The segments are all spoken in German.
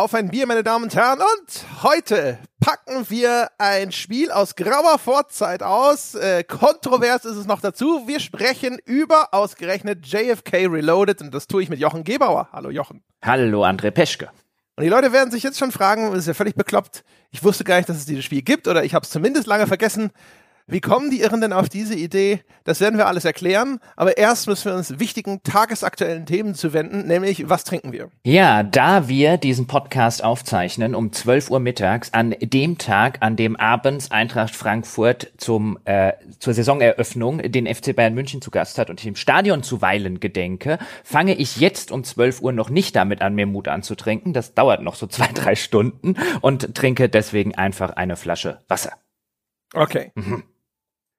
Auf ein Bier, meine Damen und Herren. Und heute packen wir ein Spiel aus grauer Vorzeit aus. Äh, kontrovers ist es noch dazu. Wir sprechen über ausgerechnet JFK Reloaded und das tue ich mit Jochen Gebauer. Hallo Jochen. Hallo André Peschke. Und die Leute werden sich jetzt schon fragen, das ist ja völlig bekloppt. Ich wusste gar nicht, dass es dieses Spiel gibt oder ich habe es zumindest lange vergessen. Wie kommen die Irren denn auf diese Idee? Das werden wir alles erklären. Aber erst müssen wir uns wichtigen tagesaktuellen Themen zuwenden, nämlich was trinken wir? Ja, da wir diesen Podcast aufzeichnen um 12 Uhr mittags, an dem Tag, an dem abends Eintracht Frankfurt zum, äh, zur Saisoneröffnung den FC Bayern München zu Gast hat und ich im Stadion zuweilen gedenke, fange ich jetzt um 12 Uhr noch nicht damit an, mir Mut anzutrinken. Das dauert noch so zwei, drei Stunden und trinke deswegen einfach eine Flasche Wasser. Okay. Mhm.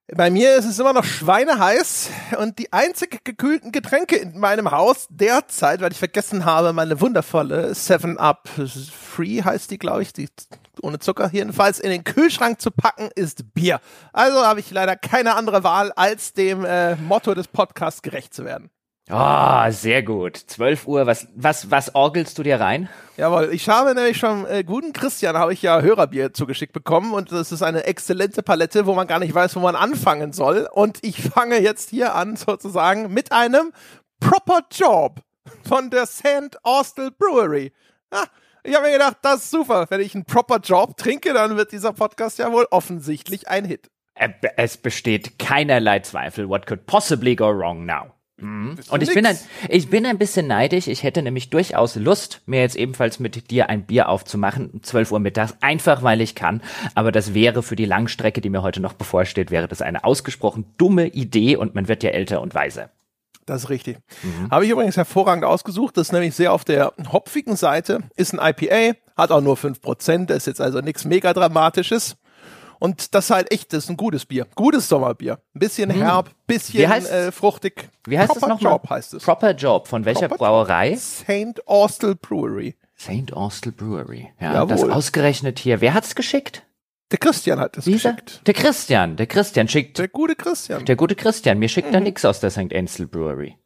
Bei mir ist es immer noch schweineheiß und die einzig gekühlten Getränke in meinem Haus derzeit, weil ich vergessen habe, meine wundervolle 7-Up Free heißt die, glaube ich, die ohne Zucker jedenfalls in den Kühlschrank zu packen, ist Bier. Also habe ich leider keine andere Wahl, als dem äh, Motto des Podcasts gerecht zu werden. Ah, oh, sehr gut. 12 Uhr, was, was, was orgelst du dir rein? Jawohl, ich habe nämlich schon äh, guten Christian, habe ich ja Hörerbier zugeschickt bekommen und das ist eine exzellente Palette, wo man gar nicht weiß, wo man anfangen soll. Und ich fange jetzt hier an sozusagen mit einem Proper Job von der St. Austell Brewery. Ah, ich habe mir gedacht, das ist super. Wenn ich einen Proper Job trinke, dann wird dieser Podcast ja wohl offensichtlich ein Hit. Es besteht keinerlei Zweifel. What could possibly go wrong now? Mhm. Und ich bin, ein, ich bin ein bisschen neidisch. Ich hätte nämlich durchaus Lust, mir jetzt ebenfalls mit dir ein Bier aufzumachen, um 12 Uhr mittags, einfach weil ich kann. Aber das wäre für die Langstrecke, die mir heute noch bevorsteht, wäre das eine ausgesprochen dumme Idee und man wird ja älter und weiser. Das ist richtig. Mhm. Habe ich übrigens hervorragend ausgesucht. Das ist nämlich sehr auf der hopfigen Seite. Ist ein IPA, hat auch nur 5%, ist jetzt also nichts mega dramatisches. Und das ist halt echt, das ist ein gutes Bier. Gutes Sommerbier. Ein bisschen hm. herb, bisschen äh, fruchtig. Wie heißt Proper es nochmal? Job heißt es. Proper Job. Von welcher Proper Brauerei? St. Austell Brewery. St. Austell Brewery. Ja, Jawohl. das ausgerechnet hier. Wer hat's geschickt? Der Christian hat es geschickt. Der Christian, der Christian schickt. Der gute Christian. Der gute Christian. Mir schickt mhm. er nix aus der St. Austell Brewery.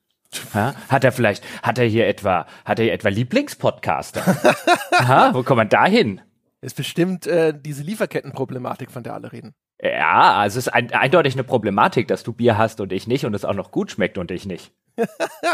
Ja, hat er vielleicht, hat er hier etwa, hat er hier etwa Lieblingspodcaster? Aha, wo kommt man da hin? Ist bestimmt äh, diese Lieferkettenproblematik, von der alle reden. Ja, also es ist ein, eindeutig eine Problematik, dass du Bier hast und ich nicht und es auch noch gut schmeckt und ich nicht. ja,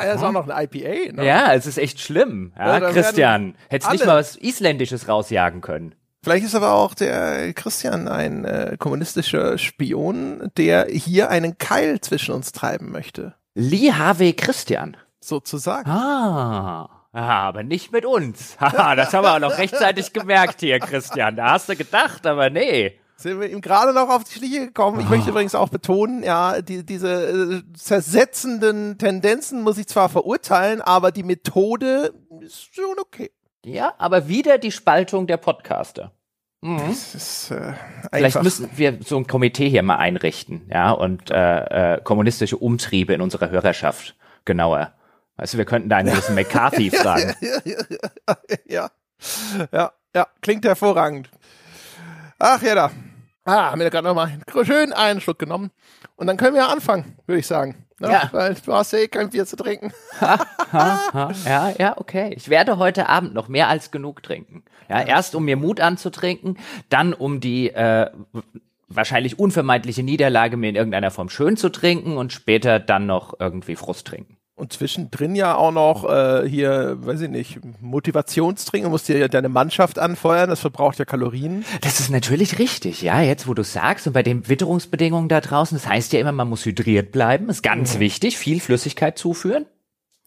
er ist auch noch ein IPA. Ne? Ja, es ist echt schlimm. Ja, ja Christian, hättest nicht mal was Isländisches rausjagen können. Vielleicht ist aber auch der Christian ein äh, kommunistischer Spion, der hier einen Keil zwischen uns treiben möchte. Lee Harvey Christian. Sozusagen. Ah. Ah, aber nicht mit uns. Haha, das haben wir auch noch rechtzeitig gemerkt hier, Christian. Da hast du gedacht, aber nee. Sind wir ihm gerade noch auf die Schliche gekommen. Ich oh. möchte übrigens auch betonen, ja, die, diese äh, zersetzenden Tendenzen muss ich zwar verurteilen, aber die Methode ist schon okay. Ja, aber wieder die Spaltung der Podcaster. Mhm. Das ist, äh, Vielleicht müssen wir so ein Komitee hier mal einrichten, ja, und äh, äh, kommunistische Umtriebe in unserer Hörerschaft genauer Weißt du, wir könnten da einen gewissen McCarthy fragen. ja, ja, ja, klingt hervorragend. Ach ja, da. Ah, haben wir gerade nochmal schön einen Schluck genommen. Und dann können wir anfangen, würde ich sagen. Ne? Ja. Weil du hast ja eh kein Bier zu trinken. ha, ha, ha. Ja, ja, okay. Ich werde heute Abend noch mehr als genug trinken. Ja, ja. erst um mir Mut anzutrinken, dann um die äh, wahrscheinlich unvermeidliche Niederlage mir in irgendeiner Form schön zu trinken und später dann noch irgendwie Frust trinken. Und zwischendrin ja auch noch äh, hier, weiß ich nicht, Motivationstraining. Du musst dir ja deine Mannschaft anfeuern, das verbraucht ja Kalorien. Das ist natürlich richtig, ja, jetzt wo du sagst. Und bei den Witterungsbedingungen da draußen, das heißt ja immer, man muss hydriert bleiben, ist ganz mhm. wichtig, viel Flüssigkeit zuführen.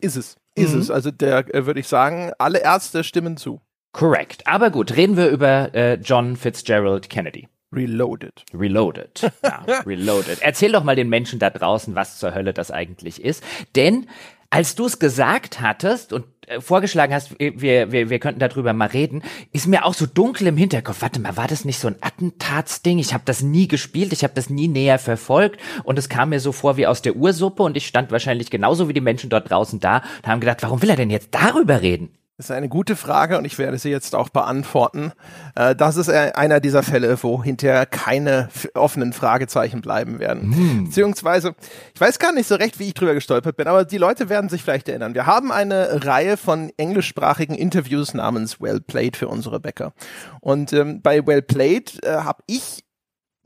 Ist es, ist mhm. es. Also der, äh, würde ich sagen, alle Ärzte stimmen zu. Korrekt. Aber gut, reden wir über äh, John Fitzgerald Kennedy. Reloaded. Reloaded. Ja, reloaded. Erzähl doch mal den Menschen da draußen, was zur Hölle das eigentlich ist. Denn als du es gesagt hattest und äh, vorgeschlagen hast, wir, wir, wir könnten darüber mal reden, ist mir auch so dunkel im Hinterkopf. Warte mal, war das nicht so ein Attentatsding? Ich habe das nie gespielt, ich habe das nie näher verfolgt und es kam mir so vor wie aus der Ursuppe und ich stand wahrscheinlich genauso wie die Menschen dort draußen da und haben gedacht, warum will er denn jetzt darüber reden? Das ist eine gute Frage und ich werde sie jetzt auch beantworten. Äh, das ist einer dieser Fälle, wo hinterher keine offenen Fragezeichen bleiben werden. Hm. Beziehungsweise, ich weiß gar nicht so recht, wie ich drüber gestolpert bin, aber die Leute werden sich vielleicht erinnern. Wir haben eine Reihe von englischsprachigen Interviews namens Well Played für unsere Bäcker. Und ähm, bei Well Played äh, habe ich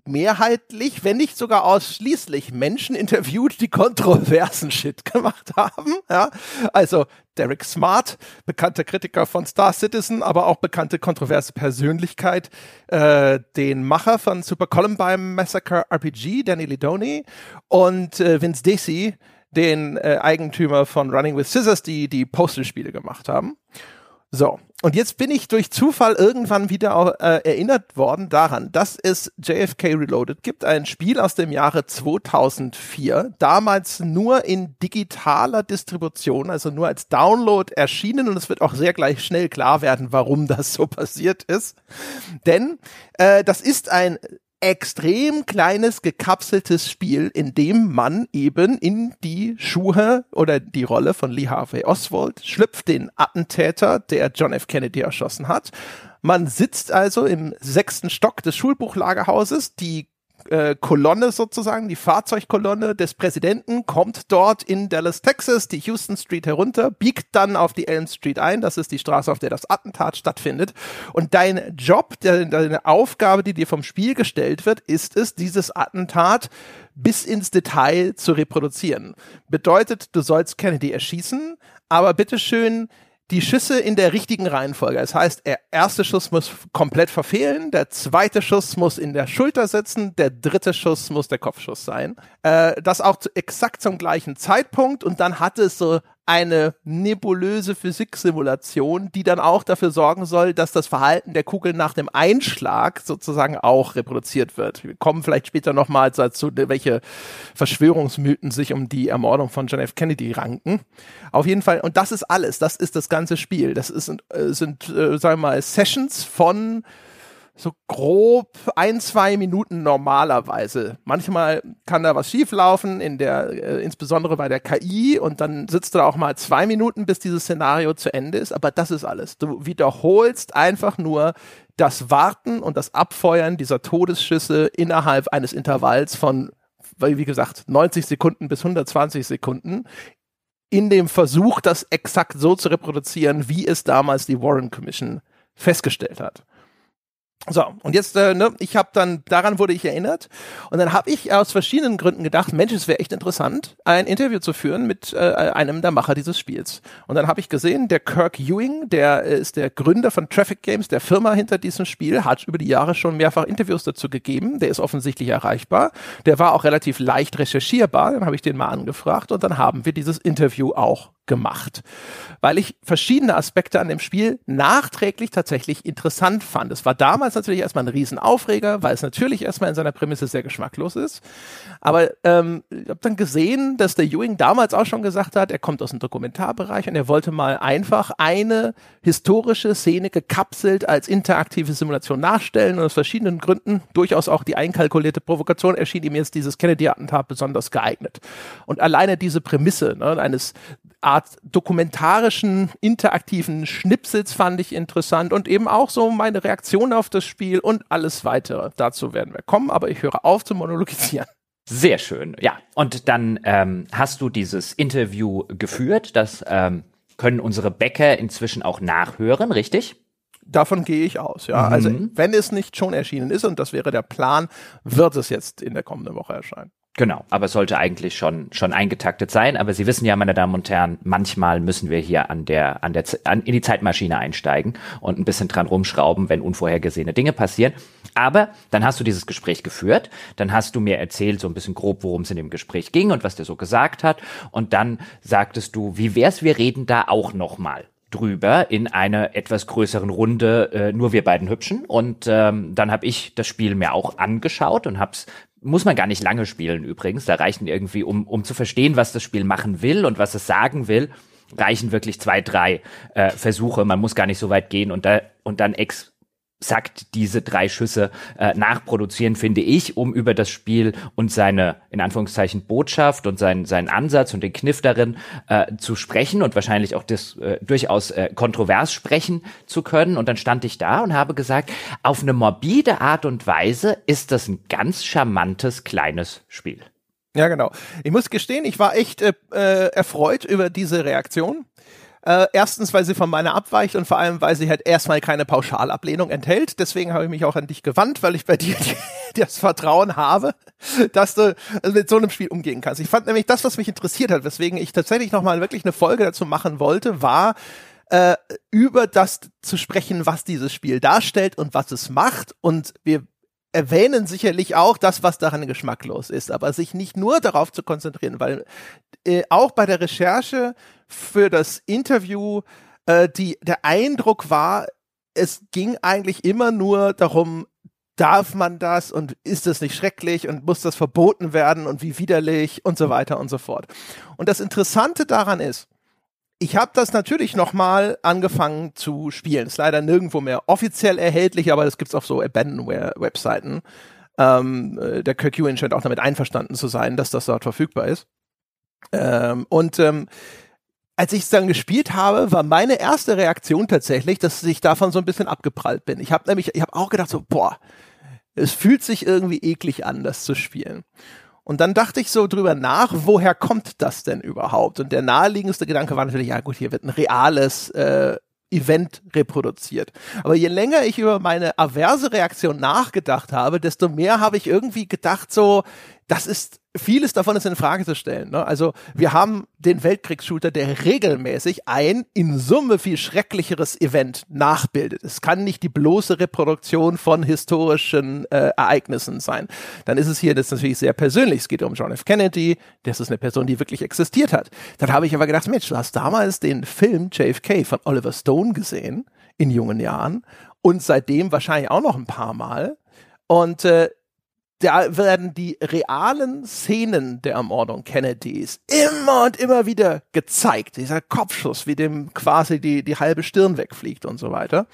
mehrheitlich, wenn nicht sogar ausschließlich Menschen interviewt, die kontroversen Shit gemacht haben. Ja, also Derek Smart, bekannter Kritiker von Star Citizen, aber auch bekannte kontroverse Persönlichkeit, äh, den Macher von Super Columbine Massacre RPG, Danny Lidoni und äh, Vince Desi, den äh, Eigentümer von Running with Scissors, die die Postal-Spiele gemacht haben. So, und jetzt bin ich durch Zufall irgendwann wieder äh, erinnert worden daran, dass es JFK Reloaded gibt, ein Spiel aus dem Jahre 2004, damals nur in digitaler Distribution, also nur als Download erschienen und es wird auch sehr gleich schnell klar werden, warum das so passiert ist. Denn äh, das ist ein extrem kleines, gekapseltes Spiel, in dem man eben in die Schuhe oder die Rolle von Lee Harvey Oswald schlüpft, den Attentäter, der John F. Kennedy erschossen hat. Man sitzt also im sechsten Stock des Schulbuchlagerhauses. Die äh, Kolonne sozusagen, die Fahrzeugkolonne des Präsidenten kommt dort in Dallas, Texas, die Houston Street herunter, biegt dann auf die Elm Street ein, das ist die Straße, auf der das Attentat stattfindet. Und dein Job, deine Aufgabe, die dir vom Spiel gestellt wird, ist es, dieses Attentat bis ins Detail zu reproduzieren. Bedeutet, du sollst Kennedy erschießen, aber bitteschön die Schüsse in der richtigen Reihenfolge. Das heißt, der erste Schuss muss komplett verfehlen, der zweite Schuss muss in der Schulter sitzen, der dritte Schuss muss der Kopfschuss sein. Äh, das auch zu, exakt zum gleichen Zeitpunkt und dann hat es so eine nebulöse Physiksimulation, die dann auch dafür sorgen soll, dass das Verhalten der Kugel nach dem Einschlag sozusagen auch reproduziert wird. Wir kommen vielleicht später nochmal dazu, welche Verschwörungsmythen sich um die Ermordung von John F. Kennedy ranken. Auf jeden Fall, und das ist alles, das ist das ganze Spiel. Das ist, äh, sind, äh, sagen wir mal, Sessions von so grob ein, zwei Minuten normalerweise. Manchmal kann da was schieflaufen, in der, äh, insbesondere bei der KI, und dann sitzt du da auch mal zwei Minuten, bis dieses Szenario zu Ende ist, aber das ist alles. Du wiederholst einfach nur das Warten und das Abfeuern dieser Todesschüsse innerhalb eines Intervalls von, wie gesagt, 90 Sekunden bis 120 Sekunden in dem Versuch, das exakt so zu reproduzieren, wie es damals die Warren Commission festgestellt hat. So, und jetzt, äh, ne, ich habe dann, daran wurde ich erinnert. Und dann habe ich aus verschiedenen Gründen gedacht, Mensch, es wäre echt interessant, ein Interview zu führen mit äh, einem der Macher dieses Spiels. Und dann habe ich gesehen, der Kirk Ewing, der ist der Gründer von Traffic Games, der Firma hinter diesem Spiel, hat über die Jahre schon mehrfach Interviews dazu gegeben. Der ist offensichtlich erreichbar. Der war auch relativ leicht recherchierbar. Dann habe ich den mal angefragt und dann haben wir dieses Interview auch gemacht, weil ich verschiedene Aspekte an dem Spiel nachträglich tatsächlich interessant fand. Es war damals natürlich erstmal ein Riesenaufreger, weil es natürlich erstmal in seiner Prämisse sehr geschmacklos ist. Aber ähm, ich habe dann gesehen, dass der Ewing damals auch schon gesagt hat, er kommt aus dem Dokumentarbereich und er wollte mal einfach eine historische Szene gekapselt als interaktive Simulation nachstellen und aus verschiedenen Gründen, durchaus auch die einkalkulierte Provokation, erschien ihm jetzt dieses Kennedy-Attentat besonders geeignet. Und alleine diese Prämisse ne, eines Art dokumentarischen, interaktiven Schnipsels fand ich interessant und eben auch so meine Reaktion auf das Spiel und alles weitere. Dazu werden wir kommen, aber ich höre auf zu monologisieren. Sehr schön, ja. Und dann ähm, hast du dieses Interview geführt. Das ähm, können unsere Bäcker inzwischen auch nachhören, richtig? Davon gehe ich aus, ja. Mhm. Also wenn es nicht schon erschienen ist, und das wäre der Plan, wird es jetzt in der kommenden Woche erscheinen. Genau, aber es sollte eigentlich schon schon eingetaktet sein. Aber Sie wissen ja, meine Damen und Herren, manchmal müssen wir hier an der an der an, in die Zeitmaschine einsteigen und ein bisschen dran rumschrauben, wenn unvorhergesehene Dinge passieren. Aber dann hast du dieses Gespräch geführt, dann hast du mir erzählt so ein bisschen grob, worum es in dem Gespräch ging und was der so gesagt hat. Und dann sagtest du, wie wär's, wir reden da auch noch mal drüber in einer etwas größeren Runde, äh, nur wir beiden Hübschen. Und ähm, dann habe ich das Spiel mir auch angeschaut und hab's muss man gar nicht lange spielen übrigens. Da reichen irgendwie, um, um zu verstehen, was das Spiel machen will und was es sagen will, reichen wirklich zwei, drei äh, Versuche. Man muss gar nicht so weit gehen und, da, und dann ex sagt diese drei Schüsse äh, nachproduzieren, finde ich, um über das Spiel und seine, in Anführungszeichen, Botschaft und seinen, seinen Ansatz und den Kniff darin äh, zu sprechen und wahrscheinlich auch das äh, durchaus äh, kontrovers sprechen zu können. Und dann stand ich da und habe gesagt, auf eine morbide Art und Weise ist das ein ganz charmantes kleines Spiel. Ja, genau. Ich muss gestehen, ich war echt äh, äh erfreut über diese Reaktion. Äh, erstens, weil sie von meiner abweicht und vor allem, weil sie halt erstmal keine Pauschalablehnung enthält. Deswegen habe ich mich auch an dich gewandt, weil ich bei dir das Vertrauen habe, dass du mit so einem Spiel umgehen kannst. Ich fand nämlich das, was mich interessiert hat, weswegen ich tatsächlich nochmal wirklich eine Folge dazu machen wollte, war, äh, über das zu sprechen, was dieses Spiel darstellt und was es macht. Und wir erwähnen sicherlich auch das, was daran geschmacklos ist, aber sich nicht nur darauf zu konzentrieren, weil äh, auch bei der Recherche für das Interview äh, die, der Eindruck war, es ging eigentlich immer nur darum, darf man das und ist es nicht schrecklich und muss das verboten werden und wie widerlich und so weiter und so fort. Und das Interessante daran ist, ich habe das natürlich nochmal angefangen zu spielen. Ist leider nirgendwo mehr offiziell erhältlich, aber das gibt's auf so Abandonware-Webseiten. Ähm, äh, der Kirk Ewan scheint auch damit einverstanden zu sein, dass das dort verfügbar ist. Ähm, und ähm, als ich es dann gespielt habe, war meine erste Reaktion tatsächlich, dass ich davon so ein bisschen abgeprallt bin. Ich habe nämlich, ich habe auch gedacht so, boah, es fühlt sich irgendwie eklig an, das zu spielen. Und dann dachte ich so drüber nach, woher kommt das denn überhaupt? Und der naheliegendste Gedanke war natürlich, ja gut, hier wird ein reales äh, Event reproduziert. Aber je länger ich über meine averse Reaktion nachgedacht habe, desto mehr habe ich irgendwie gedacht, so, das ist vieles davon ist in Frage zu stellen. Ne? Also wir haben den Weltkriegsshooter, der regelmäßig ein in Summe viel schrecklicheres Event nachbildet. Es kann nicht die bloße Reproduktion von historischen äh, Ereignissen sein. Dann ist es hier das natürlich sehr persönlich. Es geht um John F. Kennedy. Das ist eine Person, die wirklich existiert hat. Dann habe ich aber gedacht, Mensch, du hast damals den Film JFK von Oliver Stone gesehen in jungen Jahren und seitdem wahrscheinlich auch noch ein paar Mal. Und äh, da werden die realen Szenen der Ermordung Kennedys immer und immer wieder gezeigt. Dieser Kopfschuss, wie dem quasi die, die halbe Stirn wegfliegt und so weiter.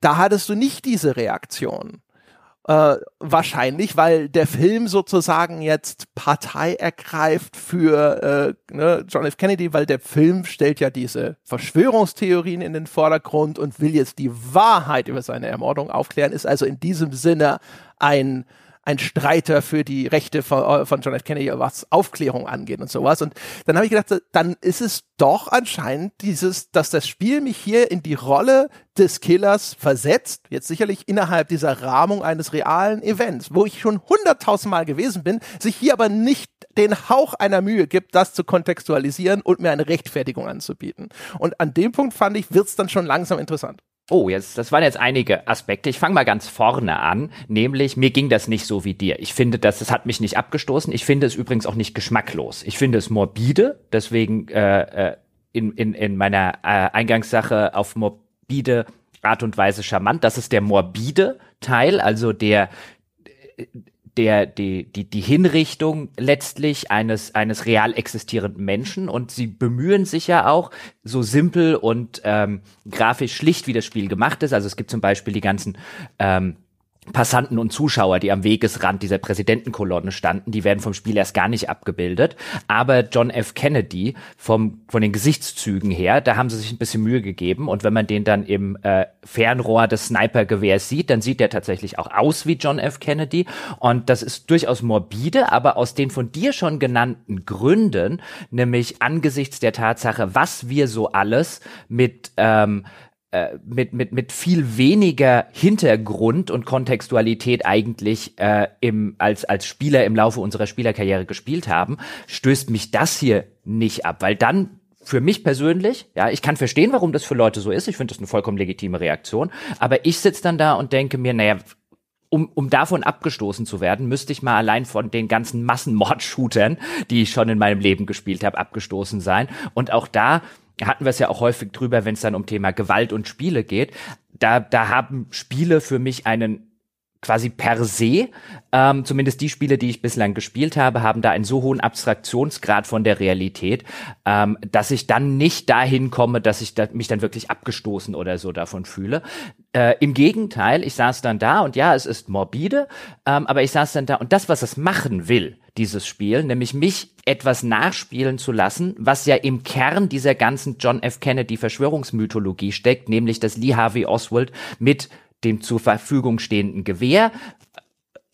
Da hattest du nicht diese Reaktion. Äh, wahrscheinlich, weil der Film sozusagen jetzt Partei ergreift für äh, ne, John F. Kennedy, weil der Film stellt ja diese Verschwörungstheorien in den Vordergrund und will jetzt die Wahrheit über seine Ermordung aufklären, ist also in diesem Sinne ein ein Streiter für die Rechte von, äh, von John F. Kennedy, was Aufklärung angeht und sowas. Und dann habe ich gedacht, dann ist es doch anscheinend dieses, dass das Spiel mich hier in die Rolle des Killers versetzt, jetzt sicherlich innerhalb dieser Rahmung eines realen Events, wo ich schon hunderttausendmal gewesen bin, sich hier aber nicht den Hauch einer Mühe gibt, das zu kontextualisieren und mir eine Rechtfertigung anzubieten. Und an dem Punkt fand ich, wird's dann schon langsam interessant. Oh, jetzt, das waren jetzt einige Aspekte. Ich fange mal ganz vorne an, nämlich mir ging das nicht so wie dir. Ich finde, das, das hat mich nicht abgestoßen. Ich finde es übrigens auch nicht geschmacklos. Ich finde es morbide, deswegen äh, äh in, in, in meiner äh, Eingangssache auf morbide Art und Weise charmant. Das ist der morbide Teil, also der der, die, die, die Hinrichtung letztlich eines, eines real existierenden Menschen und sie bemühen sich ja auch, so simpel und ähm, grafisch schlicht wie das Spiel gemacht ist. Also es gibt zum Beispiel die ganzen ähm, Passanten und Zuschauer, die am Wegesrand dieser Präsidentenkolonne standen, die werden vom Spiel erst gar nicht abgebildet. Aber John F. Kennedy, vom, von den Gesichtszügen her, da haben sie sich ein bisschen Mühe gegeben. Und wenn man den dann im äh, Fernrohr des Snipergewehrs sieht, dann sieht er tatsächlich auch aus wie John F. Kennedy. Und das ist durchaus morbide, aber aus den von dir schon genannten Gründen, nämlich angesichts der Tatsache, was wir so alles mit ähm, äh, mit, mit, mit viel weniger Hintergrund und Kontextualität eigentlich äh, im, als, als Spieler im Laufe unserer Spielerkarriere gespielt haben, stößt mich das hier nicht ab, weil dann für mich persönlich, ja, ich kann verstehen, warum das für Leute so ist. Ich finde das eine vollkommen legitime Reaktion. Aber ich sitze dann da und denke mir, naja, um, um davon abgestoßen zu werden, müsste ich mal allein von den ganzen Massenmord-Shootern, die ich schon in meinem Leben gespielt habe, abgestoßen sein. Und auch da hatten wir es ja auch häufig drüber, wenn es dann um Thema Gewalt und Spiele geht. Da, da haben Spiele für mich einen quasi per se, ähm, zumindest die Spiele, die ich bislang gespielt habe, haben da einen so hohen Abstraktionsgrad von der Realität, ähm, dass ich dann nicht dahin komme, dass ich da, mich dann wirklich abgestoßen oder so davon fühle. Äh, Im Gegenteil, ich saß dann da und ja, es ist morbide, ähm, aber ich saß dann da und das, was es machen will, dieses Spiel, nämlich mich etwas nachspielen zu lassen, was ja im Kern dieser ganzen John F. Kennedy Verschwörungsmythologie steckt, nämlich dass Lee Harvey Oswald mit dem zur Verfügung stehenden Gewehr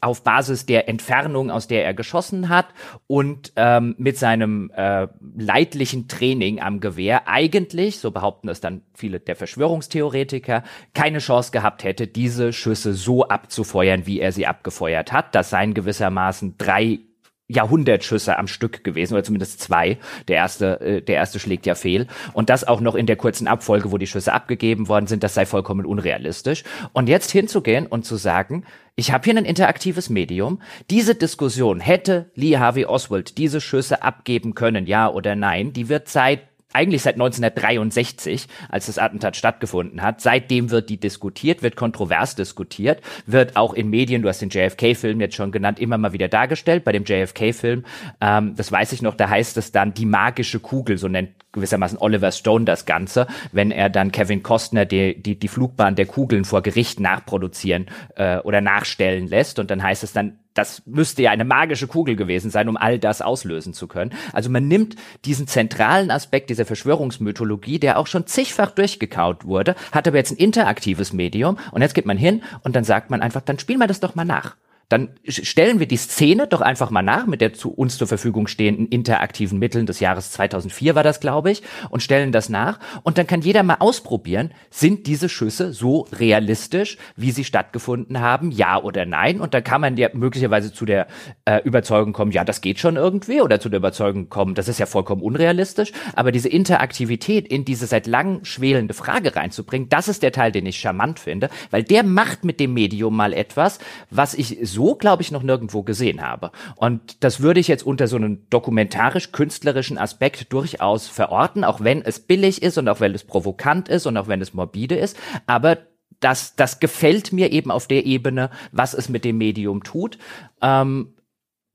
auf Basis der Entfernung, aus der er geschossen hat und ähm, mit seinem äh, leidlichen Training am Gewehr eigentlich, so behaupten es dann viele der Verschwörungstheoretiker, keine Chance gehabt hätte, diese Schüsse so abzufeuern, wie er sie abgefeuert hat. Das seien gewissermaßen drei Jahrhundertschüsse am Stück gewesen oder zumindest zwei. Der erste, äh, der erste schlägt ja fehl und das auch noch in der kurzen Abfolge, wo die Schüsse abgegeben worden sind. Das sei vollkommen unrealistisch. Und jetzt hinzugehen und zu sagen, ich habe hier ein interaktives Medium. Diese Diskussion hätte Lee Harvey Oswald diese Schüsse abgeben können, ja oder nein. Die wird seit eigentlich seit 1963, als das Attentat stattgefunden hat. Seitdem wird die diskutiert, wird kontrovers diskutiert, wird auch in Medien, du hast den JFK-Film jetzt schon genannt, immer mal wieder dargestellt. Bei dem JFK-Film, ähm, das weiß ich noch, da heißt es dann die magische Kugel, so nennt gewissermaßen Oliver Stone das Ganze, wenn er dann Kevin Costner die, die, die Flugbahn der Kugeln vor Gericht nachproduzieren äh, oder nachstellen lässt. Und dann heißt es dann, das müsste ja eine magische Kugel gewesen sein, um all das auslösen zu können. Also man nimmt diesen zentralen Aspekt dieser Verschwörungsmythologie, der auch schon zigfach durchgekaut wurde, hat aber jetzt ein interaktives Medium und jetzt geht man hin und dann sagt man einfach, dann spielen wir das doch mal nach dann stellen wir die Szene doch einfach mal nach mit der zu uns zur Verfügung stehenden interaktiven Mitteln des Jahres 2004 war das, glaube ich, und stellen das nach. Und dann kann jeder mal ausprobieren, sind diese Schüsse so realistisch, wie sie stattgefunden haben, ja oder nein? Und dann kann man ja möglicherweise zu der äh, Überzeugung kommen, ja, das geht schon irgendwie, oder zu der Überzeugung kommen, das ist ja vollkommen unrealistisch. Aber diese Interaktivität in diese seit langem schwelende Frage reinzubringen, das ist der Teil, den ich charmant finde, weil der macht mit dem Medium mal etwas, was ich glaube ich, noch nirgendwo gesehen habe. Und das würde ich jetzt unter so einem dokumentarisch-künstlerischen Aspekt durchaus verorten, auch wenn es billig ist und auch wenn es provokant ist und auch wenn es morbide ist. Aber das, das gefällt mir eben auf der Ebene, was es mit dem Medium tut. Ähm,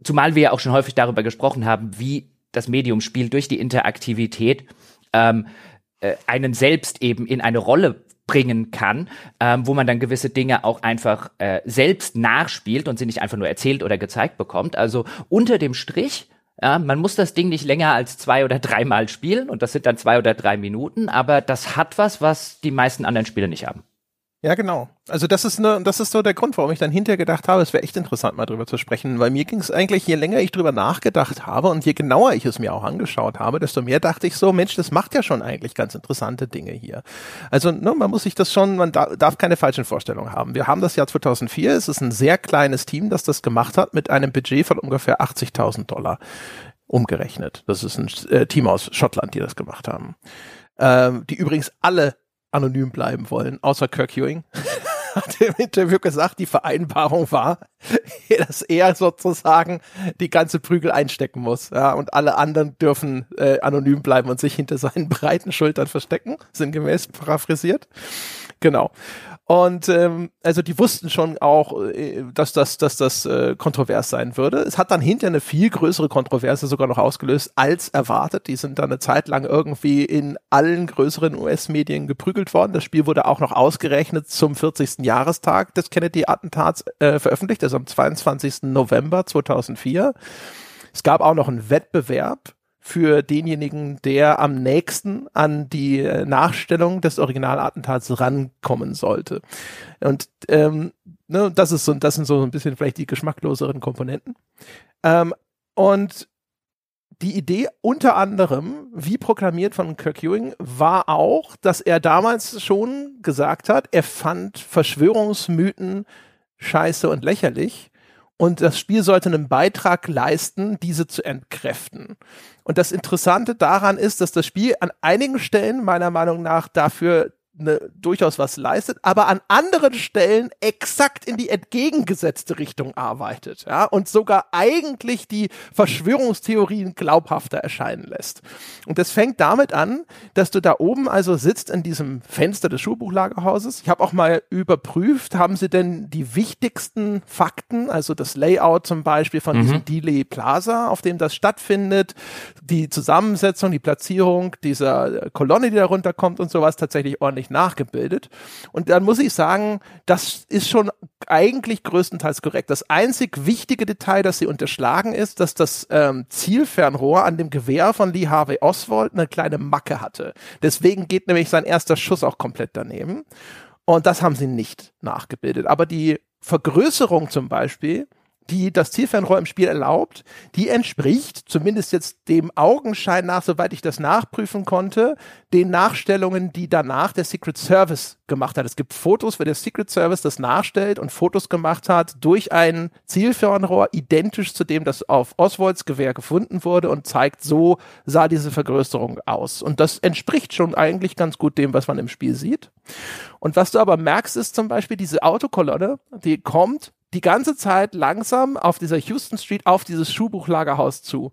zumal wir ja auch schon häufig darüber gesprochen haben, wie das Medium spielt durch die Interaktivität ähm, äh, einen selbst eben in eine Rolle bringen kann, ähm, wo man dann gewisse Dinge auch einfach äh, selbst nachspielt und sie nicht einfach nur erzählt oder gezeigt bekommt. Also unter dem Strich ja, man muss das Ding nicht länger als zwei oder dreimal spielen und das sind dann zwei oder drei Minuten, aber das hat was, was die meisten anderen Spiele nicht haben. Ja, genau. Also das ist ne, das ist so der Grund, warum ich dann hinterher gedacht habe, es wäre echt interessant, mal drüber zu sprechen, weil mir ging es eigentlich, je länger ich drüber nachgedacht habe und je genauer ich es mir auch angeschaut habe, desto mehr dachte ich so, Mensch, das macht ja schon eigentlich ganz interessante Dinge hier. Also ne, man muss sich das schon, man da, darf keine falschen Vorstellungen haben. Wir haben das Jahr 2004, es ist ein sehr kleines Team, das das gemacht hat, mit einem Budget von ungefähr 80.000 Dollar umgerechnet. Das ist ein äh, Team aus Schottland, die das gemacht haben. Ähm, die übrigens alle anonym bleiben wollen, außer Kirk Ewing. hat im Interview gesagt, die Vereinbarung war, dass er sozusagen die ganze Prügel einstecken muss. Ja, und alle anderen dürfen äh, anonym bleiben und sich hinter seinen breiten Schultern verstecken, sinngemäß paraphrasiert. Genau. Und ähm, also die wussten schon auch, äh, dass das, dass das äh, kontrovers sein würde. Es hat dann hinter eine viel größere Kontroverse sogar noch ausgelöst als erwartet. Die sind dann eine Zeit lang irgendwie in allen größeren US-Medien geprügelt worden. Das Spiel wurde auch noch ausgerechnet zum 40. Jahrestag des Kennedy-Attentats äh, veröffentlicht, also am 22. November 2004. Es gab auch noch einen Wettbewerb für denjenigen, der am nächsten an die äh, Nachstellung des Originalattentats rankommen sollte. Und ähm, ne, das ist so, das sind so ein bisschen vielleicht die geschmackloseren Komponenten. Ähm, und die Idee unter anderem, wie proklamiert von Kirk Ewing, war auch, dass er damals schon gesagt hat, er fand Verschwörungsmythen scheiße und lächerlich und das Spiel sollte einen Beitrag leisten, diese zu entkräften. Und das Interessante daran ist, dass das Spiel an einigen Stellen meiner Meinung nach dafür ne, durchaus was leistet, aber an anderen Stellen exakt in die entgegengesetzte Richtung arbeitet, ja, und sogar eigentlich die Verschwörungstheorien glaubhafter erscheinen lässt. Und das fängt damit an, dass du da oben also sitzt in diesem Fenster des Schulbuchlagerhauses. Ich habe auch mal überprüft, haben sie denn die wichtigsten Fakten, also das Layout zum Beispiel von mhm. diesem Delay Plaza, auf dem das stattfindet, die Zusammensetzung, die Platzierung dieser Kolonne, die da runterkommt und sowas tatsächlich ordentlich nachgebildet. Und dann muss ich sagen, das ist schon eigentlich größtenteils korrekt. Das einzig wichtige Detail, das sie unterschlagen, ist, dass das ähm, Zielfernrohr an dem Gewehr von Lee Harvey Oswald eine kleine Macke hatte. Deswegen geht nämlich sein erster Schuss auch komplett daneben. Und das haben sie nicht nachgebildet. Aber die Vergrößerung zum Beispiel die das Zielfernrohr im Spiel erlaubt, die entspricht, zumindest jetzt dem Augenschein nach, soweit ich das nachprüfen konnte, den Nachstellungen, die danach der Secret Service gemacht hat. Es gibt Fotos, wo der Secret Service das nachstellt und Fotos gemacht hat durch ein Zielfernrohr, identisch zu dem, das auf Oswalds Gewehr gefunden wurde und zeigt, so sah diese Vergrößerung aus. Und das entspricht schon eigentlich ganz gut dem, was man im Spiel sieht. Und was du aber merkst, ist zum Beispiel diese Autokolonne, die kommt die ganze Zeit langsam auf dieser Houston Street auf dieses Schuhbuchlagerhaus zu.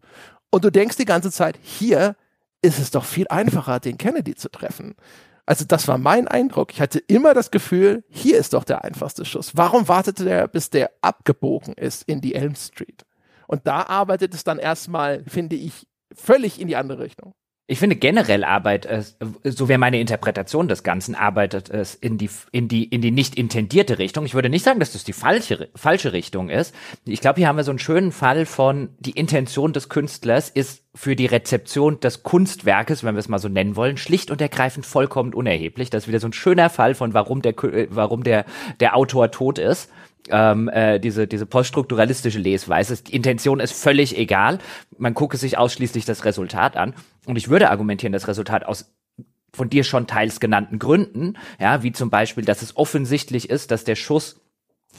Und du denkst die ganze Zeit, hier ist es doch viel einfacher, den Kennedy zu treffen. Also das war mein Eindruck. Ich hatte immer das Gefühl, hier ist doch der einfachste Schuss. Warum wartete der, bis der abgebogen ist in die Elm Street? Und da arbeitet es dann erstmal, finde ich, völlig in die andere Richtung. Ich finde generell arbeitet es, so wäre meine Interpretation des Ganzen, arbeitet es in die, in die, in die nicht intendierte Richtung. Ich würde nicht sagen, dass das die falsche, falsche Richtung ist. Ich glaube, hier haben wir so einen schönen Fall von, die Intention des Künstlers ist für die Rezeption des Kunstwerkes, wenn wir es mal so nennen wollen, schlicht und ergreifend vollkommen unerheblich. Das ist wieder so ein schöner Fall von, warum der, warum der, der Autor tot ist ähm, äh, diese, diese poststrukturalistische Lesweise. Die Intention ist völlig egal. Man gucke sich ausschließlich das Resultat an. Und ich würde argumentieren, das Resultat aus von dir schon teils genannten Gründen, ja, wie zum Beispiel, dass es offensichtlich ist, dass der Schuss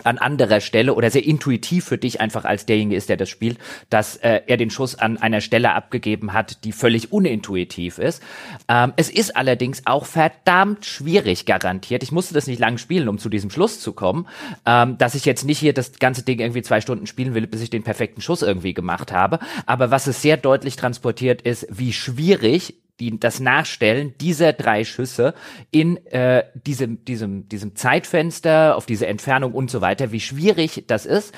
an anderer Stelle oder sehr intuitiv für dich einfach als derjenige ist, der das spielt, dass äh, er den Schuss an einer Stelle abgegeben hat, die völlig unintuitiv ist. Ähm, es ist allerdings auch verdammt schwierig garantiert. Ich musste das nicht lang spielen, um zu diesem Schluss zu kommen, ähm, dass ich jetzt nicht hier das ganze Ding irgendwie zwei Stunden spielen will, bis ich den perfekten Schuss irgendwie gemacht habe. Aber was es sehr deutlich transportiert ist, wie schwierig die, das Nachstellen dieser drei Schüsse in äh, diesem, diesem, diesem Zeitfenster, auf diese Entfernung und so weiter, wie schwierig das ist.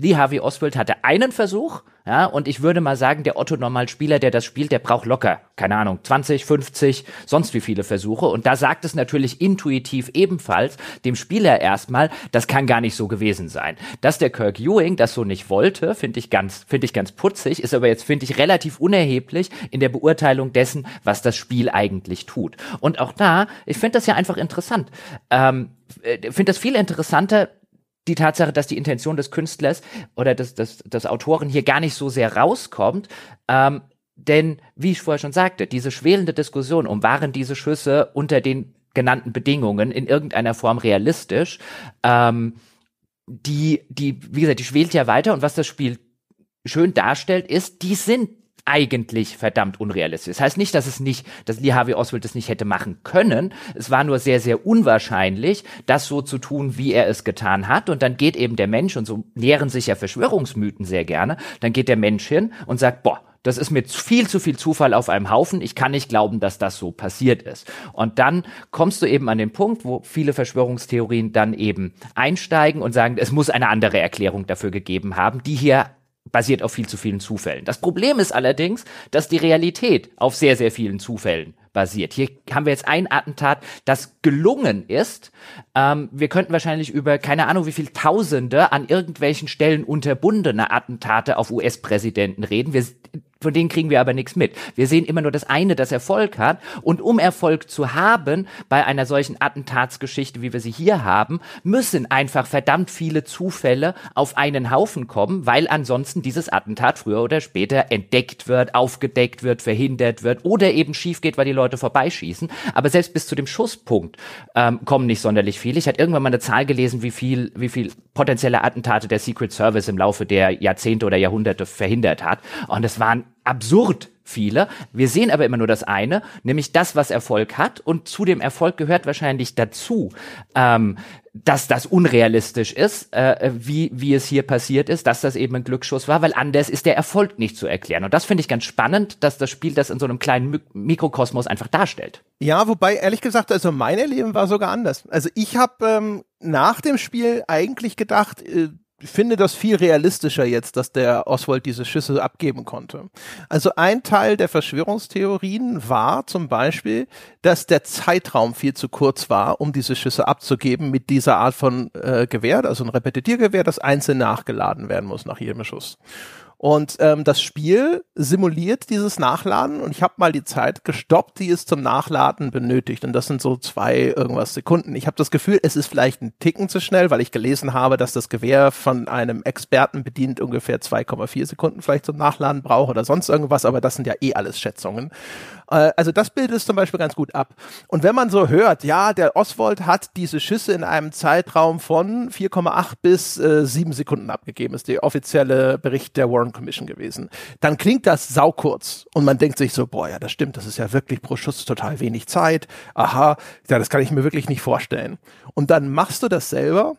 Lee Harvey Oswald hatte einen Versuch, ja, und ich würde mal sagen, der Otto-Normalspieler, der das spielt, der braucht locker, keine Ahnung, 20, 50, sonst wie viele Versuche. Und da sagt es natürlich intuitiv ebenfalls dem Spieler erstmal, das kann gar nicht so gewesen sein. Dass der Kirk Ewing das so nicht wollte, finde ich ganz, finde ich ganz putzig, ist aber jetzt, finde ich, relativ unerheblich in der Beurteilung dessen, was das Spiel eigentlich tut. Und auch da, ich finde das ja einfach interessant. Ähm, äh, finde das viel interessanter, die Tatsache, dass die Intention des Künstlers oder des, des, des Autoren hier gar nicht so sehr rauskommt. Ähm, denn, wie ich vorher schon sagte, diese schwelende Diskussion um waren diese Schüsse unter den genannten Bedingungen in irgendeiner Form realistisch, ähm, die, die, wie gesagt, die schwelt ja weiter und was das Spiel schön darstellt, ist, die sind eigentlich verdammt unrealistisch. Das heißt nicht, dass es nicht, dass Lee Harvey Oswald das nicht hätte machen können. Es war nur sehr, sehr unwahrscheinlich, das so zu tun, wie er es getan hat. Und dann geht eben der Mensch, und so nähren sich ja Verschwörungsmythen sehr gerne, dann geht der Mensch hin und sagt, boah, das ist mir viel zu viel Zufall auf einem Haufen. Ich kann nicht glauben, dass das so passiert ist. Und dann kommst du eben an den Punkt, wo viele Verschwörungstheorien dann eben einsteigen und sagen, es muss eine andere Erklärung dafür gegeben haben, die hier basiert auf viel zu vielen Zufällen. Das Problem ist allerdings, dass die Realität auf sehr, sehr vielen Zufällen basiert. Hier haben wir jetzt ein Attentat, das gelungen ist. Ähm, wir könnten wahrscheinlich über keine Ahnung wie viel Tausende an irgendwelchen Stellen unterbundene Attentate auf US-Präsidenten reden. Wir von denen kriegen wir aber nichts mit. Wir sehen immer nur das eine, das Erfolg hat. Und um Erfolg zu haben bei einer solchen Attentatsgeschichte, wie wir sie hier haben, müssen einfach verdammt viele Zufälle auf einen Haufen kommen, weil ansonsten dieses Attentat früher oder später entdeckt wird, aufgedeckt wird, verhindert wird oder eben schief geht, weil die Leute vorbeischießen. Aber selbst bis zu dem Schusspunkt ähm, kommen nicht sonderlich viele. Ich hatte irgendwann mal eine Zahl gelesen, wie viel, wie viel potenzielle Attentate der Secret Service im Laufe der Jahrzehnte oder Jahrhunderte verhindert hat. Und es waren absurd viele. Wir sehen aber immer nur das eine, nämlich das, was Erfolg hat. Und zu dem Erfolg gehört wahrscheinlich dazu, ähm, dass das unrealistisch ist, äh, wie, wie es hier passiert ist, dass das eben ein Glücksschuss war, weil anders ist der Erfolg nicht zu erklären. Und das finde ich ganz spannend, dass das Spiel das in so einem kleinen Mikrokosmos einfach darstellt. Ja, wobei ehrlich gesagt, also mein Erleben war sogar anders. Also ich habe ähm, nach dem Spiel eigentlich gedacht, äh, finde das viel realistischer jetzt, dass der Oswald diese Schüsse abgeben konnte. Also ein Teil der Verschwörungstheorien war zum Beispiel, dass der Zeitraum viel zu kurz war, um diese Schüsse abzugeben mit dieser Art von äh, Gewehr, also ein Repetitiergewehr, das einzeln nachgeladen werden muss nach jedem Schuss. Und ähm, das Spiel simuliert dieses Nachladen und ich habe mal die Zeit gestoppt, die es zum Nachladen benötigt. Und das sind so zwei irgendwas Sekunden. Ich habe das Gefühl, es ist vielleicht ein Ticken zu schnell, weil ich gelesen habe, dass das Gewehr von einem Experten bedient ungefähr 2,4 Sekunden vielleicht zum Nachladen braucht oder sonst irgendwas, aber das sind ja eh alles Schätzungen. Äh, also das bildet es zum Beispiel ganz gut ab. Und wenn man so hört, ja, der Oswald hat diese Schüsse in einem Zeitraum von 4,8 bis äh, 7 Sekunden abgegeben, ist der offizielle Bericht der Warren Commission gewesen, dann klingt das saukurz und man denkt sich so, boah, ja, das stimmt, das ist ja wirklich pro Schuss total wenig Zeit. Aha, ja, das kann ich mir wirklich nicht vorstellen. Und dann machst du das selber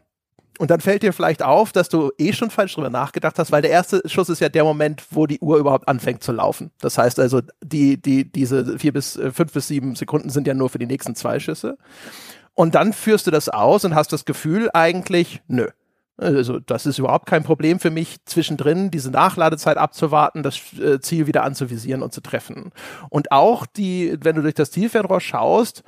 und dann fällt dir vielleicht auf, dass du eh schon falsch drüber nachgedacht hast, weil der erste Schuss ist ja der Moment, wo die Uhr überhaupt anfängt zu laufen. Das heißt also, die, die, diese vier bis äh, fünf bis sieben Sekunden sind ja nur für die nächsten zwei Schüsse. Und dann führst du das aus und hast das Gefühl eigentlich, nö. Also das ist überhaupt kein Problem für mich, zwischendrin diese Nachladezeit abzuwarten, das äh, Ziel wieder anzuvisieren und zu treffen. Und auch die, wenn du durch das Zielfernrohr schaust,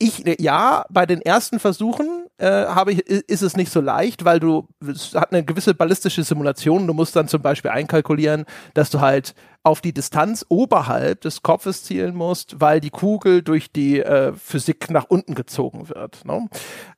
ich, ja, bei den ersten Versuchen äh, habe ich, ist es nicht so leicht, weil du, es hat eine gewisse ballistische Simulation. Du musst dann zum Beispiel einkalkulieren, dass du halt auf die Distanz oberhalb des Kopfes zielen musst, weil die Kugel durch die äh, Physik nach unten gezogen wird. Ne?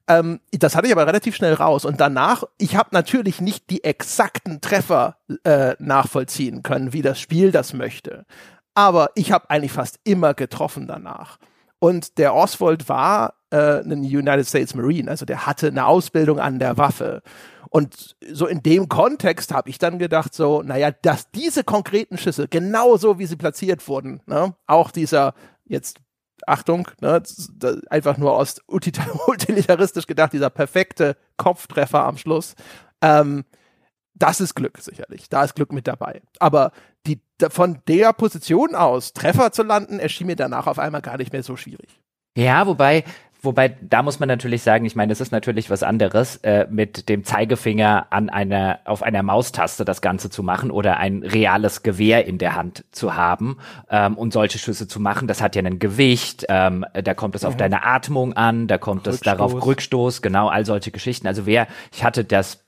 Ähm, das hatte ich aber relativ schnell raus. Und danach, ich habe natürlich nicht die exakten Treffer äh, nachvollziehen können, wie das Spiel das möchte. Aber ich habe eigentlich fast immer getroffen danach. Und der Oswald war äh, ein United States Marine, also der hatte eine Ausbildung an der Waffe. Und so in dem Kontext habe ich dann gedacht, so, naja, dass diese konkreten Schüsse, genauso wie sie platziert wurden, ne, auch dieser jetzt Achtung, ne, einfach nur aus utilitaristisch gedacht, dieser perfekte Kopftreffer am Schluss, ähm, das ist Glück sicherlich. Da ist Glück mit dabei. Aber die, von der Position aus Treffer zu landen, erschien mir danach auf einmal gar nicht mehr so schwierig. Ja, wobei, wobei, da muss man natürlich sagen, ich meine, es ist natürlich was anderes, äh, mit dem Zeigefinger an einer, auf einer Maustaste das Ganze zu machen oder ein reales Gewehr in der Hand zu haben ähm, und solche Schüsse zu machen. Das hat ja ein Gewicht, ähm, da kommt es mhm. auf deine Atmung an, da kommt es darauf Rückstoß, genau, all solche Geschichten. Also wer, ich hatte das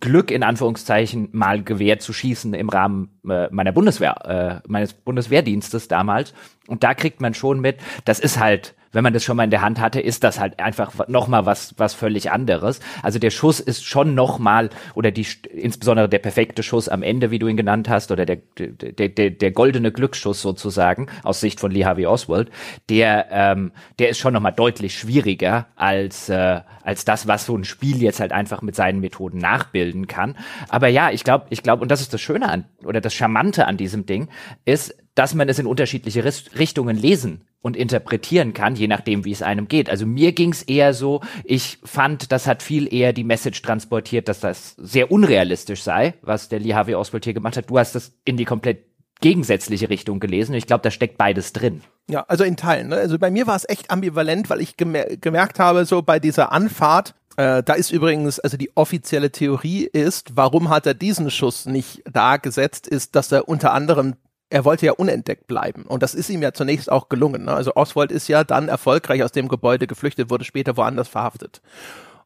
Glück in Anführungszeichen mal gewährt zu schießen im Rahmen meiner Bundeswehr, äh, meines Bundeswehrdienstes damals. Und da kriegt man schon mit, das ist halt wenn man das schon mal in der Hand hatte, ist das halt einfach nochmal was, was völlig anderes. Also der Schuss ist schon nochmal, oder die, insbesondere der perfekte Schuss am Ende, wie du ihn genannt hast, oder der, der, der, der goldene Glücksschuss sozusagen, aus Sicht von Lee Harvey Oswald, der, ähm, der ist schon nochmal deutlich schwieriger als, äh, als das, was so ein Spiel jetzt halt einfach mit seinen Methoden nachbilden kann. Aber ja, ich glaube, ich glaube, und das ist das Schöne an, oder das Charmante an diesem Ding, ist, dass man es in unterschiedliche Richtungen lesen und interpretieren kann, je nachdem, wie es einem geht. Also mir ging es eher so, ich fand, das hat viel eher die Message transportiert, dass das sehr unrealistisch sei, was der Lee Harvey Oswald hier gemacht hat. Du hast das in die komplett gegensätzliche Richtung gelesen. Ich glaube, da steckt beides drin. Ja, also in Teilen. Ne? Also bei mir war es echt ambivalent, weil ich gemer gemerkt habe, so bei dieser Anfahrt, äh, da ist übrigens, also die offizielle Theorie ist, warum hat er diesen Schuss nicht da gesetzt, ist, dass er unter anderem er wollte ja unentdeckt bleiben. Und das ist ihm ja zunächst auch gelungen. Ne? Also Oswald ist ja dann erfolgreich aus dem Gebäude geflüchtet, wurde später woanders verhaftet.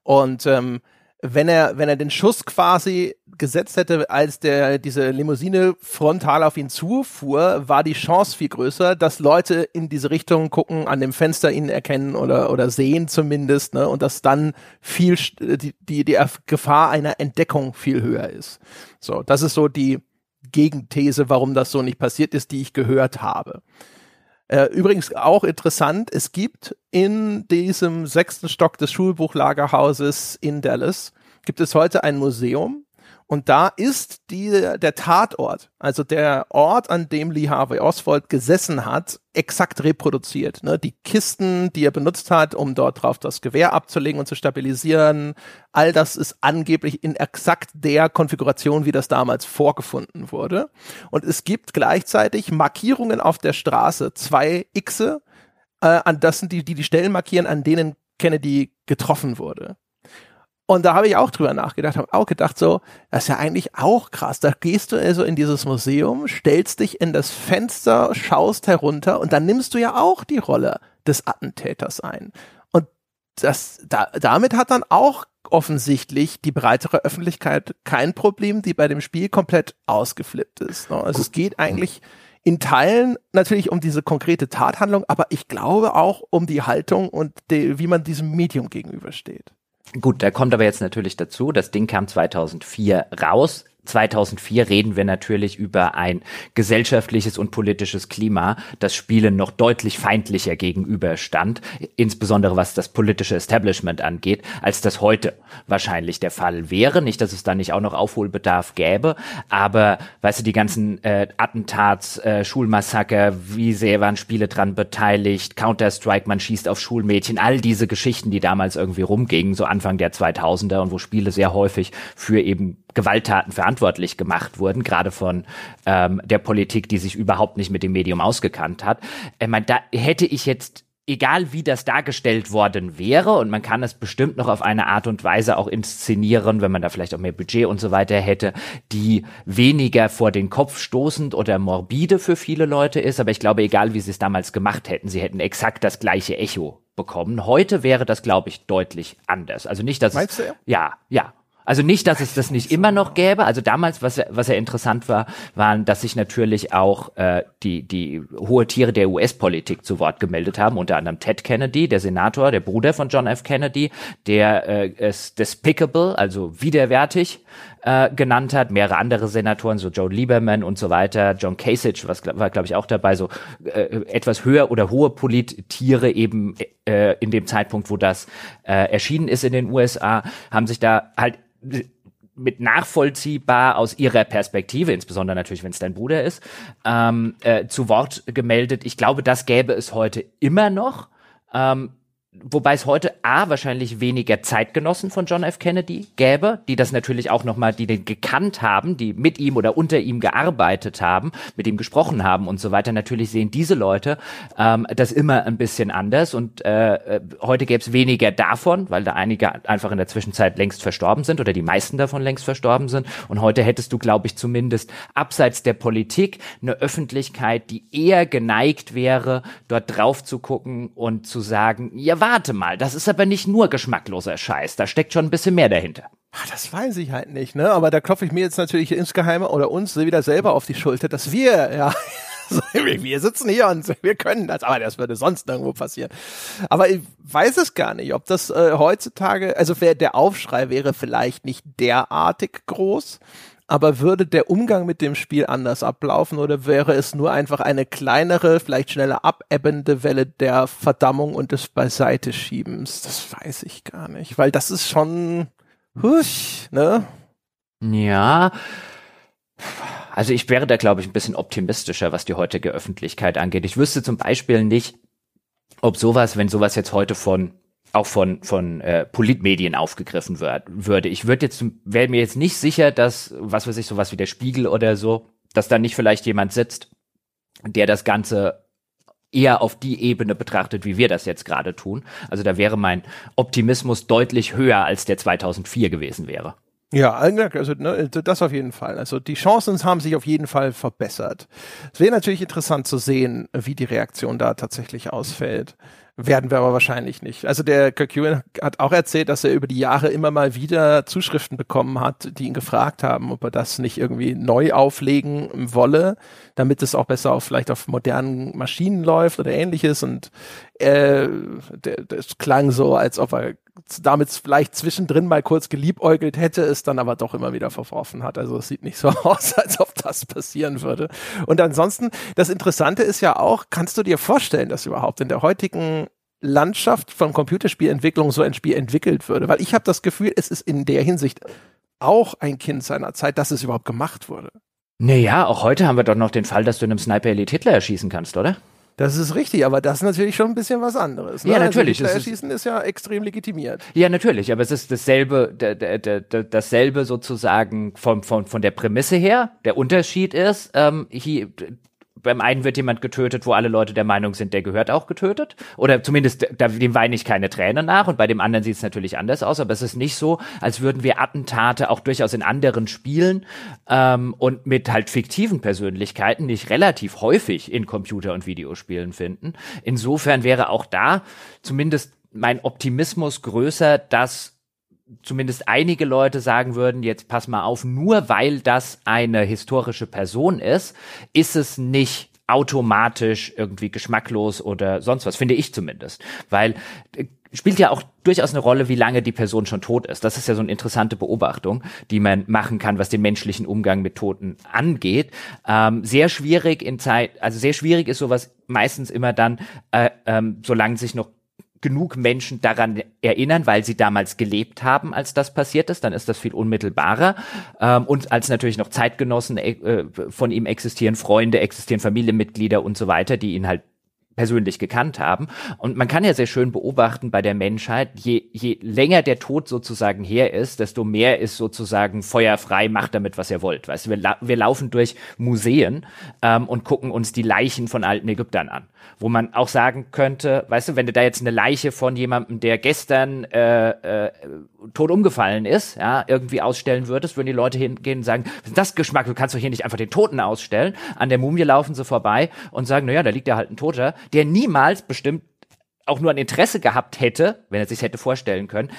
Und ähm, wenn er, wenn er den Schuss quasi gesetzt hätte, als der diese Limousine frontal auf ihn zufuhr, war die Chance viel größer, dass Leute in diese Richtung gucken, an dem Fenster ihn erkennen oder oder sehen zumindest, ne, und dass dann viel die die die Gefahr einer Entdeckung viel höher ist. So, das ist so die Gegenthese, warum das so nicht passiert ist, die ich gehört habe. Äh, übrigens auch interessant, es gibt in diesem sechsten Stock des Schulbuchlagerhauses in Dallas, gibt es heute ein Museum Und da ist die, der Tatort, also der Ort, an dem Lee Harvey Oswald gesessen hat, exakt reproduziert. Ne? Die Kisten, die er benutzt hat, um dort drauf das Gewehr abzulegen und zu stabilisieren, all das ist angeblich in exakt der Konfiguration, wie das damals vorgefunden wurde. Und es gibt gleichzeitig Markierungen auf der Straße, zwei Xe, äh, an das sind die, die die Stellen markieren, an denen Kennedy getroffen wurde. Und da habe ich auch drüber nachgedacht, habe auch gedacht, so, das ist ja eigentlich auch krass. Da gehst du also in dieses Museum, stellst dich in das Fenster, schaust herunter und dann nimmst du ja auch die Rolle des Attentäters ein. Und das, da, damit hat dann auch offensichtlich die breitere Öffentlichkeit kein Problem, die bei dem Spiel komplett ausgeflippt ist. Ne? Also es geht eigentlich in Teilen natürlich um diese konkrete Tathandlung, aber ich glaube auch um die Haltung und die, wie man diesem Medium gegenübersteht. Gut, da kommt aber jetzt natürlich dazu, das Ding kam 2004 raus. 2004 reden wir natürlich über ein gesellschaftliches und politisches Klima, das Spielen noch deutlich feindlicher gegenüberstand, insbesondere was das politische Establishment angeht, als das heute wahrscheinlich der Fall wäre. Nicht, dass es da nicht auch noch Aufholbedarf gäbe, aber weißt du, die ganzen äh, Attentats, äh, Schulmassaker, wie sehr waren Spiele dran beteiligt, Counter-Strike, man schießt auf Schulmädchen, all diese Geschichten, die damals irgendwie rumgingen, so Anfang der 2000er und wo Spiele sehr häufig für eben Gewalttaten verantwortlich gemacht wurden, gerade von ähm, der Politik, die sich überhaupt nicht mit dem Medium ausgekannt hat. Ich meine, da hätte ich jetzt egal wie das dargestellt worden wäre, und man kann es bestimmt noch auf eine Art und Weise auch inszenieren, wenn man da vielleicht auch mehr Budget und so weiter hätte, die weniger vor den Kopf stoßend oder morbide für viele Leute ist. Aber ich glaube, egal wie sie es damals gemacht hätten, sie hätten exakt das gleiche Echo bekommen. Heute wäre das, glaube ich, deutlich anders. Also nicht, dass Meinst es, du? ja, ja, also nicht, dass es das nicht immer noch gäbe. Also damals, was, was ja interessant war, waren, dass sich natürlich auch äh, die, die hohe Tiere der US-Politik zu Wort gemeldet haben, unter anderem Ted Kennedy, der Senator, der Bruder von John F. Kennedy, der äh, es despicable, also widerwärtig äh, genannt hat, mehrere andere Senatoren, so Joe Lieberman und so weiter, John Kasich was, war, glaube ich, auch dabei, so äh, etwas höher oder hohe Polittiere eben äh, in dem Zeitpunkt, wo das äh, erschienen ist in den USA, haben sich da halt mit nachvollziehbar aus ihrer Perspektive, insbesondere natürlich, wenn es dein Bruder ist, ähm, äh, zu Wort gemeldet. Ich glaube, das gäbe es heute immer noch. Ähm, wobei es heute A wahrscheinlich weniger Zeitgenossen von John F. Kennedy gäbe, die das natürlich auch nochmal, die den gekannt haben, die mit ihm oder unter ihm gearbeitet haben, mit ihm gesprochen haben und so weiter. Natürlich sehen diese Leute ähm, das immer ein bisschen anders und äh, äh heute gäbe es weniger davon, weil da einige einfach in der Zwischenzeit längst verstorben sind oder die meisten davon längst verstorben sind. Und heute hättest du, glaube ich, zumindest abseits der Politik eine Öffentlichkeit, die eher geneigt wäre, dort drauf zu gucken und zu sagen, ja, warte mal, das ist aber nicht nur geschmackloser Scheiß, da steckt schon ein bisschen mehr dahinter. Ach, das weiß ich halt nicht, ne? Aber da klopfe ich mir jetzt natürlich insgeheim oder uns wieder selber auf die Schulter, dass wir, ja, wir sitzen hier und wir können das, aber das würde sonst irgendwo passieren. Aber ich weiß es gar nicht, ob das äh, heutzutage, also der Aufschrei wäre vielleicht nicht derartig groß, aber würde der Umgang mit dem Spiel anders ablaufen oder wäre es nur einfach eine kleinere, vielleicht schneller abebbende Welle der Verdammung und des Beiseiteschiebens? Das weiß ich gar nicht, weil das ist schon, husch, ne? Ja. Also ich wäre da, glaube ich, ein bisschen optimistischer, was die heutige Öffentlichkeit angeht. Ich wüsste zum Beispiel nicht, ob sowas, wenn sowas jetzt heute von auch von, von äh, Politmedien aufgegriffen wird, würde. Ich würde jetzt, wäre mir jetzt nicht sicher, dass, was weiß ich, sowas wie der Spiegel oder so, dass da nicht vielleicht jemand sitzt, der das Ganze eher auf die Ebene betrachtet, wie wir das jetzt gerade tun. Also da wäre mein Optimismus deutlich höher, als der 2004 gewesen wäre. Ja, also ne, das auf jeden Fall. Also die Chancen haben sich auf jeden Fall verbessert. Es wäre natürlich interessant zu sehen, wie die Reaktion da tatsächlich ausfällt. Werden wir aber wahrscheinlich nicht. Also der Kirk Ewan hat auch erzählt, dass er über die Jahre immer mal wieder Zuschriften bekommen hat, die ihn gefragt haben, ob er das nicht irgendwie neu auflegen wolle, damit es auch besser auf vielleicht auf modernen Maschinen läuft oder ähnliches. Und äh, das klang so, als ob er damit vielleicht zwischendrin mal kurz geliebäugelt hätte, es dann aber doch immer wieder verworfen hat. Also es sieht nicht so aus, als ob das passieren würde. Und ansonsten, das Interessante ist ja auch, kannst du dir vorstellen, dass überhaupt in der heutigen Landschaft von Computerspielentwicklung so ein Spiel entwickelt würde? Weil ich habe das Gefühl, es ist in der Hinsicht auch ein Kind seiner Zeit, dass es überhaupt gemacht wurde. Naja, auch heute haben wir doch noch den Fall, dass du in einem Sniper Elite Hitler erschießen kannst, oder? Das ist richtig, aber das ist natürlich schon ein bisschen was anderes. Ne? Ja, natürlich. Also Hitler-Erschießen ist, ist ja extrem legitimiert. Ja, natürlich, aber es ist dasselbe, dasselbe sozusagen von, von, von der Prämisse her. Der Unterschied ist, ähm, hier, beim einen wird jemand getötet, wo alle Leute der Meinung sind, der gehört auch getötet. Oder zumindest, da, dem weine ich keine Tränen nach. Und bei dem anderen sieht es natürlich anders aus. Aber es ist nicht so, als würden wir Attentate auch durchaus in anderen Spielen ähm, und mit halt fiktiven Persönlichkeiten nicht relativ häufig in Computer- und Videospielen finden. Insofern wäre auch da zumindest mein Optimismus größer, dass zumindest einige Leute sagen würden, jetzt pass mal auf, nur weil das eine historische Person ist, ist es nicht automatisch irgendwie geschmacklos oder sonst was, finde ich zumindest. Weil äh, spielt ja auch durchaus eine Rolle, wie lange die Person schon tot ist. Das ist ja so eine interessante Beobachtung, die man machen kann, was den menschlichen Umgang mit Toten angeht. Ähm, sehr schwierig in Zeit, also sehr schwierig ist sowas meistens immer dann, äh, ähm, solange sich noch genug Menschen daran erinnern, weil sie damals gelebt haben, als das passiert ist, dann ist das viel unmittelbarer. Ähm, und als natürlich noch Zeitgenossen äh, von ihm existieren, Freunde existieren, Familienmitglieder und so weiter, die ihn halt persönlich gekannt haben. Und man kann ja sehr schön beobachten bei der Menschheit, je, je länger der Tod sozusagen her ist, desto mehr ist sozusagen feuerfrei, macht damit, was ihr wollt. Weißt wir, la wir laufen durch Museen ähm, und gucken uns die Leichen von alten Ägyptern an. Wo man auch sagen könnte, weißt du, wenn du da jetzt eine Leiche von jemandem, der gestern äh, äh, tot umgefallen ist, ja, irgendwie ausstellen würdest, würden die Leute hingehen und sagen, was ist das Geschmack, du kannst doch hier nicht einfach den Toten ausstellen. An der Mumie laufen sie vorbei und sagen, naja, da liegt ja halt ein Toter der niemals bestimmt auch nur ein Interesse gehabt hätte, wenn er sich hätte vorstellen können,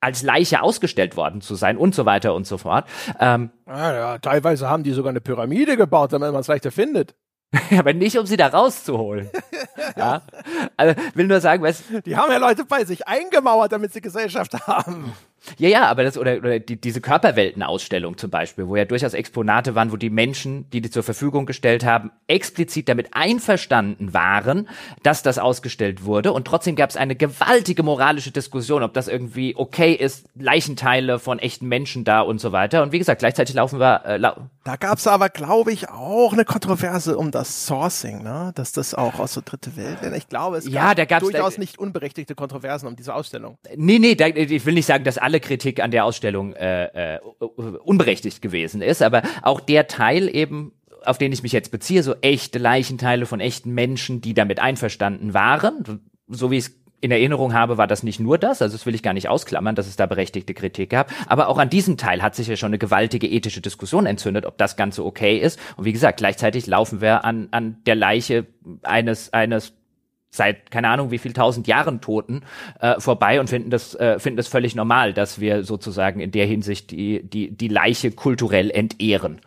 als Leiche ausgestellt worden zu sein und so weiter und so fort. Ähm, ja, ja, teilweise haben die sogar eine Pyramide gebaut, damit man es leichter findet. aber nicht, um sie da rauszuholen. ja. Also will nur sagen, weißt, die haben ja Leute bei sich eingemauert, damit sie Gesellschaft haben. Ja, ja, aber das, oder, oder die, diese Körperweltenausstellung zum Beispiel, wo ja durchaus Exponate waren, wo die Menschen, die die zur Verfügung gestellt haben, explizit damit einverstanden waren, dass das ausgestellt wurde. Und trotzdem gab es eine gewaltige moralische Diskussion, ob das irgendwie okay ist, Leichenteile von echten Menschen da und so weiter. Und wie gesagt, gleichzeitig laufen wir. Äh, lau da gab es aber, glaube ich, auch eine Kontroverse um das Sourcing, ne? Dass das auch aus so dritte Welt. Ich glaube, es gab ja, da gab's durchaus da, nicht unberechtigte Kontroversen um diese Ausstellung. Nee, nee, da, ich will nicht sagen, dass alle Kritik an der Ausstellung äh, äh, unberechtigt gewesen ist, aber auch der Teil eben auf den ich mich jetzt beziehe, so echte Leichenteile von echten Menschen, die damit einverstanden waren, so wie ich es in Erinnerung habe, war das nicht nur das, also das will ich gar nicht ausklammern, dass es da berechtigte Kritik gab, aber auch an diesem Teil hat sich ja schon eine gewaltige ethische Diskussion entzündet, ob das Ganze okay ist. Und wie gesagt, gleichzeitig laufen wir an, an der Leiche eines, eines seit keine Ahnung wie viel tausend Jahren Toten äh, vorbei und finden das äh, finden das völlig normal, dass wir sozusagen in der Hinsicht die die die Leiche kulturell entehren.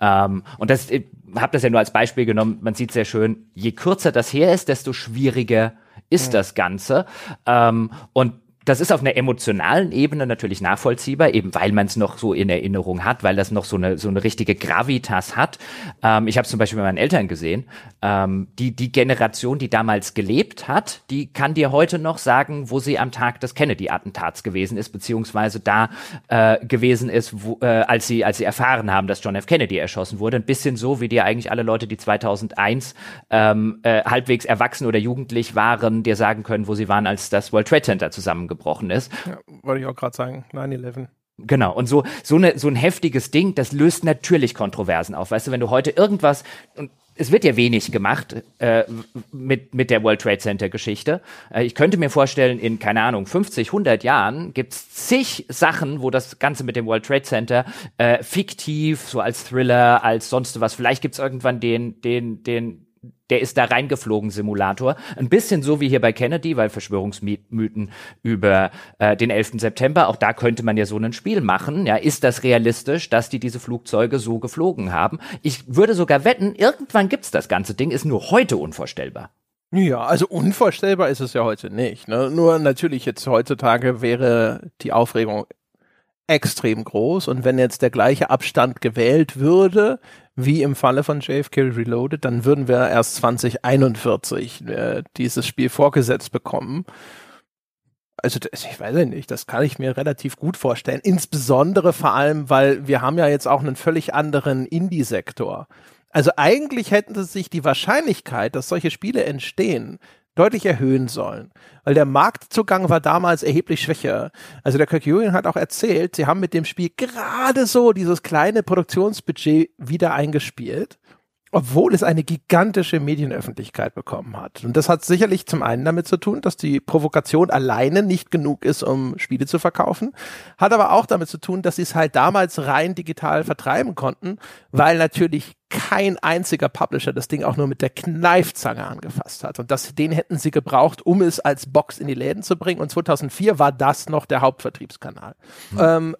Ähm, und das ich habe das ja nur als Beispiel genommen. Man sieht sehr schön, je kürzer das her ist, desto schwieriger ist mhm. das Ganze. Ähm, und das ist auf einer emotionalen Ebene natürlich nachvollziehbar, eben weil man es noch so in Erinnerung hat, weil das noch so eine so eine richtige Gravitas hat. Ähm, ich habe zum Beispiel bei meinen Eltern gesehen. Ähm, die die Generation, die damals gelebt hat, die kann dir heute noch sagen, wo sie am Tag des Kennedy-Attentats gewesen ist, beziehungsweise da äh, gewesen ist, wo, äh, als sie als sie erfahren haben, dass John F. Kennedy erschossen wurde. Ein bisschen so, wie dir eigentlich alle Leute, die 2001 ähm, äh, halbwegs erwachsen oder jugendlich waren, dir sagen können, wo sie waren, als das World Trade Center zusammengebrochen zusammengebrochen ist. Ja, wollte ich auch gerade sagen, 9-11. Genau, und so, so, eine, so ein heftiges Ding, das löst natürlich Kontroversen auf. Weißt du, wenn du heute irgendwas, und es wird ja wenig gemacht äh, mit, mit der World Trade Center Geschichte. Äh, ich könnte mir vorstellen, in, keine Ahnung, 50, 100 Jahren gibt's zig Sachen, wo das Ganze mit dem World Trade Center äh, fiktiv, so als Thriller, als sonst was, vielleicht gibt's irgendwann den, den, den, der ist da reingeflogen, Simulator. Ein bisschen so wie hier bei Kennedy, weil Verschwörungsmythen über äh, den 11. September, auch da könnte man ja so ein Spiel machen. Ja, ist das realistisch, dass die diese Flugzeuge so geflogen haben? Ich würde sogar wetten, irgendwann gibt's das ganze Ding, ist nur heute unvorstellbar. Ja, also unvorstellbar ist es ja heute nicht. Ne? Nur natürlich jetzt heutzutage wäre die Aufregung extrem groß und wenn jetzt der gleiche Abstand gewählt würde, wie im Falle von JFK Reloaded, dann würden wir erst 2041 äh, dieses Spiel vorgesetzt bekommen. Also das, ich weiß ja nicht, das kann ich mir relativ gut vorstellen. Insbesondere vor allem, weil wir haben ja jetzt auch einen völlig anderen Indie-Sektor. Also eigentlich hätten sie sich die Wahrscheinlichkeit, dass solche Spiele entstehen, deutlich erhöhen sollen. Weil der Marktzugang war damals erheblich schwächer. Also der Kirk Julian hat auch erzählt, sie haben mit dem Spiel gerade so dieses kleine Produktionsbudget wieder eingespielt obwohl es eine gigantische Medienöffentlichkeit bekommen hat. Und das hat sicherlich zum einen damit zu tun, dass die Provokation alleine nicht genug ist, um Spiele zu verkaufen, hat aber auch damit zu tun, dass sie es halt damals rein digital vertreiben konnten, weil natürlich kein einziger Publisher das Ding auch nur mit der Kneifzange angefasst hat. Und das, den hätten sie gebraucht, um es als Box in die Läden zu bringen. Und 2004 war das noch der Hauptvertriebskanal. Mhm. Ähm,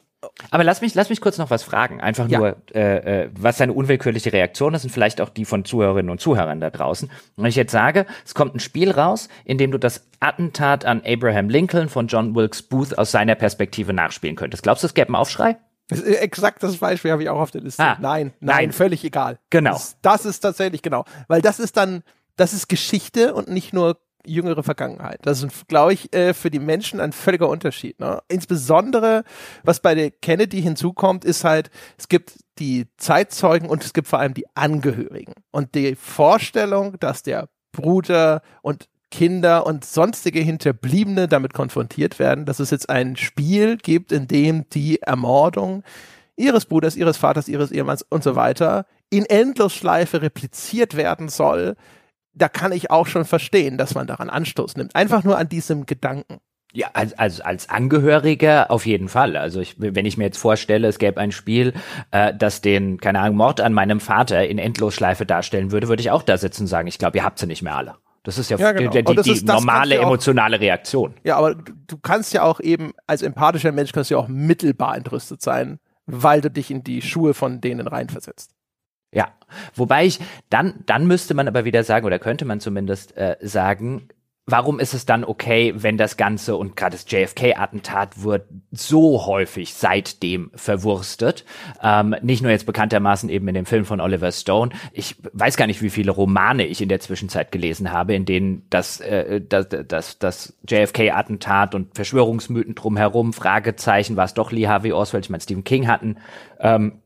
aber lass mich, lass mich kurz noch was fragen. Einfach ja. nur, äh, äh, was deine unwillkürliche Reaktion ist und vielleicht auch die von Zuhörerinnen und Zuhörern da draußen. Wenn ich jetzt sage, es kommt ein Spiel raus, in dem du das Attentat an Abraham Lincoln von John Wilkes Booth aus seiner Perspektive nachspielen könntest. Glaubst du, es gäbe einen Aufschrei? Das ist exakt das Beispiel habe ich auch auf der Liste. Ah, nein, nein, nein, völlig egal. Genau. Das, das ist tatsächlich genau. Weil das ist dann, das ist Geschichte und nicht nur jüngere Vergangenheit. Das ist, glaube ich, äh, für die Menschen ein völliger Unterschied. Ne? Insbesondere, was bei der Kennedy hinzukommt, ist halt, es gibt die Zeitzeugen und es gibt vor allem die Angehörigen. Und die Vorstellung, dass der Bruder und Kinder und sonstige Hinterbliebene damit konfrontiert werden, dass es jetzt ein Spiel gibt, in dem die Ermordung ihres Bruders, ihres Vaters, ihres Ehemanns und so weiter in Endlosschleife repliziert werden soll, da kann ich auch schon verstehen, dass man daran Anstoß nimmt. Einfach nur an diesem Gedanken. Ja, als, als, als Angehöriger auf jeden Fall. Also ich, wenn ich mir jetzt vorstelle, es gäbe ein Spiel, äh, das den, keine Ahnung, Mord an meinem Vater in Endlosschleife darstellen würde, würde ich auch da sitzen und sagen, ich glaube, ihr habt sie nicht mehr alle. Das ist ja, ja genau. die, die, die ist, normale auch, emotionale Reaktion. Ja, aber du, du, kannst ja auch eben als empathischer Mensch kannst du ja auch mittelbar entrüstet sein, weil du dich in die Schuhe von denen reinversetzt. Ja, wobei ich dann, dann müsste man aber wieder sagen, oder könnte man zumindest äh, sagen, warum ist es dann okay, wenn das Ganze und gerade das JFK-Attentat wird so häufig seitdem verwurstet? Ähm, nicht nur jetzt bekanntermaßen eben in dem Film von Oliver Stone. Ich weiß gar nicht, wie viele Romane ich in der Zwischenzeit gelesen habe, in denen das, äh, das, das, das JFK-Attentat und Verschwörungsmythen drumherum, Fragezeichen, war es doch Lee Harvey Oswald, ich meine Stephen King hatten, ähm,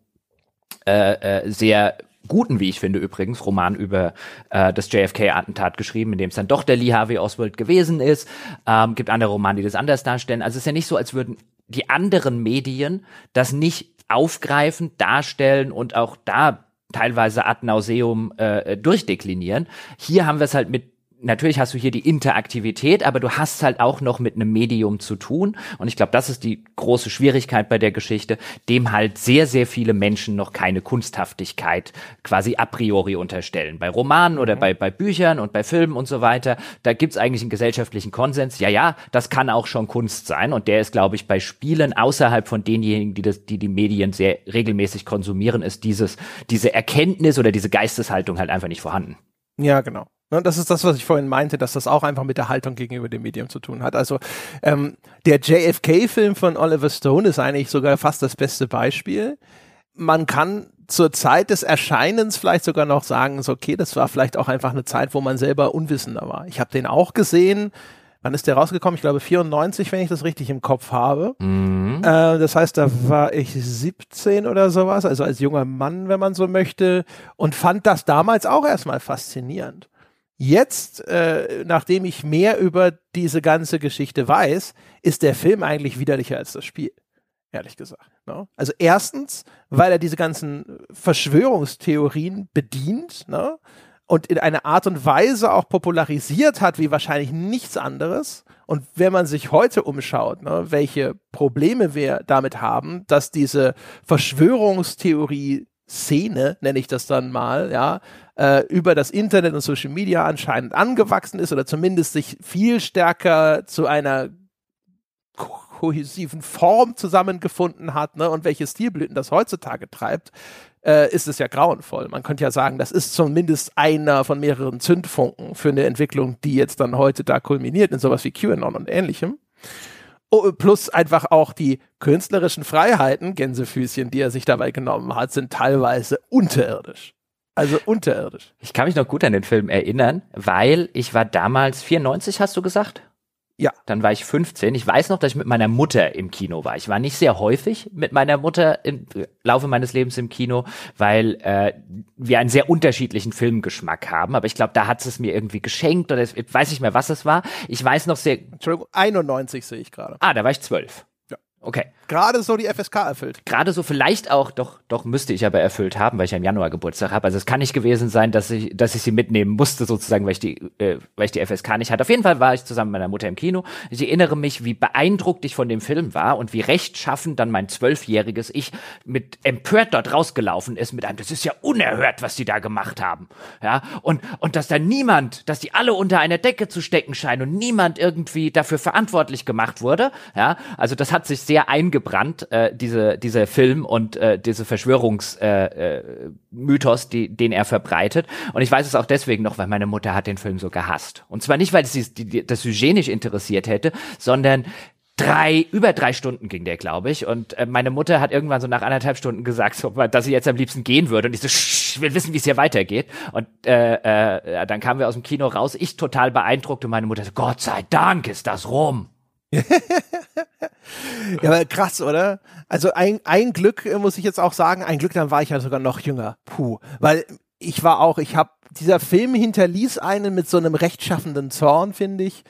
äh, äh, sehr guten, wie ich finde übrigens, Roman über äh, das JFK-Attentat geschrieben, in dem es dann doch der Lee Harvey Oswald gewesen ist. Ähm, gibt andere Romane, die das anders darstellen. Also es ist ja nicht so, als würden die anderen Medien das nicht aufgreifen, darstellen und auch da teilweise ad nauseum äh, durchdeklinieren. Hier haben wir es halt mit natürlich hast du hier die Interaktivität, aber du hast halt auch noch mit einem Medium zu tun. Und ich glaube, das ist die große Schwierigkeit bei der Geschichte, dem halt sehr, sehr viele Menschen noch keine Kunsthaftigkeit quasi a priori unterstellen. Bei Romanen oder mhm. bei, bei Büchern und bei Filmen und so weiter, da gibt's eigentlich einen gesellschaftlichen Konsens. Ja, ja, das kann auch schon Kunst sein. Und der ist, glaube ich, bei Spielen außerhalb von denjenigen, die das, die, die Medien sehr regelmäßig konsumieren, ist dieses, diese Erkenntnis oder diese Geisteshaltung halt einfach nicht vorhanden. Ja, genau. Ne, das ist das, was ich vorhin meinte, dass das auch einfach mit der Haltung gegenüber dem Medium zu tun hat. Also ähm, der JFK-Film von Oliver Stone ist eigentlich sogar fast das beste Beispiel. Man kann zur Zeit des Erscheinens vielleicht sogar noch sagen, so okay, das war vielleicht auch einfach eine Zeit, wo man selber unwissender war. Ich habe den auch gesehen. Wann ist der rausgekommen? Ich glaube 94, wenn ich das richtig im Kopf habe. Mhm. Äh, das heißt, da war ich 17 oder sowas, also als junger Mann, wenn man so möchte, und fand das damals auch erstmal faszinierend. Jetzt, äh, nachdem ich mehr über diese ganze Geschichte weiß, ist der Film eigentlich widerlicher als das Spiel. Ehrlich gesagt. Ne? Also erstens, weil er diese ganzen Verschwörungstheorien bedient ne? und in einer Art und Weise auch popularisiert hat, wie wahrscheinlich nichts anderes. Und wenn man sich heute umschaut, ne, welche Probleme wir damit haben, dass diese Verschwörungstheorie Szene, nenne ich das dann mal, ja, äh, über das Internet und Social Media anscheinend angewachsen ist oder zumindest sich viel stärker zu einer kohäsiven Form zusammengefunden hat ne, und welche Stilblüten das heutzutage treibt, äh, ist es ja grauenvoll. Man könnte ja sagen, das ist zumindest einer von mehreren Zündfunken für eine Entwicklung, die jetzt dann heute da kulminiert in sowas wie QAnon und ähnlichem. Oh, plus einfach auch die künstlerischen Freiheiten, Gänsefüßchen, die er sich dabei genommen hat, sind teilweise unterirdisch. Also unterirdisch. Ich kann mich noch gut an den Film erinnern, weil ich war damals 94, hast du gesagt? Ja. Dann war ich 15. Ich weiß noch, dass ich mit meiner Mutter im Kino war. Ich war nicht sehr häufig mit meiner Mutter im Laufe meines Lebens im Kino, weil äh, wir einen sehr unterschiedlichen Filmgeschmack haben. Aber ich glaube, da hat es mir irgendwie geschenkt oder ich weiß nicht mehr, was es war. Ich weiß noch sehr. Entschuldigung, 91 sehe ich gerade. Ah, da war ich zwölf. Okay. Gerade so die FSK erfüllt. Gerade so vielleicht auch, doch, doch müsste ich aber erfüllt haben, weil ich ja im Januar Geburtstag habe. Also es kann nicht gewesen sein, dass ich, dass ich sie mitnehmen musste, sozusagen, weil ich die, äh, weil ich die FSK nicht hatte. Auf jeden Fall war ich zusammen mit meiner Mutter im Kino. Ich erinnere mich, wie beeindruckt ich von dem Film war und wie rechtschaffend dann mein zwölfjähriges Ich mit empört dort rausgelaufen ist mit einem, das ist ja unerhört, was die da gemacht haben. Ja, und, und dass da niemand, dass die alle unter einer Decke zu stecken scheinen und niemand irgendwie dafür verantwortlich gemacht wurde. Ja, also das hat sich sehr eingebrannt, äh, diese, dieser Film und äh, diese Verschwörungsmythos, äh, äh, die, den er verbreitet. Und ich weiß es auch deswegen noch, weil meine Mutter hat den Film so gehasst. Und zwar nicht, weil sie das nicht interessiert hätte, sondern drei, über drei Stunden ging der, glaube ich. Und äh, meine Mutter hat irgendwann so nach anderthalb Stunden gesagt, so, dass sie jetzt am liebsten gehen würde. Und ich so, ich will wissen, wie es hier weitergeht. Und äh, äh, dann kamen wir aus dem Kino raus, ich total beeindruckt und meine Mutter so, Gott sei Dank ist das rum. ja, aber krass, oder? Also ein, ein Glück, äh, muss ich jetzt auch sagen, ein Glück, dann war ich ja sogar noch jünger. Puh. Weil ich war auch, ich habe, dieser Film hinterließ einen mit so einem rechtschaffenden Zorn, finde ich.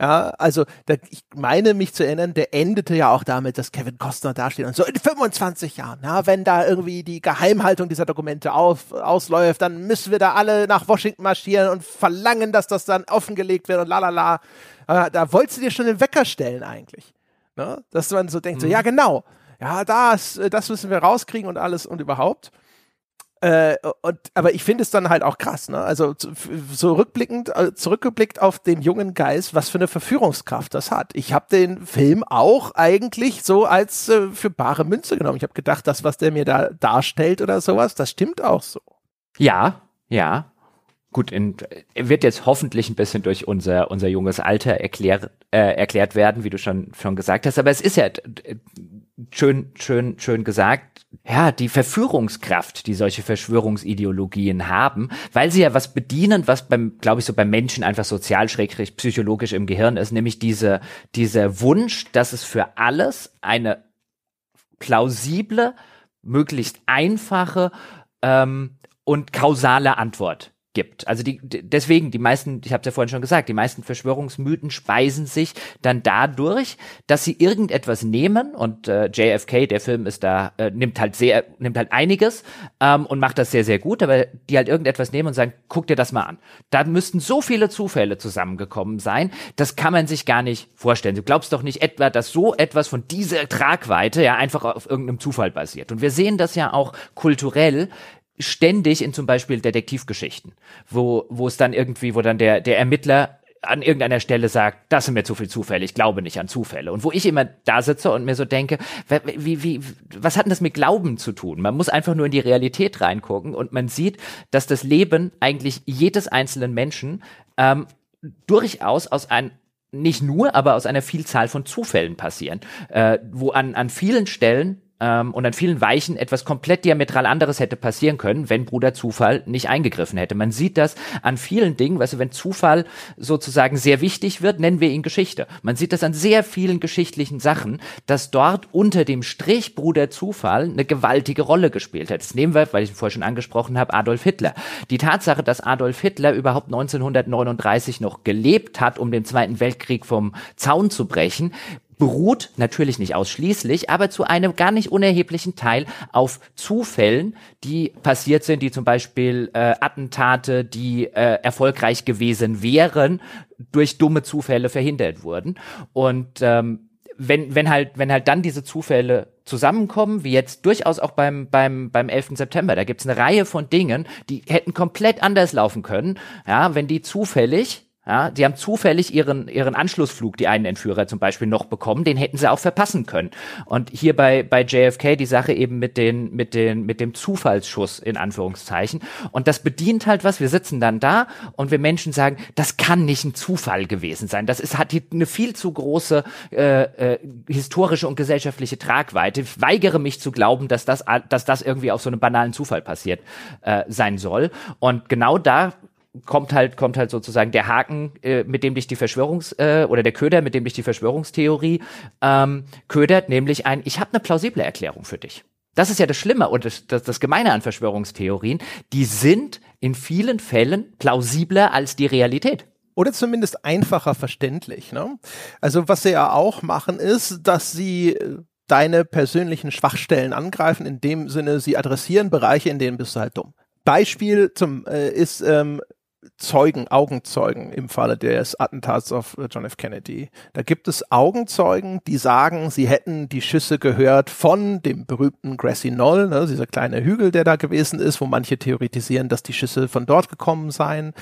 Ja, also da, ich meine mich zu erinnern, der endete ja auch damit, dass Kevin Costner dasteht und so in 25 Jahren, ja, wenn da irgendwie die Geheimhaltung dieser Dokumente auf, ausläuft, dann müssen wir da alle nach Washington marschieren und verlangen, dass das dann offengelegt wird und lalala. Da, da wolltest du dir schon den Wecker stellen eigentlich. Ne? Dass man so denkt, mhm. so, ja genau, ja, das, das müssen wir rauskriegen und alles und überhaupt. Äh, und, aber ich finde es dann halt auch krass, ne? Also so rückblickend, äh, zurückgeblickt auf den jungen Geist, was für eine Verführungskraft das hat. Ich habe den Film auch eigentlich so als äh, für bare Münze genommen. Ich habe gedacht, das, was der mir da darstellt oder sowas, das stimmt auch so. Ja, ja. Gut, in, wird jetzt hoffentlich ein bisschen durch unser, unser junges Alter erklär, äh, erklärt werden, wie du schon, schon gesagt hast. Aber es ist ja schön, schön, schön gesagt, ja, die Verführungskraft, die solche Verschwörungsideologien haben, weil sie ja was bedienen, was beim, glaube ich, so beim Menschen einfach sozial schrägstrich psychologisch im Gehirn ist, nämlich diese, dieser Wunsch, dass es für alles eine plausible, möglichst einfache ähm, und kausale Antwort gibt. Also die, deswegen, die meisten, ich habe es ja vorhin schon gesagt, die meisten Verschwörungsmythen speisen sich dann dadurch, dass sie irgendetwas nehmen und äh, JFK, der Film ist da, äh, nimmt halt sehr, nimmt halt einiges ähm, und macht das sehr, sehr gut, aber die halt irgendetwas nehmen und sagen, guck dir das mal an. Da müssten so viele Zufälle zusammengekommen sein, das kann man sich gar nicht vorstellen. Du glaubst doch nicht etwa, dass so etwas von dieser Tragweite ja einfach auf irgendeinem Zufall basiert. Und wir sehen das ja auch kulturell ständig in zum Beispiel Detektivgeschichten, wo, wo es dann irgendwie, wo dann der, der Ermittler an irgendeiner Stelle sagt, das sind mir zu viel Zufälle, ich glaube nicht an Zufälle. Und wo ich immer da sitze und mir so denke, wie, wie, was hat denn das mit Glauben zu tun? Man muss einfach nur in die Realität reingucken und man sieht, dass das Leben eigentlich jedes einzelnen Menschen ähm, durchaus aus einem nicht nur, aber aus einer Vielzahl von Zufällen passieren, äh, wo an, an vielen Stellen ähm, und an vielen Weichen etwas komplett diametral anderes hätte passieren können, wenn Bruder Zufall nicht eingegriffen hätte. Man sieht das an vielen Dingen, weißt du, wenn Zufall sozusagen sehr wichtig wird, nennen wir ihn Geschichte. Man sieht das an sehr vielen geschichtlichen Sachen, dass dort unter dem Strich Bruder Zufall eine gewaltige Rolle gespielt hat. Das nehmen wir, weil ich ihn vorher schon angesprochen habe, Adolf Hitler. Die Tatsache, dass Adolf Hitler überhaupt 1939 noch gelebt hat, um den Zweiten Weltkrieg vom Zaun zu brechen, beruht natürlich nicht ausschließlich, aber zu einem gar nicht unerheblichen Teil auf Zufällen, die passiert sind, die zum Beispiel äh, Attentate, die äh, erfolgreich gewesen wären, durch dumme Zufälle verhindert wurden. Und ähm, wenn, wenn halt, wenn halt dann diese Zufälle zusammenkommen, wie jetzt durchaus auch beim, beim, beim 11. September, da gibt's eine Reihe von Dingen, die hätten komplett anders laufen können, ja, wenn die zufällig ja, die haben zufällig ihren, ihren Anschlussflug, die einen Entführer zum Beispiel, noch bekommen. Den hätten sie auch verpassen können. Und hier bei, bei JFK die Sache eben mit, den, mit, den, mit dem Zufallsschuss in Anführungszeichen. Und das bedient halt was. Wir sitzen dann da und wir Menschen sagen, das kann nicht ein Zufall gewesen sein. Das ist, hat eine viel zu große äh, äh, historische und gesellschaftliche Tragweite. Ich weigere mich zu glauben, dass das, dass das irgendwie auf so einem banalen Zufall passiert äh, sein soll. Und genau da kommt halt, kommt halt sozusagen der Haken, äh, mit dem dich die Verschwörungs- äh, oder der Köder, mit dem dich die Verschwörungstheorie ähm, ködert, nämlich ein, ich habe eine plausible Erklärung für dich. Das ist ja das Schlimme und das, das, das Gemeine an Verschwörungstheorien. Die sind in vielen Fällen plausibler als die Realität. Oder zumindest einfacher verständlich. Ne? Also was sie ja auch machen, ist, dass sie äh, deine persönlichen Schwachstellen angreifen. In dem Sinne, sie adressieren Bereiche, in denen bist du halt dumm. Beispiel zum äh, ist ähm, Zeugen, Augenzeugen im Falle des Attentats auf John F. Kennedy. Da gibt es Augenzeugen, die sagen, sie hätten die Schüsse gehört von dem berühmten Grassy Knoll, ne, dieser kleine Hügel, der da gewesen ist, wo manche theoretisieren, dass die Schüsse von dort gekommen seien.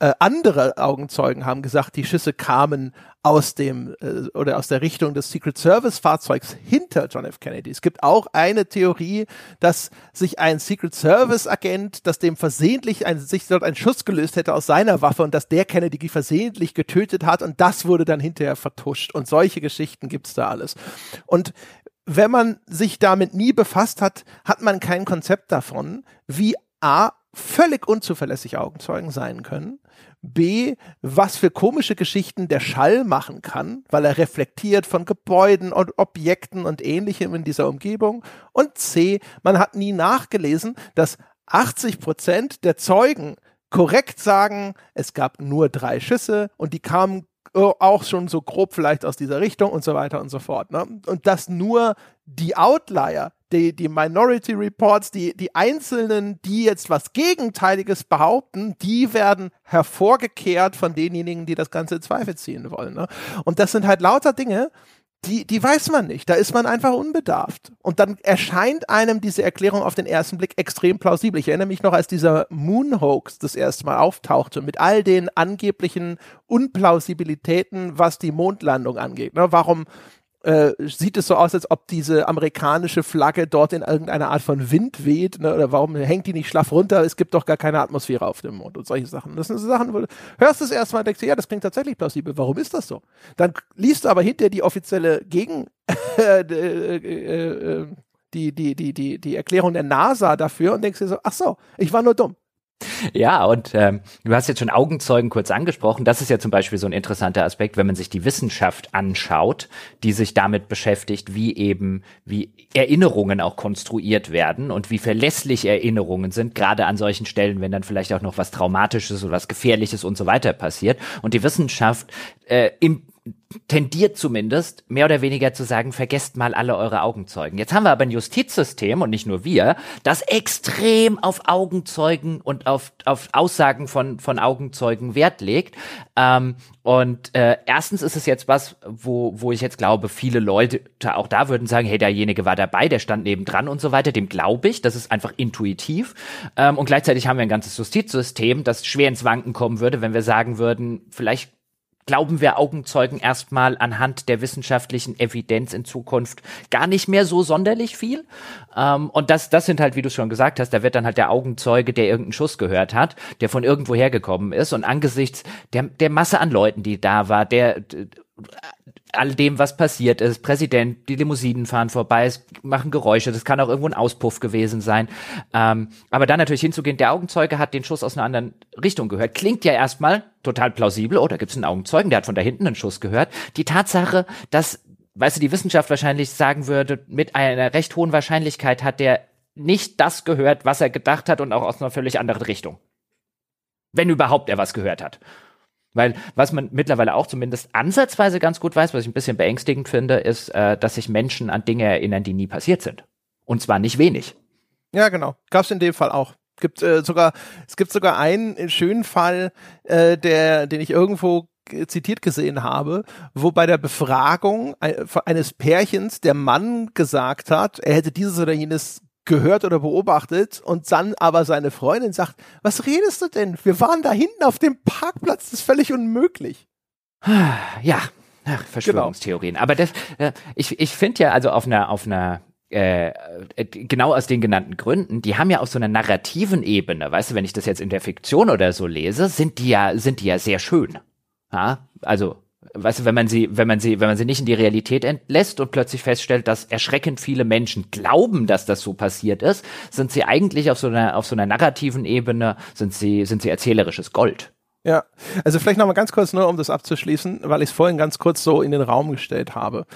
Äh, andere Augenzeugen haben gesagt, die Schüsse kamen aus dem äh, oder aus der Richtung des Secret Service Fahrzeugs hinter John F. Kennedy. Es gibt auch eine Theorie, dass sich ein Secret Service Agent, dass dem versehentlich ein, sich dort ein Schuss gelöst hätte aus seiner Waffe und dass der Kennedy versehentlich getötet hat und das wurde dann hinterher vertuscht und solche Geschichten gibt's da alles. Und wenn man sich damit nie befasst hat, hat man kein Konzept davon, wie A völlig unzuverlässig Augenzeugen sein können B, was für komische Geschichten der Schall machen kann, weil er reflektiert von Gebäuden und Objekten und ähnlichem in dieser Umgebung. Und C, man hat nie nachgelesen, dass 80 Prozent der Zeugen korrekt sagen, es gab nur drei Schüsse und die kamen auch schon so grob vielleicht aus dieser Richtung und so weiter und so fort. Ne? Und dass nur die Outlier, die, die Minority Reports, die, die Einzelnen, die jetzt was Gegenteiliges behaupten, die werden hervorgekehrt von denjenigen, die das Ganze in Zweifel ziehen wollen. Ne? Und das sind halt lauter Dinge, die, die weiß man nicht. Da ist man einfach unbedarft. Und dann erscheint einem diese Erklärung auf den ersten Blick extrem plausibel. Ich erinnere mich noch, als dieser Moon Hoax das erste Mal auftauchte, mit all den angeblichen Unplausibilitäten, was die Mondlandung angeht. Ne? Warum äh, sieht es so aus, als ob diese amerikanische Flagge dort in irgendeiner Art von Wind weht, ne? oder warum hängt die nicht schlaff runter? Es gibt doch gar keine Atmosphäre auf dem Mond und solche Sachen. Das sind so Sachen, wo du hörst es erstmal und denkst, ja, das klingt tatsächlich plausibel. Warum ist das so? Dann liest du aber hinter die offizielle Gegen, äh, äh, äh, die, die, die, die, die Erklärung der NASA dafür und denkst dir so, ach so, ich war nur dumm. Ja, und ähm, du hast jetzt schon Augenzeugen kurz angesprochen. Das ist ja zum Beispiel so ein interessanter Aspekt, wenn man sich die Wissenschaft anschaut, die sich damit beschäftigt, wie eben, wie Erinnerungen auch konstruiert werden und wie verlässlich Erinnerungen sind, gerade an solchen Stellen, wenn dann vielleicht auch noch was Traumatisches oder was Gefährliches und so weiter passiert. Und die Wissenschaft äh, im tendiert zumindest, mehr oder weniger zu sagen, vergesst mal alle eure Augenzeugen. Jetzt haben wir aber ein Justizsystem und nicht nur wir, das extrem auf Augenzeugen und auf, auf Aussagen von, von Augenzeugen Wert legt. Ähm, und äh, erstens ist es jetzt was, wo, wo ich jetzt glaube, viele Leute auch da würden sagen, hey, derjenige war dabei, der stand nebendran und so weiter. Dem glaube ich, das ist einfach intuitiv. Ähm, und gleichzeitig haben wir ein ganzes Justizsystem, das schwer ins Wanken kommen würde, wenn wir sagen würden, vielleicht glauben wir Augenzeugen erstmal anhand der wissenschaftlichen Evidenz in Zukunft gar nicht mehr so sonderlich viel. Ähm, und das, das sind halt, wie du schon gesagt hast, da wird dann halt der Augenzeuge, der irgendeinen Schuss gehört hat, der von irgendwo hergekommen ist und angesichts der, der Masse an Leuten, die da war, der all dem, was passiert ist. Präsident, die Limousinen fahren vorbei, es machen Geräusche, das kann auch irgendwo ein Auspuff gewesen sein. Ähm, aber dann natürlich hinzugehen, der Augenzeuge hat den Schuss aus einer anderen Richtung gehört. Klingt ja erstmal total plausibel. Oh, da gibt's einen Augenzeugen, der hat von da hinten einen Schuss gehört. Die Tatsache, dass, weißt du, die Wissenschaft wahrscheinlich sagen würde, mit einer recht hohen Wahrscheinlichkeit hat der nicht das gehört, was er gedacht hat und auch aus einer völlig anderen Richtung. Wenn überhaupt er was gehört hat. Weil was man mittlerweile auch zumindest ansatzweise ganz gut weiß, was ich ein bisschen beängstigend finde, ist, äh, dass sich Menschen an Dinge erinnern, die nie passiert sind. Und zwar nicht wenig. Ja, genau. Gab's in dem Fall auch. Gibt äh, sogar, es gibt sogar einen schönen Fall, äh, der, den ich irgendwo zitiert gesehen habe, wo bei der Befragung eines Pärchens der Mann gesagt hat, er hätte dieses oder jenes gehört oder beobachtet und dann aber seine Freundin sagt, was redest du denn? Wir waren da hinten auf dem Parkplatz, das ist völlig unmöglich. Ja, Ach, Verschwörungstheorien. Genau. Aber das, äh, ich, ich finde ja also auf einer, auf einer äh, äh, genau aus den genannten Gründen, die haben ja auf so einer narrativen Ebene, weißt du, wenn ich das jetzt in der Fiktion oder so lese, sind die ja, sind die ja sehr schön. Ja? Also weißt du, wenn man sie, wenn man sie, wenn man sie nicht in die Realität entlässt und plötzlich feststellt, dass erschreckend viele Menschen glauben, dass das so passiert ist, sind sie eigentlich auf so einer, auf so einer narrativen Ebene, sind sie, sind sie erzählerisches Gold. Ja, also vielleicht nochmal ganz kurz nur, um das abzuschließen, weil ich es vorhin ganz kurz so in den Raum gestellt habe.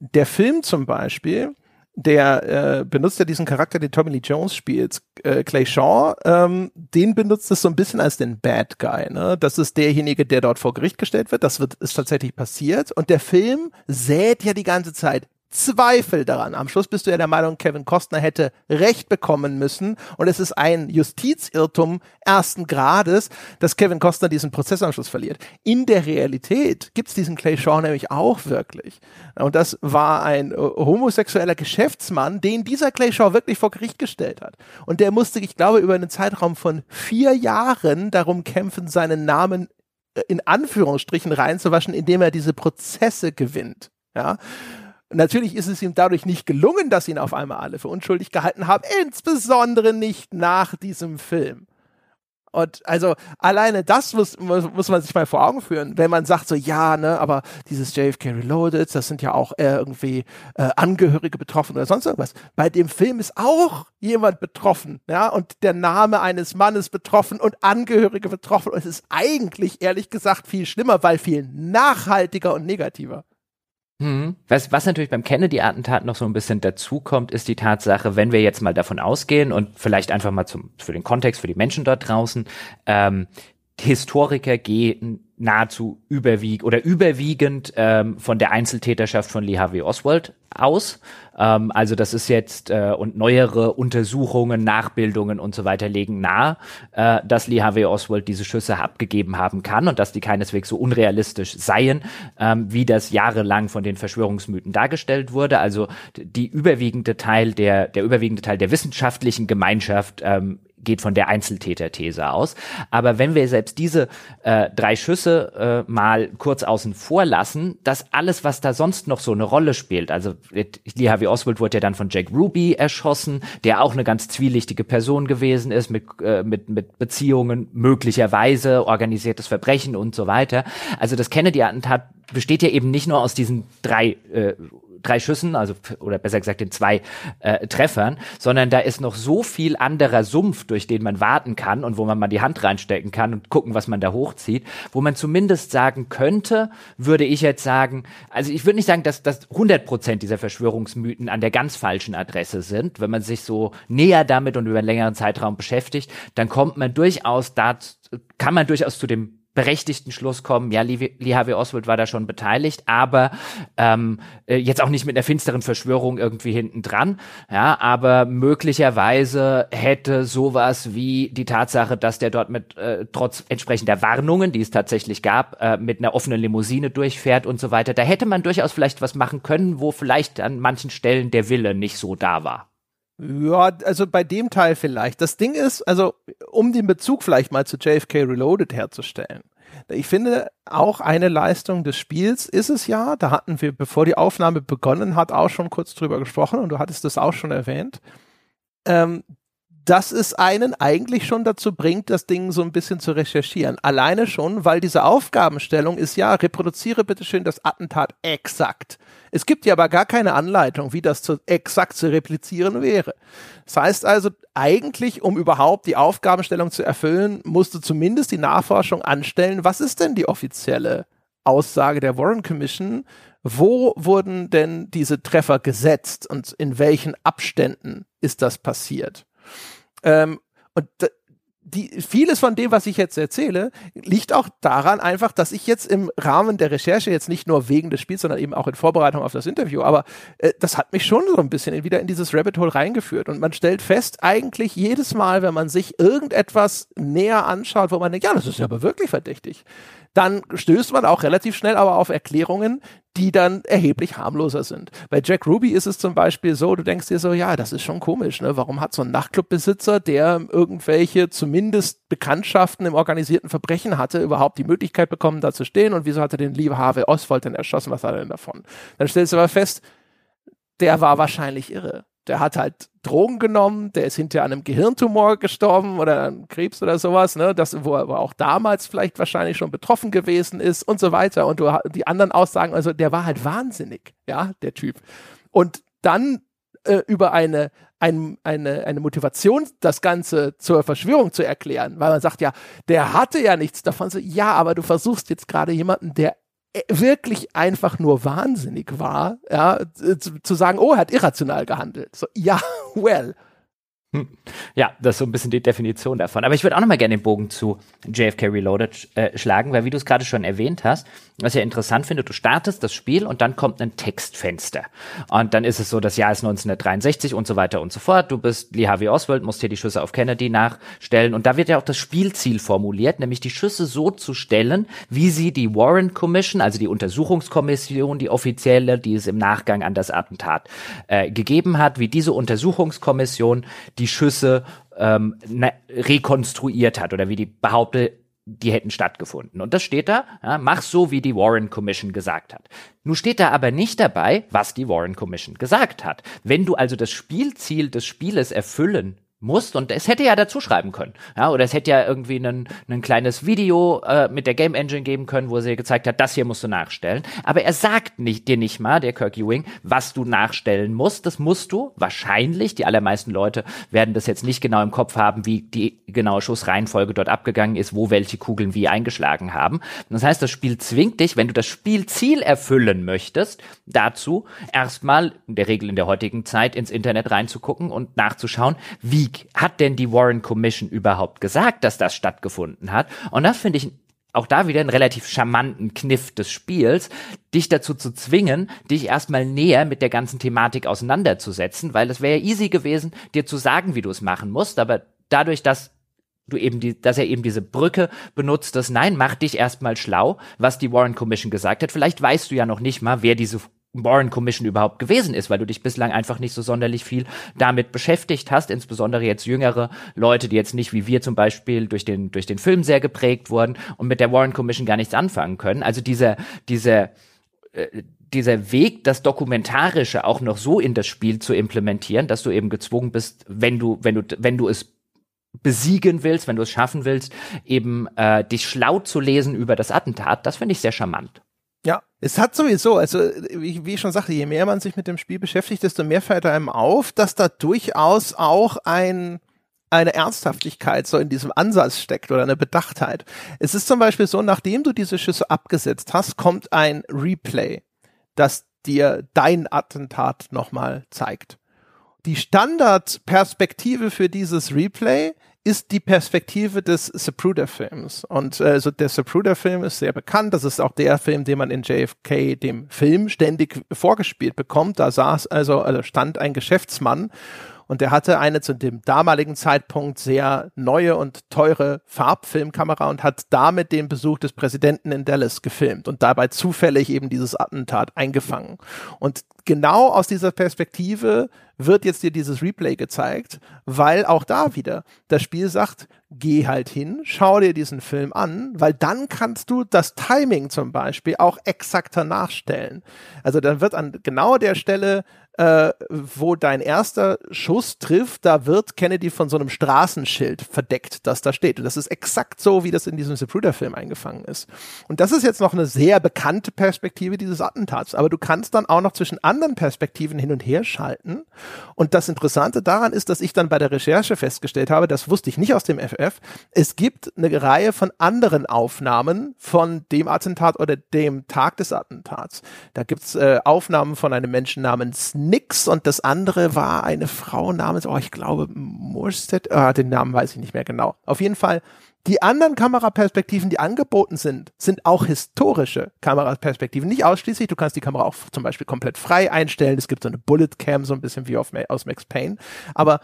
Der Film zum Beispiel der äh, benutzt ja diesen Charakter, den Tommy Lee Jones spielt, äh, Clay Shaw, ähm, den benutzt es so ein bisschen als den Bad Guy. Ne? Das ist derjenige, der dort vor Gericht gestellt wird. Das wird ist tatsächlich passiert. Und der Film sät ja die ganze Zeit Zweifel daran. Am Schluss bist du ja der Meinung, Kevin Costner hätte Recht bekommen müssen. Und es ist ein Justizirrtum ersten Grades, dass Kevin Costner diesen Prozess am Schluss verliert. In der Realität gibt's diesen Clay Shaw nämlich auch wirklich. Und das war ein äh, homosexueller Geschäftsmann, den dieser Clay Shaw wirklich vor Gericht gestellt hat. Und der musste, ich glaube, über einen Zeitraum von vier Jahren darum kämpfen, seinen Namen äh, in Anführungsstrichen reinzuwaschen, indem er diese Prozesse gewinnt. Ja, Natürlich ist es ihm dadurch nicht gelungen, dass ihn auf einmal alle für unschuldig gehalten haben, insbesondere nicht nach diesem Film. Und also alleine das muss, muss man sich mal vor Augen führen, wenn man sagt so, ja, ne, aber dieses JFK Reloaded, das sind ja auch äh, irgendwie äh, Angehörige betroffen oder sonst irgendwas. Bei dem Film ist auch jemand betroffen, ja, und der Name eines Mannes betroffen und Angehörige betroffen. Und es ist eigentlich, ehrlich gesagt, viel schlimmer, weil viel nachhaltiger und negativer. Mhm. Was, was natürlich beim Kennedy-Attentat noch so ein bisschen dazukommt, ist die Tatsache, wenn wir jetzt mal davon ausgehen und vielleicht einfach mal zum, für den Kontext, für die Menschen dort draußen, ähm, Historiker gehen nahezu überwiegend oder überwiegend ähm, von der Einzeltäterschaft von Lee Harvey Oswald aus. Ähm, also das ist jetzt äh, und neuere Untersuchungen, Nachbildungen und so weiter legen nahe, äh, dass Lee Harvey Oswald diese Schüsse abgegeben haben kann und dass die keineswegs so unrealistisch seien, ähm, wie das jahrelang von den Verschwörungsmythen dargestellt wurde. Also die überwiegende Teil der der überwiegende Teil der wissenschaftlichen Gemeinschaft ähm, geht von der Einzeltäter-These aus. Aber wenn wir selbst diese äh, drei Schüsse äh, mal kurz außen vor lassen, dass alles, was da sonst noch so eine Rolle spielt, also Lee Harvey Oswald wurde ja dann von Jack Ruby erschossen, der auch eine ganz zwielichtige Person gewesen ist, mit, äh, mit, mit Beziehungen, möglicherweise organisiertes Verbrechen und so weiter. Also das Kennedy-Attentat besteht ja eben nicht nur aus diesen drei äh, drei Schüssen, also oder besser gesagt den zwei äh, Treffern, sondern da ist noch so viel anderer Sumpf, durch den man warten kann und wo man mal die Hand reinstecken kann und gucken, was man da hochzieht, wo man zumindest sagen könnte, würde ich jetzt sagen, also ich würde nicht sagen, dass das 100 Prozent dieser Verschwörungsmythen an der ganz falschen Adresse sind. Wenn man sich so näher damit und über einen längeren Zeitraum beschäftigt, dann kommt man durchaus dazu, kann man durchaus zu dem berechtigten Schluss kommen, ja, Lee, Harvey Oswald war da schon beteiligt, aber ähm, äh, jetzt auch nicht mit einer finsteren Verschwörung irgendwie hinten dran, ja, aber möglicherweise hätte sowas wie die Tatsache, dass der dort mit äh, trotz entsprechender Warnungen, die es tatsächlich gab, äh, mit einer offenen Limousine durchfährt und so weiter, da hätte man durchaus vielleicht was machen können, wo vielleicht an manchen Stellen der Wille nicht so da war. Ja, also bei dem Teil vielleicht. Das Ding ist, also um den Bezug vielleicht mal zu JFK Reloaded herzustellen. Ich finde, auch eine Leistung des Spiels ist es ja, da hatten wir, bevor die Aufnahme begonnen hat, auch schon kurz drüber gesprochen und du hattest das auch schon erwähnt, ähm, dass es einen eigentlich schon dazu bringt, das Ding so ein bisschen zu recherchieren. Alleine schon, weil diese Aufgabenstellung ist ja, reproduziere bitte schön das Attentat exakt. Es gibt ja aber gar keine Anleitung, wie das zu, exakt zu replizieren wäre. Das heißt also, eigentlich, um überhaupt die Aufgabenstellung zu erfüllen, musst du zumindest die Nachforschung anstellen, was ist denn die offizielle Aussage der Warren Commission? Wo wurden denn diese Treffer gesetzt und in welchen Abständen ist das passiert? Ähm, und die, vieles von dem, was ich jetzt erzähle, liegt auch daran einfach, dass ich jetzt im Rahmen der Recherche jetzt nicht nur wegen des Spiels, sondern eben auch in Vorbereitung auf das Interview, aber äh, das hat mich schon so ein bisschen wieder in dieses Rabbit Hole reingeführt. Und man stellt fest, eigentlich jedes Mal, wenn man sich irgendetwas näher anschaut, wo man denkt, ja, das ist ja aber wirklich verdächtig, dann stößt man auch relativ schnell aber auf Erklärungen, die dann erheblich harmloser sind. Bei Jack Ruby ist es zum Beispiel so, du denkst dir so, ja, das ist schon komisch, ne? Warum hat so ein Nachtclubbesitzer, der irgendwelche zumindest Bekanntschaften im organisierten Verbrechen hatte, überhaupt die Möglichkeit bekommen, da zu stehen und wieso hat er den Lee Harvey Oswald denn erschossen? Was hat er denn davon? Dann stellst du aber fest, der war wahrscheinlich irre. Der hat halt Drogen genommen, der ist hinterher an einem Gehirntumor gestorben oder an Krebs oder sowas, ne, das, wo er auch damals vielleicht wahrscheinlich schon betroffen gewesen ist und so weiter. Und du, die anderen Aussagen, also der war halt wahnsinnig, ja, der Typ. Und dann äh, über eine, ein, eine, eine Motivation, das Ganze zur Verschwörung zu erklären, weil man sagt ja, der hatte ja nichts davon. So, ja, aber du versuchst jetzt gerade jemanden, der wirklich einfach nur wahnsinnig war, ja, zu, zu sagen, oh, er hat irrational gehandelt. So, ja, well, hm. Ja, das ist so ein bisschen die Definition davon. Aber ich würde auch noch mal gerne den Bogen zu JFK Reloaded äh, schlagen, weil wie du es gerade schon erwähnt hast, was ich ja interessant finde, du startest das Spiel und dann kommt ein Textfenster. Und dann ist es so, das Jahr ist 1963 und so weiter und so fort. Du bist Lee Harvey Oswald, musst hier die Schüsse auf Kennedy nachstellen. Und da wird ja auch das Spielziel formuliert, nämlich die Schüsse so zu stellen, wie sie die Warren Commission, also die Untersuchungskommission, die offizielle, die es im Nachgang an das Attentat äh, gegeben hat, wie diese Untersuchungskommission die Schüsse ähm, rekonstruiert hat oder wie die behauptet, die hätten stattgefunden. Und das steht da, ja, mach so, wie die Warren Commission gesagt hat. Nun steht da aber nicht dabei, was die Warren Commission gesagt hat. Wenn du also das Spielziel des Spieles erfüllen musst und es hätte ja dazu schreiben können. Ja, oder es hätte ja irgendwie ein, ein kleines Video äh, mit der Game Engine geben können, wo sie gezeigt hat, das hier musst du nachstellen. Aber er sagt nicht, dir nicht mal, der Kirky Wing, was du nachstellen musst. Das musst du wahrscheinlich. Die allermeisten Leute werden das jetzt nicht genau im Kopf haben, wie die genaue Schussreihenfolge dort abgegangen ist, wo welche Kugeln wie eingeschlagen haben. Das heißt, das Spiel zwingt dich, wenn du das Spielziel erfüllen möchtest, dazu erstmal in der Regel in der heutigen Zeit ins Internet reinzugucken und nachzuschauen, wie hat denn die Warren Commission überhaupt gesagt, dass das stattgefunden hat? Und das finde ich auch da wieder einen relativ charmanten Kniff des Spiels, dich dazu zu zwingen, dich erstmal näher mit der ganzen Thematik auseinanderzusetzen, weil es wäre ja easy gewesen, dir zu sagen, wie du es machen musst, aber dadurch, dass du eben die, dass er eben diese Brücke benutzt, das Nein, mach dich erstmal schlau, was die Warren Commission gesagt hat. Vielleicht weißt du ja noch nicht mal, wer diese Warren Commission überhaupt gewesen ist, weil du dich bislang einfach nicht so sonderlich viel damit beschäftigt hast, insbesondere jetzt jüngere Leute, die jetzt nicht wie wir zum Beispiel durch den, durch den Film sehr geprägt wurden und mit der Warren Commission gar nichts anfangen können. Also dieser, dieser, äh, dieser Weg, das Dokumentarische auch noch so in das Spiel zu implementieren, dass du eben gezwungen bist, wenn du, wenn du, wenn du es besiegen willst, wenn du es schaffen willst, eben äh, dich schlau zu lesen über das Attentat, das finde ich sehr charmant. Es hat sowieso, also wie, wie ich schon sagte, je mehr man sich mit dem Spiel beschäftigt, desto mehr fällt einem auf, dass da durchaus auch ein eine Ernsthaftigkeit so in diesem Ansatz steckt oder eine Bedachtheit. Es ist zum Beispiel so, nachdem du diese Schüsse abgesetzt hast, kommt ein Replay, das dir dein Attentat nochmal zeigt. Die Standardperspektive für dieses Replay ist die Perspektive des Zapruder-Films. Und äh, so der Zapruder-Film ist sehr bekannt. Das ist auch der Film, den man in JFK, dem Film, ständig vorgespielt bekommt. Da saß also, also stand ein Geschäftsmann und der hatte eine zu dem damaligen Zeitpunkt sehr neue und teure Farbfilmkamera und hat damit den Besuch des Präsidenten in Dallas gefilmt und dabei zufällig eben dieses Attentat eingefangen. Und genau aus dieser Perspektive wird jetzt dir dieses Replay gezeigt, weil auch da wieder das Spiel sagt, geh halt hin, schau dir diesen Film an, weil dann kannst du das Timing zum Beispiel auch exakter nachstellen. Also dann wird an genau der Stelle äh, wo dein erster Schuss trifft, da wird Kennedy von so einem Straßenschild verdeckt, das da steht. Und das ist exakt so, wie das in diesem Zapruder-Film eingefangen ist. Und das ist jetzt noch eine sehr bekannte Perspektive dieses Attentats. Aber du kannst dann auch noch zwischen anderen Perspektiven hin und her schalten. Und das Interessante daran ist, dass ich dann bei der Recherche festgestellt habe, das wusste ich nicht aus dem FF, es gibt eine Reihe von anderen Aufnahmen von dem Attentat oder dem Tag des Attentats. Da gibt's äh, Aufnahmen von einem Menschen namens nix und das andere war eine Frau namens, oh, ich glaube, Morstedt, ah, den Namen weiß ich nicht mehr genau. Auf jeden Fall, die anderen Kameraperspektiven, die angeboten sind, sind auch historische Kameraperspektiven. Nicht ausschließlich, du kannst die Kamera auch zum Beispiel komplett frei einstellen. Es gibt so eine Bullet Cam, so ein bisschen wie auf, aus Max Payne. Aber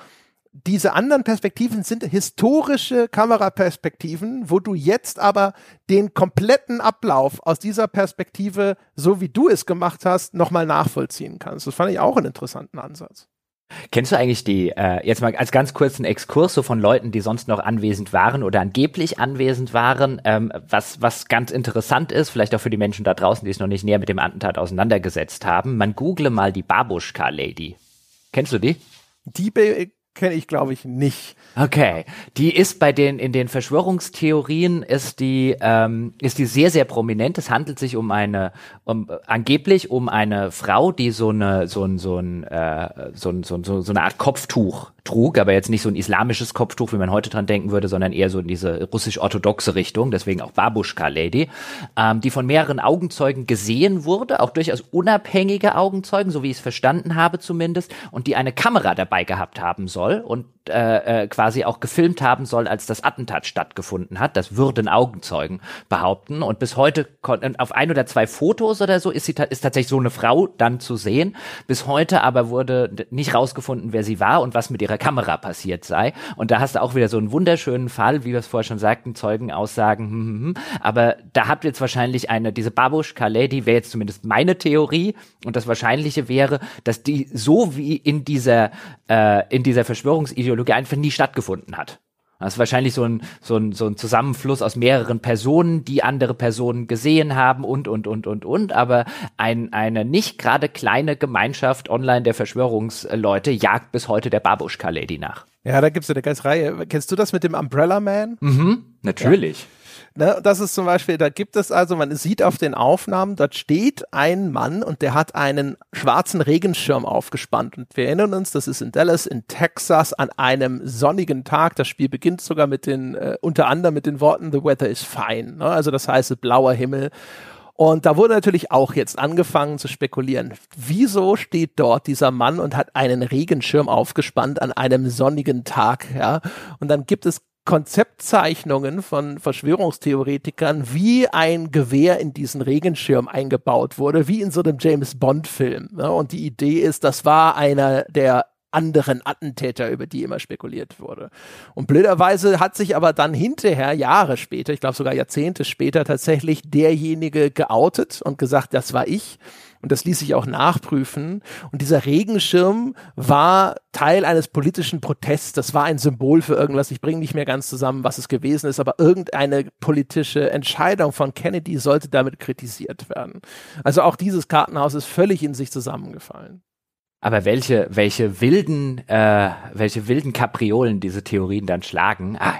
diese anderen Perspektiven sind historische Kameraperspektiven, wo du jetzt aber den kompletten Ablauf aus dieser Perspektive, so wie du es gemacht hast, nochmal nachvollziehen kannst. Das fand ich auch einen interessanten Ansatz. Kennst du eigentlich die, äh, jetzt mal als ganz kurzen Exkurs so von Leuten, die sonst noch anwesend waren oder angeblich anwesend waren, ähm, was, was ganz interessant ist, vielleicht auch für die Menschen da draußen, die es noch nicht näher mit dem Attentat auseinandergesetzt haben, man google mal die Babuschka-Lady. Kennst du die? Die kenne ich, glaube ich, nicht. Okay, die ist bei den in den Verschwörungstheorien ist die ähm, ist die sehr sehr prominent. Es handelt sich um eine um angeblich um eine Frau, die so eine so ein so ein äh, so, so, so, so eine Art Kopftuch trug, aber jetzt nicht so ein islamisches Kopftuch, wie man heute dran denken würde, sondern eher so in diese russisch-orthodoxe Richtung, deswegen auch Babuschka Lady, ähm, die von mehreren Augenzeugen gesehen wurde, auch durchaus unabhängige Augenzeugen, so wie ich es verstanden habe zumindest, und die eine Kamera dabei gehabt haben soll und äh, äh, quasi auch gefilmt haben soll, als das Attentat stattgefunden hat. Das würden Augenzeugen behaupten. Und bis heute auf ein oder zwei Fotos oder so ist sie ist tatsächlich so eine Frau dann zu sehen. Bis heute aber wurde nicht rausgefunden, wer sie war und was mit ihrer Kamera passiert sei. Und da hast du auch wieder so einen wunderschönen Fall, wie wir es vorher schon sagten, Zeugenaussagen. Hm, hm, hm. Aber da habt ihr jetzt wahrscheinlich eine, diese Babushka Lady wäre jetzt zumindest meine Theorie. Und das Wahrscheinliche wäre, dass die so wie in dieser, äh, in dieser Verschwörungsideologie einfach nie stattgefunden hat. Das ist wahrscheinlich so ein, so, ein, so ein Zusammenfluss aus mehreren Personen, die andere Personen gesehen haben und, und, und, und, und. Aber ein, eine nicht gerade kleine Gemeinschaft online der Verschwörungsleute jagt bis heute der Babuschka-Lady nach. Ja, da gibt's eine ganze Reihe. Kennst du das mit dem Umbrella Man? Mhm, natürlich. Ja. Ne, das ist zum Beispiel, da gibt es also, man sieht auf den Aufnahmen, dort steht ein Mann und der hat einen schwarzen Regenschirm aufgespannt. Und wir erinnern uns, das ist in Dallas, in Texas, an einem sonnigen Tag. Das Spiel beginnt sogar mit den, äh, unter anderem mit den Worten, The weather is fine. Ne? Also das heißt, blauer Himmel. Und da wurde natürlich auch jetzt angefangen zu spekulieren. Wieso steht dort dieser Mann und hat einen Regenschirm aufgespannt an einem sonnigen Tag? Ja, und dann gibt es Konzeptzeichnungen von Verschwörungstheoretikern, wie ein Gewehr in diesen Regenschirm eingebaut wurde, wie in so einem James Bond-Film. Ne? Und die Idee ist, das war einer der anderen Attentäter, über die immer spekuliert wurde. Und blöderweise hat sich aber dann hinterher, Jahre später, ich glaube sogar Jahrzehnte später, tatsächlich derjenige geoutet und gesagt, das war ich. Und das ließ sich auch nachprüfen. Und dieser Regenschirm war Teil eines politischen Protests. Das war ein Symbol für irgendwas. Ich bringe nicht mehr ganz zusammen, was es gewesen ist, aber irgendeine politische Entscheidung von Kennedy sollte damit kritisiert werden. Also auch dieses Kartenhaus ist völlig in sich zusammengefallen. Aber welche, welche wilden, äh, welche wilden Kapriolen diese Theorien dann schlagen. Ah,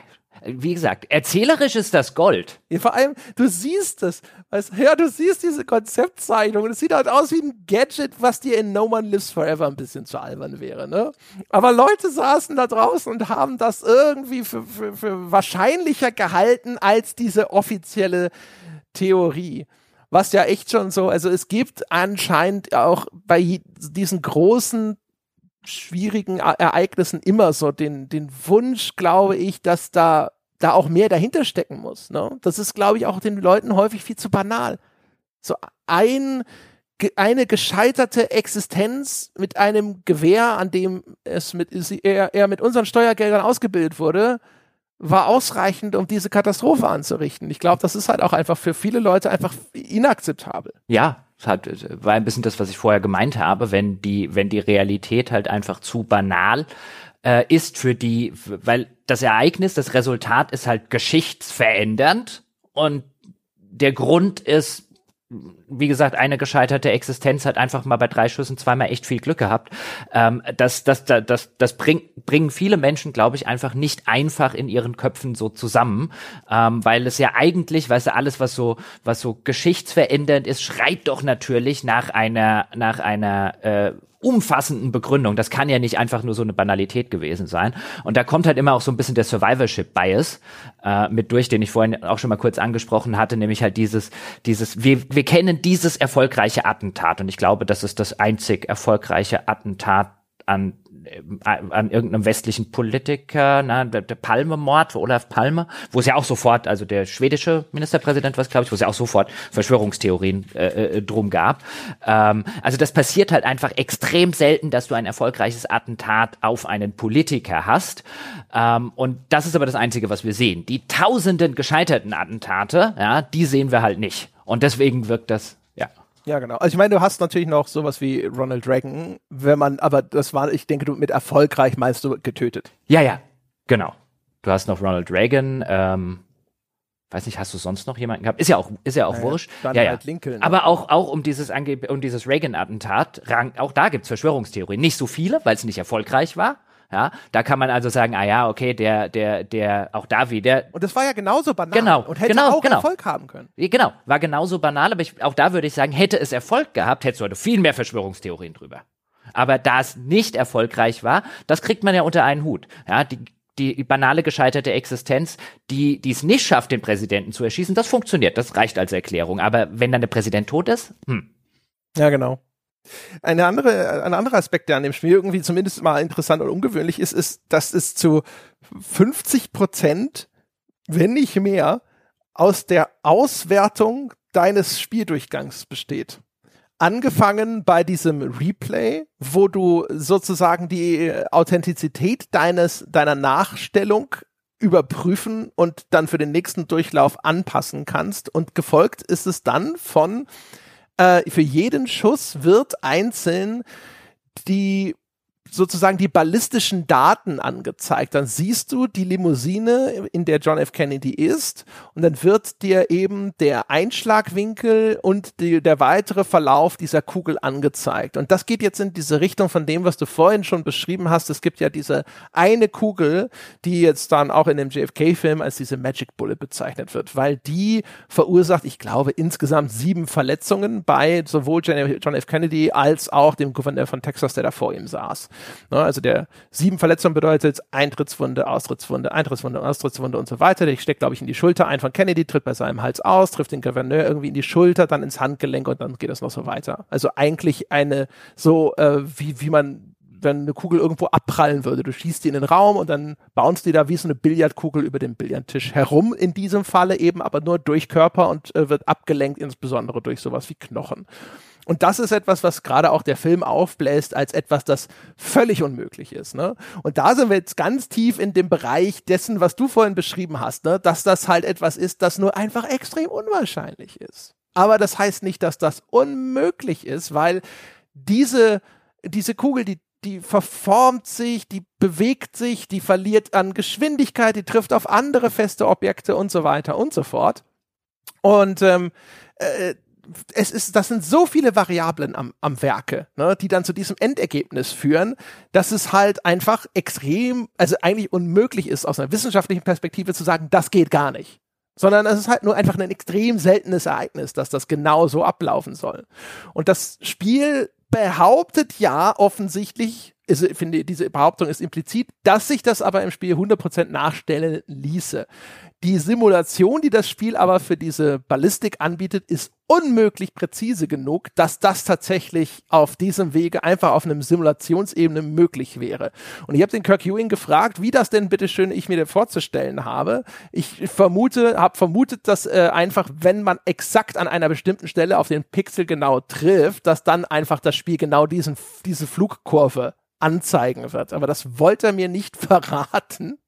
wie gesagt, erzählerisch ist das Gold. Ja, vor allem, du siehst es. Weißt, ja, du siehst diese Konzeptzeichnung es sieht halt aus wie ein Gadget, was dir in No One Lives Forever ein bisschen zu albern wäre, ne? Aber Leute saßen da draußen und haben das irgendwie für, für, für wahrscheinlicher gehalten als diese offizielle Theorie. Was ja echt schon so, also es gibt anscheinend auch bei diesen großen schwierigen Ereignissen immer so den, den Wunsch, glaube ich, dass da, da auch mehr dahinter stecken muss. Ne? Das ist, glaube ich, auch den Leuten häufig viel zu banal. So ein, eine gescheiterte Existenz mit einem Gewehr, an dem es mit, er, er mit unseren Steuergeldern ausgebildet wurde, war ausreichend, um diese Katastrophe anzurichten. Ich glaube, das ist halt auch einfach für viele Leute einfach inakzeptabel. Ja, das hat, war ein bisschen das, was ich vorher gemeint habe, wenn die, wenn die Realität halt einfach zu banal äh, ist für die, weil das Ereignis, das Resultat ist halt geschichtsverändernd und der Grund ist wie gesagt, eine gescheiterte Existenz hat einfach mal bei drei Schüssen zweimal echt viel Glück gehabt. Ähm, das das, das, das, das bring, bringen viele Menschen, glaube ich, einfach nicht einfach in ihren Köpfen so zusammen, ähm, weil es ja eigentlich, weißt du, alles, was so, was so geschichtsverändernd ist, schreit doch natürlich nach einer, nach einer äh, umfassenden Begründung. Das kann ja nicht einfach nur so eine Banalität gewesen sein. Und da kommt halt immer auch so ein bisschen der Survivorship-Bias äh, mit durch, den ich vorhin auch schon mal kurz angesprochen hatte, nämlich halt dieses, dieses, wir, wir kennen dieses erfolgreiche Attentat und ich glaube, das ist das einzig erfolgreiche Attentat an an irgendeinem westlichen Politiker, na, der, der Palme-Mord Olaf Palme, wo es ja auch sofort, also der schwedische Ministerpräsident was, glaube ich, wo es ja auch sofort Verschwörungstheorien äh, äh, drum gab. Ähm, also das passiert halt einfach extrem selten, dass du ein erfolgreiches Attentat auf einen Politiker hast. Ähm, und das ist aber das Einzige, was wir sehen. Die tausenden gescheiterten Attentate, ja, die sehen wir halt nicht. Und deswegen wirkt das ja, genau. Also ich meine, du hast natürlich noch sowas wie Ronald Reagan, wenn man, aber das war, ich denke, du mit erfolgreich meinst du getötet. Ja, ja, genau. Du hast noch Ronald Reagan, ähm, weiß nicht, hast du sonst noch jemanden gehabt? Ist ja auch, ist ja auch Naja, wurscht. dann ja, ja. halt Lincoln. Aber auch, auch um dieses, Ange um dieses Reagan-Attentat, auch da gibt's Verschwörungstheorien. Nicht so viele, weil es nicht erfolgreich war. Ja, da kann man also sagen, ah ja, okay, der, der, der, auch da wieder, Und das war ja genauso banal Genau, und hätte genau, auch genau. Erfolg haben können. Genau, war genauso banal, aber ich, auch da würde ich sagen, hätte es Erfolg gehabt, hättest du heute viel mehr Verschwörungstheorien drüber. Aber da es nicht erfolgreich war, das kriegt man ja unter einen Hut. Ja, die, die banale gescheiterte Existenz, die die es nicht schafft, den Präsidenten zu erschießen, das funktioniert, das reicht als Erklärung. Aber wenn dann der Präsident tot ist, hm, Ja, genau. Eine andere, ein anderer Aspekt, der an dem Spiel irgendwie zumindest mal interessant und ungewöhnlich ist, ist, dass es zu 50 Prozent, wenn nicht mehr, aus der Auswertung deines Spieldurchgangs besteht. Angefangen bei diesem Replay, wo du sozusagen die Authentizität deines, deiner Nachstellung überprüfen und dann für den nächsten Durchlauf anpassen kannst. Und gefolgt ist es dann von äh, für jeden Schuss wird einzeln die sozusagen die ballistischen Daten angezeigt. Dann siehst du die Limousine, in der John F. Kennedy ist, und dann wird dir eben der Einschlagwinkel und die, der weitere Verlauf dieser Kugel angezeigt. Und das geht jetzt in diese Richtung von dem, was du vorhin schon beschrieben hast. Es gibt ja diese eine Kugel, die jetzt dann auch in dem JFK-Film als diese Magic Bullet bezeichnet wird, weil die verursacht, ich glaube, insgesamt sieben Verletzungen bei sowohl John F. Kennedy als auch dem Gouverneur von Texas, der da vor ihm saß. Ne, also der sieben Verletzungen bedeutet Eintrittswunde, Austrittswunde, Eintrittswunde, Austrittswunde und so weiter. Der steckt, glaube ich, in die Schulter ein von Kennedy, tritt bei seinem Hals aus, trifft den Gouverneur irgendwie in die Schulter, dann ins Handgelenk und dann geht das noch so weiter. Also eigentlich eine so, äh, wie, wie man wenn eine Kugel irgendwo abprallen würde. Du schießt die in den Raum und dann bounce die da wie so eine Billardkugel über den Billardtisch herum. In diesem Falle eben aber nur durch Körper und äh, wird abgelenkt, insbesondere durch sowas wie Knochen. Und das ist etwas, was gerade auch der Film aufbläst als etwas, das völlig unmöglich ist. Ne? Und da sind wir jetzt ganz tief in dem Bereich dessen, was du vorhin beschrieben hast, ne? dass das halt etwas ist, das nur einfach extrem unwahrscheinlich ist. Aber das heißt nicht, dass das unmöglich ist, weil diese, diese Kugel, die die verformt sich, die bewegt sich, die verliert an Geschwindigkeit, die trifft auf andere feste Objekte und so weiter und so fort. Und ähm, äh, es ist, das sind so viele Variablen am, am Werke, ne, die dann zu diesem Endergebnis führen, dass es halt einfach extrem, also eigentlich unmöglich ist, aus einer wissenschaftlichen Perspektive zu sagen, das geht gar nicht. Sondern es ist halt nur einfach ein extrem seltenes Ereignis, dass das genau so ablaufen soll. Und das Spiel behauptet ja offensichtlich, ist, ich finde, diese Behauptung ist implizit, dass sich das aber im Spiel 100% nachstellen ließe. Die Simulation, die das Spiel aber für diese Ballistik anbietet, ist unmöglich präzise genug, dass das tatsächlich auf diesem Wege einfach auf einem Simulationsebene möglich wäre. Und ich habe den Kirk Ewing gefragt, wie das denn bitteschön ich mir denn vorzustellen habe. Ich vermute, habe vermutet, dass äh, einfach, wenn man exakt an einer bestimmten Stelle auf den Pixel genau trifft, dass dann einfach das Spiel genau diesen, diese Flugkurve anzeigen wird. Aber das wollte er mir nicht verraten.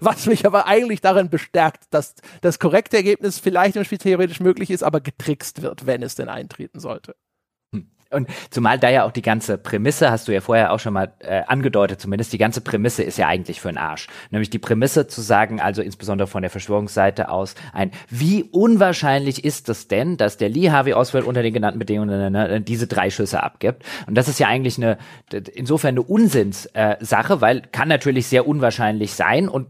Was mich aber eigentlich darin bestärkt, dass das korrekte Ergebnis vielleicht im Spiel theoretisch möglich ist, aber getrickst wird, wenn es denn eintreten sollte. Und zumal da ja auch die ganze Prämisse, hast du ja vorher auch schon mal äh, angedeutet zumindest, die ganze Prämisse ist ja eigentlich für den Arsch. Nämlich die Prämisse zu sagen, also insbesondere von der Verschwörungsseite aus, ein, wie unwahrscheinlich ist es denn, dass der Lee Harvey Oswald unter den genannten Bedingungen ne, diese drei Schüsse abgibt? Und das ist ja eigentlich eine, insofern eine Unsinnssache, äh, weil kann natürlich sehr unwahrscheinlich sein und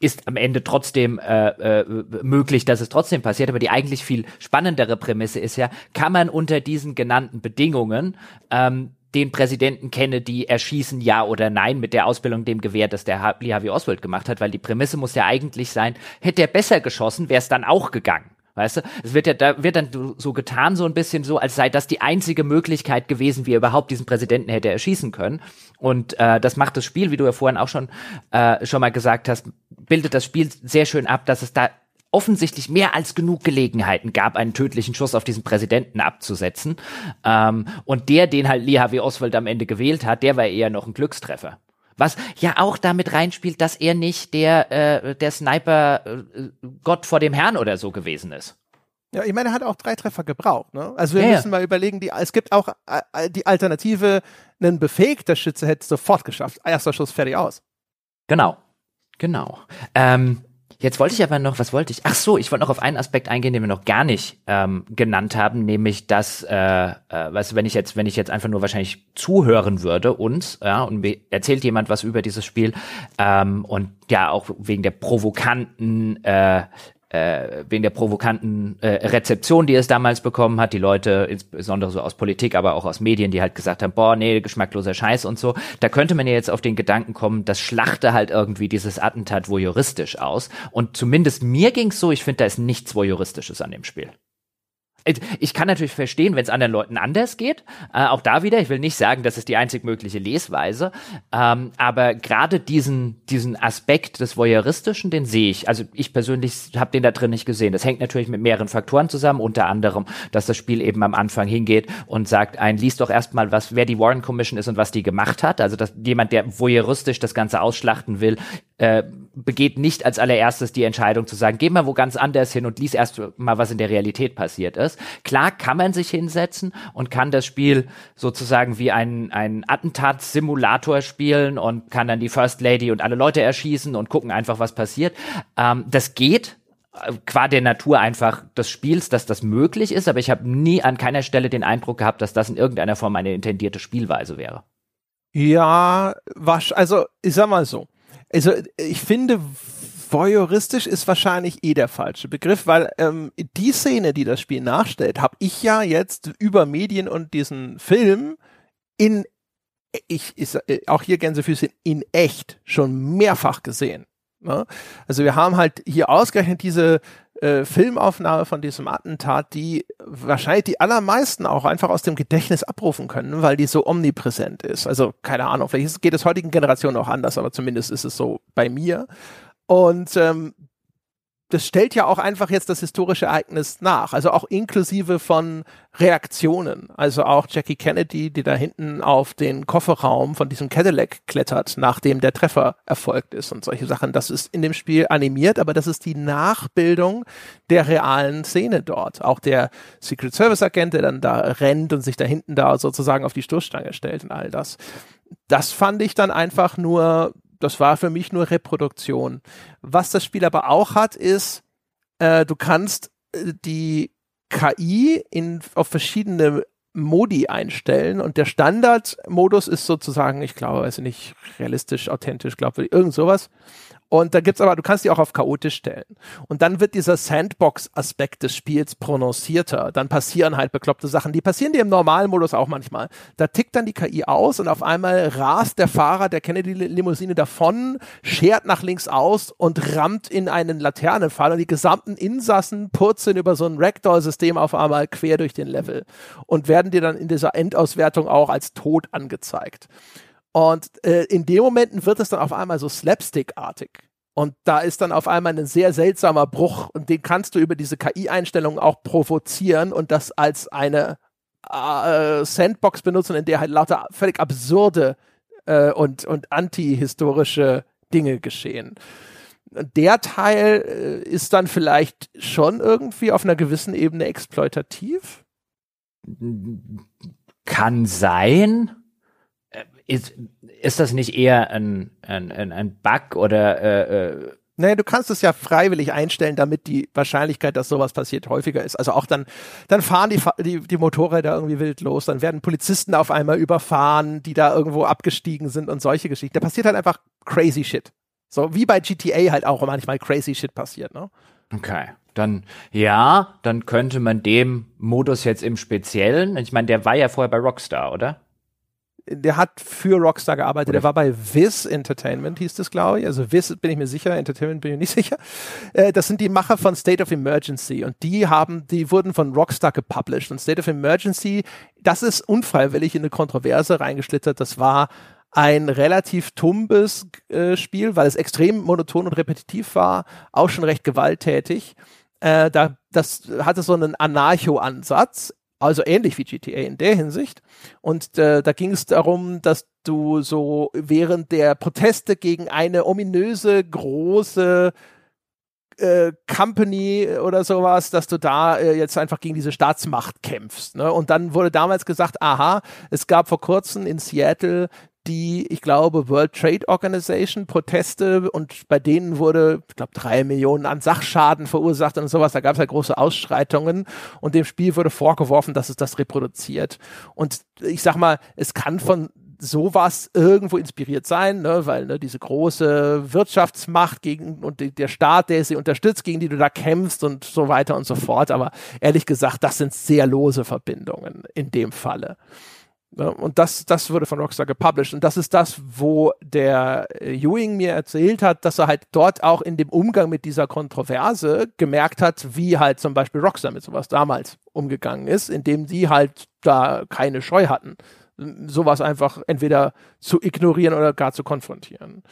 ist am Ende trotzdem äh, äh, möglich, dass es trotzdem passiert. Aber die eigentlich viel spannendere Prämisse ist ja, kann man unter diesen genannten Bedingungen ähm, den Präsidenten Kennedy erschießen, ja oder nein, mit der Ausbildung dem Gewehr, das der Lee Harvey Oswald gemacht hat, weil die Prämisse muss ja eigentlich sein, hätte er besser geschossen, wäre es dann auch gegangen. Weißt du, es wird ja, da wird dann so getan, so ein bisschen so, als sei das die einzige Möglichkeit gewesen, wie er überhaupt diesen Präsidenten hätte erschießen können. Und äh, das macht das Spiel, wie du ja vorhin auch schon, äh, schon mal gesagt hast, bildet das Spiel sehr schön ab, dass es da offensichtlich mehr als genug Gelegenheiten gab, einen tödlichen Schuss auf diesen Präsidenten abzusetzen. Ähm, und der, den halt Lee Harvey Oswald am Ende gewählt hat, der war eher noch ein Glückstreffer. Was ja auch damit reinspielt, dass er nicht der, äh, der Sniper äh, Gott vor dem Herrn oder so gewesen ist. Ja, ich meine, er hat auch drei Treffer gebraucht. Ne? Also wir Ja, ja. müssen mal überlegen, die, es gibt auch äh, die Alternative, ein befähigter Schütze hätte es sofort geschafft. Erster Schuss, fertig aus. Genau. Genau. Ähm, Jetzt wollte ich aber noch, was wollte ich? Ach so, ich wollte noch auf einen Aspekt eingehen, den wir noch gar nicht ähm, genannt haben, nämlich dass, äh, äh, weißt wenn ich jetzt, wenn ich jetzt einfach nur wahrscheinlich zuhören würde uns, ja, und mir erzählt jemand was über dieses Spiel ähm, und ja auch wegen der provokanten äh, äh, wegen der provokanten äh, Rezeption, die es damals bekommen hat, die Leute, insbesondere so aus Politik, aber auch aus Medien, die halt gesagt haben, boah, nee, geschmackloser Scheiß und so, da könnte man ja jetzt auf den Gedanken kommen, das schlachte halt irgendwie dieses Attentat voyeuristisch aus. Und zumindest mir ging's so, ich finde, da ist nichts voyeuristisches an dem Spiel. Ich kann natürlich verstehen, wenn es anderen Leuten anders geht. Äh, auch da wieder, ich will nicht sagen, das ist die einzig mögliche Lesweise. Ähm, aber gerade diesen, diesen Aspekt des Voyeuristischen, den sehe ich. Also ich persönlich habe den da drin nicht gesehen. Das hängt natürlich mit mehreren Faktoren zusammen, unter anderem, dass das Spiel eben am Anfang hingeht und sagt, ein liest doch erstmal, was, wer die Warren Commission ist und was die gemacht hat. Also dass jemand, der voyeuristisch das Ganze ausschlachten will, äh, begeht nicht als allererstes die Entscheidung zu sagen, geh mal wo ganz anders hin und lies erst mal, was in der Realität passiert ist. Klar kann man sich hinsetzen und kann das Spiel sozusagen wie ein, ein Attentatssimulator spielen und kann dann die First Lady und alle Leute erschießen und gucken einfach, was passiert. Ähm, das geht, äh, qua der Natur einfach des Spiels, dass das möglich ist, aber ich habe nie an keiner Stelle den Eindruck gehabt, dass das in irgendeiner Form eine intendierte Spielweise wäre. Ja, was, also ich sag mal so. Also ich finde, voyeuristisch ist wahrscheinlich eh der falsche Begriff, weil ähm, die Szene, die das Spiel nachstellt, habe ich ja jetzt über Medien und diesen Film in ich ist äh, auch hier Gänsefüße in echt schon mehrfach gesehen. Ne? Also wir haben halt hier ausgerechnet diese äh, Filmaufnahme von diesem Attentat, die wahrscheinlich die allermeisten auch einfach aus dem Gedächtnis abrufen können, weil die so omnipräsent ist. Also keine Ahnung, vielleicht geht es heutigen Generationen auch anders, aber zumindest ist es so bei mir. Und ähm, das stellt ja auch einfach jetzt das historische Ereignis nach, also auch inklusive von Reaktionen. Also auch Jackie Kennedy, die da hinten auf den Kofferraum von diesem Cadillac klettert, nachdem der Treffer erfolgt ist und solche Sachen. Das ist in dem Spiel animiert, aber das ist die Nachbildung der realen Szene dort. Auch der Secret Service Agent, der dann da rennt und sich da hinten da sozusagen auf die Stoßstange stellt und all das. Das fand ich dann einfach nur das war für mich nur Reproduktion. Was das Spiel aber auch hat, ist, äh, du kannst äh, die KI in, auf verschiedene Modi einstellen und der Standardmodus ist sozusagen, ich glaube, weiß nicht, realistisch, authentisch, ich, irgend sowas. Und da gibt's aber, du kannst die auch auf chaotisch stellen. Und dann wird dieser Sandbox-Aspekt des Spiels prononcierter. Dann passieren halt bekloppte Sachen. Die passieren dir im normalen Modus auch manchmal. Da tickt dann die KI aus und auf einmal rast der Fahrer der Kennedy-Limousine davon, schert nach links aus und rammt in einen Laternenfall und die gesamten Insassen purzeln über so ein Ragdoll-System auf einmal quer durch den Level und werden dir dann in dieser Endauswertung auch als tot angezeigt. Und äh, in den Momenten wird es dann auf einmal so slapstick-artig. Und da ist dann auf einmal ein sehr seltsamer Bruch und den kannst du über diese KI-Einstellungen auch provozieren und das als eine äh, Sandbox benutzen, in der halt lauter völlig absurde äh, und, und antihistorische Dinge geschehen. Der Teil äh, ist dann vielleicht schon irgendwie auf einer gewissen Ebene exploitativ. Kann sein ist, ist das nicht eher ein, ein, ein Bug oder äh, äh Nee, du kannst es ja freiwillig einstellen, damit die Wahrscheinlichkeit, dass sowas passiert, häufiger ist. Also auch dann, dann fahren die, die, die Motorräder irgendwie wild los, dann werden Polizisten auf einmal überfahren, die da irgendwo abgestiegen sind und solche Geschichten. Da passiert halt einfach crazy shit. So wie bei GTA halt auch manchmal crazy shit passiert, ne? Okay. Dann, ja, dann könnte man dem Modus jetzt im Speziellen, ich meine, der war ja vorher bei Rockstar, oder? Der hat für Rockstar gearbeitet. Der war bei Viz Entertainment, hieß das, glaube ich. Also Viz bin ich mir sicher, Entertainment bin ich nicht sicher. Äh, das sind die Macher von State of Emergency und die haben, die wurden von Rockstar gepublished. Und State of Emergency, das ist unfreiwillig in eine Kontroverse reingeschlittert. Das war ein relativ tumbes äh, Spiel, weil es extrem monoton und repetitiv war, auch schon recht gewalttätig. Äh, da, das hatte so einen Anarcho-Ansatz also ähnlich wie GTA in der Hinsicht. Und äh, da ging es darum, dass du so während der Proteste gegen eine ominöse große äh, Company oder sowas, dass du da äh, jetzt einfach gegen diese Staatsmacht kämpfst. Ne? Und dann wurde damals gesagt, aha, es gab vor kurzem in Seattle die, ich glaube, World Trade Organization Proteste und bei denen wurde, ich glaube, drei Millionen an Sachschaden verursacht und sowas. Da gab es halt große Ausschreitungen und dem Spiel wurde vorgeworfen, dass es das reproduziert. Und ich sag mal, es kann von sowas irgendwo inspiriert sein, ne, weil ne, diese große Wirtschaftsmacht gegen und die, der Staat, der sie unterstützt, gegen die du da kämpfst und so weiter und so fort. Aber ehrlich gesagt, das sind sehr lose Verbindungen in dem Falle. Und das, das wurde von Rockstar gepublished. Und das ist das, wo der äh, Ewing mir erzählt hat, dass er halt dort auch in dem Umgang mit dieser Kontroverse gemerkt hat, wie halt zum Beispiel Rockstar mit sowas damals umgegangen ist, indem sie halt da keine Scheu hatten sowas einfach entweder zu ignorieren oder gar zu konfrontieren.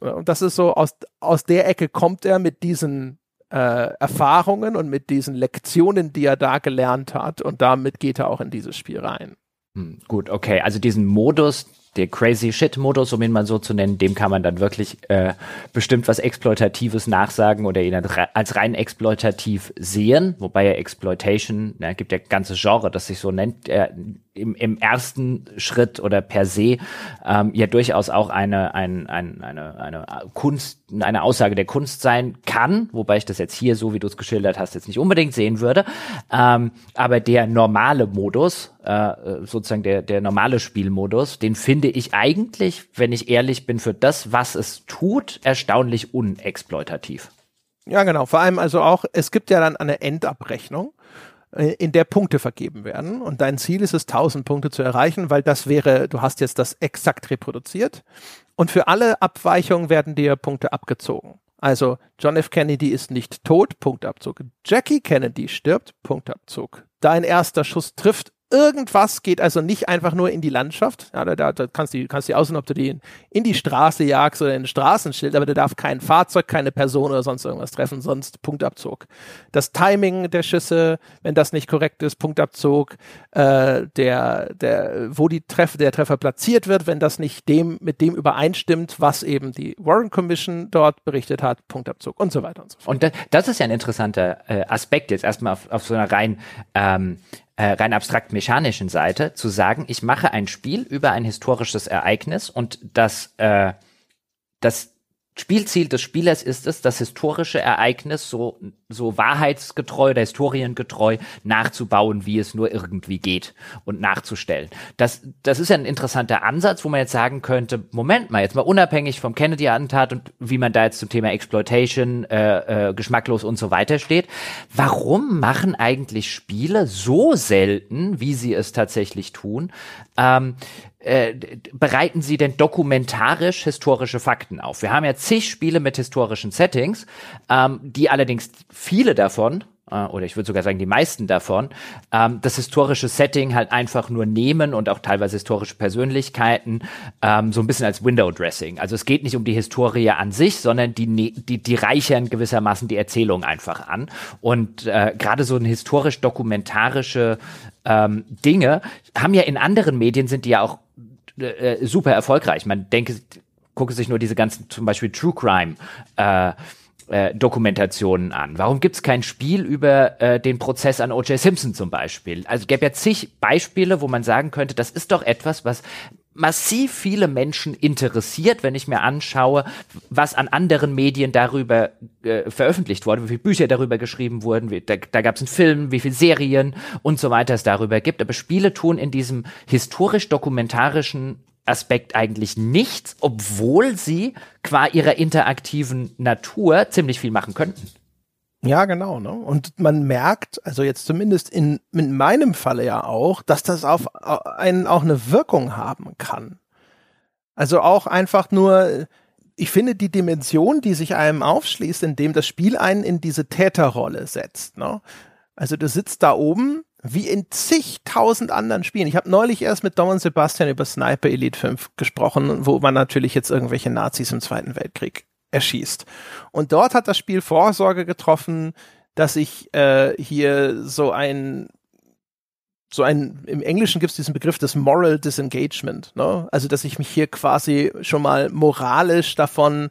Und das ist so, aus, aus der Ecke kommt er mit diesen äh, Erfahrungen und mit diesen Lektionen, die er da gelernt hat. Und damit geht er auch in dieses Spiel rein. Hm, gut, okay. Also diesen Modus, der Crazy Shit Modus, um ihn mal so zu nennen, dem kann man dann wirklich äh, bestimmt was Exploitatives nachsagen oder ihn als rein exploitativ sehen, wobei ja Exploitation, na, gibt ja ganze Genre, das sich so nennt, äh, im, im ersten Schritt oder per se ähm, ja durchaus auch eine, ein, ein, eine, eine Kunst, eine Aussage der Kunst sein kann, wobei ich das jetzt hier, so wie du es geschildert hast, jetzt nicht unbedingt sehen würde. Ähm, aber der normale Modus, äh, sozusagen der, der normale Spielmodus, den finde ich eigentlich, wenn ich ehrlich bin, für das, was es tut, erstaunlich unexploitativ. Ja, genau. Vor allem also auch, es gibt ja dann eine Endabrechnung in der Punkte vergeben werden. Und dein Ziel ist es, 1000 Punkte zu erreichen, weil das wäre, du hast jetzt das exakt reproduziert. Und für alle Abweichungen werden dir Punkte abgezogen. Also John F. Kennedy ist nicht tot, Punktabzug. Jackie Kennedy stirbt, Punktabzug. Dein erster Schuss trifft, Irgendwas geht also nicht einfach nur in die Landschaft. Ja, da, da kannst du kannst du aussuchen, ob du die in, die Straße jagst oder in ein Straßenschild, aber da darf kein Fahrzeug, keine Person oder sonst irgendwas treffen, sonst Punktabzug. Das Timing der Schüsse, wenn das nicht korrekt ist, Punktabzug. Äh, der, der, wo die Treff, der Treffer platziert wird, wenn das nicht dem mit dem übereinstimmt, was eben die Warren Commission dort berichtet hat, Punktabzug und so weiter und so fort. Und das, das ist ja ein interessanter äh, Aspekt jetzt erstmal auf, auf so einer rein ähm, äh, rein abstrakt mechanischen Seite zu sagen, ich mache ein Spiel über ein historisches Ereignis und das, äh, das Spielziel des Spielers ist es, das historische Ereignis so, so wahrheitsgetreu oder historiengetreu nachzubauen, wie es nur irgendwie geht und nachzustellen. Das, das ist ja ein interessanter Ansatz, wo man jetzt sagen könnte, Moment mal, jetzt mal unabhängig vom Kennedy-Attentat und wie man da jetzt zum Thema Exploitation, äh, äh, geschmacklos und so weiter steht. Warum machen eigentlich Spiele so selten, wie sie es tatsächlich tun, ähm, äh, bereiten Sie denn dokumentarisch historische Fakten auf? Wir haben ja zig Spiele mit historischen Settings, ähm, die allerdings viele davon äh, oder ich würde sogar sagen die meisten davon, ähm, das historische Setting halt einfach nur nehmen und auch teilweise historische Persönlichkeiten ähm, so ein bisschen als Window-Dressing. Also es geht nicht um die Historie an sich, sondern die, ne, die, die reichern gewissermaßen die Erzählung einfach an. Und äh, gerade so ein historisch-dokumentarische ähm, Dinge haben ja in anderen Medien sind die ja auch äh, super erfolgreich. Man denke, gucke sich nur diese ganzen zum Beispiel True Crime äh, äh, Dokumentationen an. Warum gibt es kein Spiel über äh, den Prozess an O.J. Simpson zum Beispiel? Also gäbe ja zig Beispiele, wo man sagen könnte, das ist doch etwas, was massiv viele Menschen interessiert, wenn ich mir anschaue, was an anderen Medien darüber äh, veröffentlicht wurde, wie viele Bücher darüber geschrieben wurden, wie, da, da gab es einen Film, wie viele Serien und so weiter es darüber gibt. Aber Spiele tun in diesem historisch-dokumentarischen Aspekt eigentlich nichts, obwohl sie qua ihrer interaktiven Natur ziemlich viel machen könnten. Ja, genau. Ne? Und man merkt, also jetzt zumindest in, in meinem Falle ja auch, dass das auf einen auch eine Wirkung haben kann. Also auch einfach nur, ich finde die Dimension, die sich einem aufschließt, indem das Spiel einen in diese Täterrolle setzt. Ne? Also du sitzt da oben, wie in zigtausend anderen Spielen. Ich habe neulich erst mit Dom und Sebastian über Sniper Elite 5 gesprochen, wo man natürlich jetzt irgendwelche Nazis im Zweiten Weltkrieg erschießt. Und dort hat das Spiel Vorsorge getroffen, dass ich äh, hier so ein so ein, im Englischen gibt es diesen Begriff des Moral Disengagement, ne? Also, dass ich mich hier quasi schon mal moralisch davon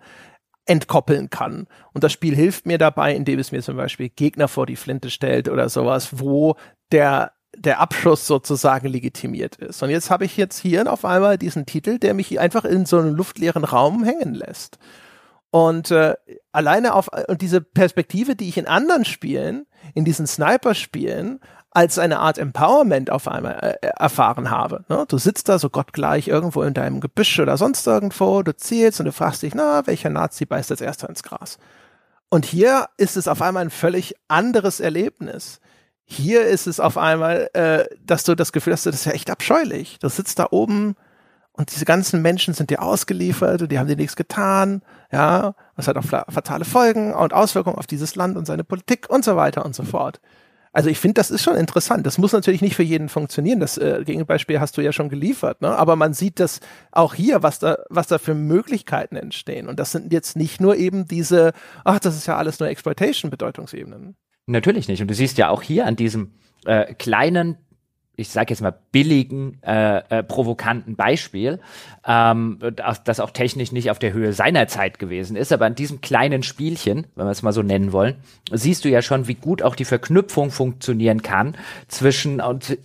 entkoppeln kann. Und das Spiel hilft mir dabei, indem es mir zum Beispiel Gegner vor die Flinte stellt oder sowas, wo der der Abschuss sozusagen legitimiert ist. Und jetzt habe ich jetzt hier auf einmal diesen Titel, der mich einfach in so einem luftleeren Raum hängen lässt. Und äh, alleine auf und diese Perspektive, die ich in anderen Spielen, in diesen Sniper-Spielen, als eine Art Empowerment auf einmal äh, erfahren habe. Ne? Du sitzt da so gottgleich irgendwo in deinem Gebüsch oder sonst irgendwo, du zielst und du fragst dich, na, welcher Nazi beißt als erster ins Gras? Und hier ist es auf einmal ein völlig anderes Erlebnis. Hier ist es auf einmal, äh, dass du das Gefühl hast, das ist ja echt abscheulich. Du sitzt da oben und diese ganzen Menschen sind dir ausgeliefert und die haben dir nichts getan. Ja, das hat auch fatale Folgen und Auswirkungen auf dieses Land und seine Politik und so weiter und so fort. Also ich finde, das ist schon interessant. Das muss natürlich nicht für jeden funktionieren. Das äh, Gegenbeispiel hast du ja schon geliefert, ne? Aber man sieht das auch hier, was da, was da für Möglichkeiten entstehen. Und das sind jetzt nicht nur eben diese, ach, das ist ja alles nur Exploitation-Bedeutungsebenen. Natürlich nicht. Und du siehst ja auch hier an diesem äh, kleinen ich sage jetzt mal billigen, äh, äh, provokanten Beispiel, ähm, das auch technisch nicht auf der Höhe seiner Zeit gewesen ist, aber an diesem kleinen Spielchen, wenn wir es mal so nennen wollen, siehst du ja schon, wie gut auch die Verknüpfung funktionieren kann zwischen und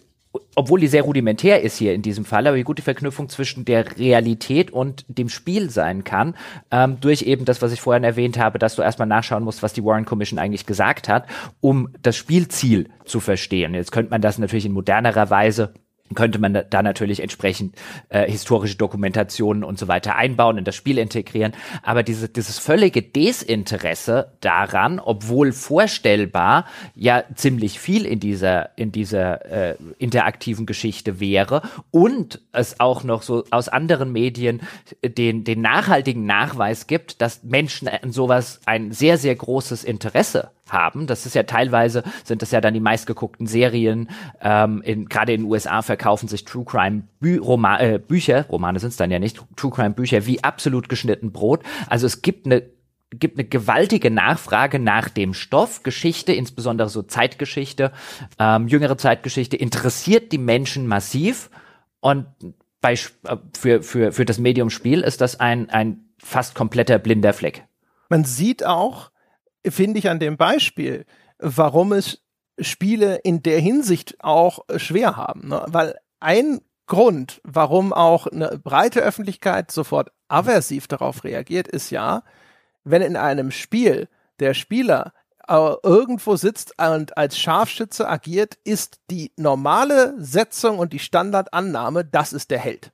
obwohl die sehr rudimentär ist hier in diesem Fall, aber wie gut die Verknüpfung zwischen der Realität und dem Spiel sein kann, ähm, durch eben das, was ich vorhin erwähnt habe, dass du erstmal nachschauen musst, was die Warren Commission eigentlich gesagt hat, um das Spielziel zu verstehen. Jetzt könnte man das natürlich in modernerer Weise könnte man da natürlich entsprechend äh, historische Dokumentationen und so weiter einbauen, in das Spiel integrieren. Aber diese, dieses völlige Desinteresse daran, obwohl vorstellbar ja ziemlich viel in dieser, in dieser äh, interaktiven Geschichte wäre und es auch noch so aus anderen Medien den, den nachhaltigen Nachweis gibt, dass Menschen an sowas ein sehr, sehr großes Interesse haben. Das ist ja teilweise, sind das ja dann die meistgeguckten Serien. Ähm, in, Gerade in den USA verkaufen sich True Crime Bü Roma äh, Bücher, Romane sind es dann ja nicht, True Crime Bücher wie absolut geschnitten Brot. Also es gibt eine gibt eine gewaltige Nachfrage nach dem Stoff. Geschichte, insbesondere so Zeitgeschichte, ähm, jüngere Zeitgeschichte, interessiert die Menschen massiv. Und bei, äh, für, für, für das Medium Spiel ist das ein, ein fast kompletter blinder Fleck. Man sieht auch, finde ich an dem Beispiel, warum es Spiele in der Hinsicht auch schwer haben. Ne? Weil ein Grund, warum auch eine breite Öffentlichkeit sofort aversiv darauf reagiert, ist ja, wenn in einem Spiel der Spieler irgendwo sitzt und als Scharfschütze agiert, ist die normale Setzung und die Standardannahme, das ist der Held.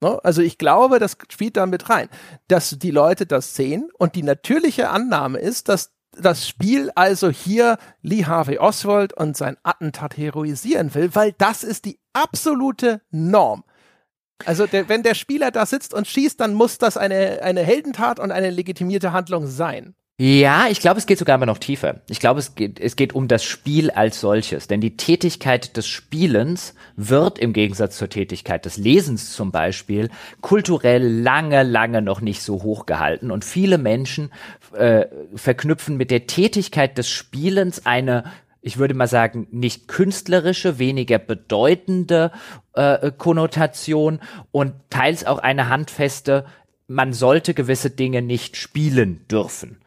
Ne? Also ich glaube, das spielt da mit rein, dass die Leute das sehen und die natürliche Annahme ist, dass das Spiel also hier Lee Harvey Oswald und sein Attentat heroisieren will, weil das ist die absolute Norm. Also der, wenn der Spieler da sitzt und schießt, dann muss das eine, eine Heldentat und eine legitimierte Handlung sein. Ja, ich glaube, es geht sogar immer noch tiefer. Ich glaube, es geht, es geht um das Spiel als solches. Denn die Tätigkeit des Spielens wird im Gegensatz zur Tätigkeit des Lesens zum Beispiel kulturell lange, lange noch nicht so hoch gehalten. Und viele Menschen äh, verknüpfen mit der Tätigkeit des Spielens eine ich würde mal sagen, nicht künstlerische, weniger bedeutende äh, Konnotation und teils auch eine handfeste, man sollte gewisse Dinge nicht spielen dürfen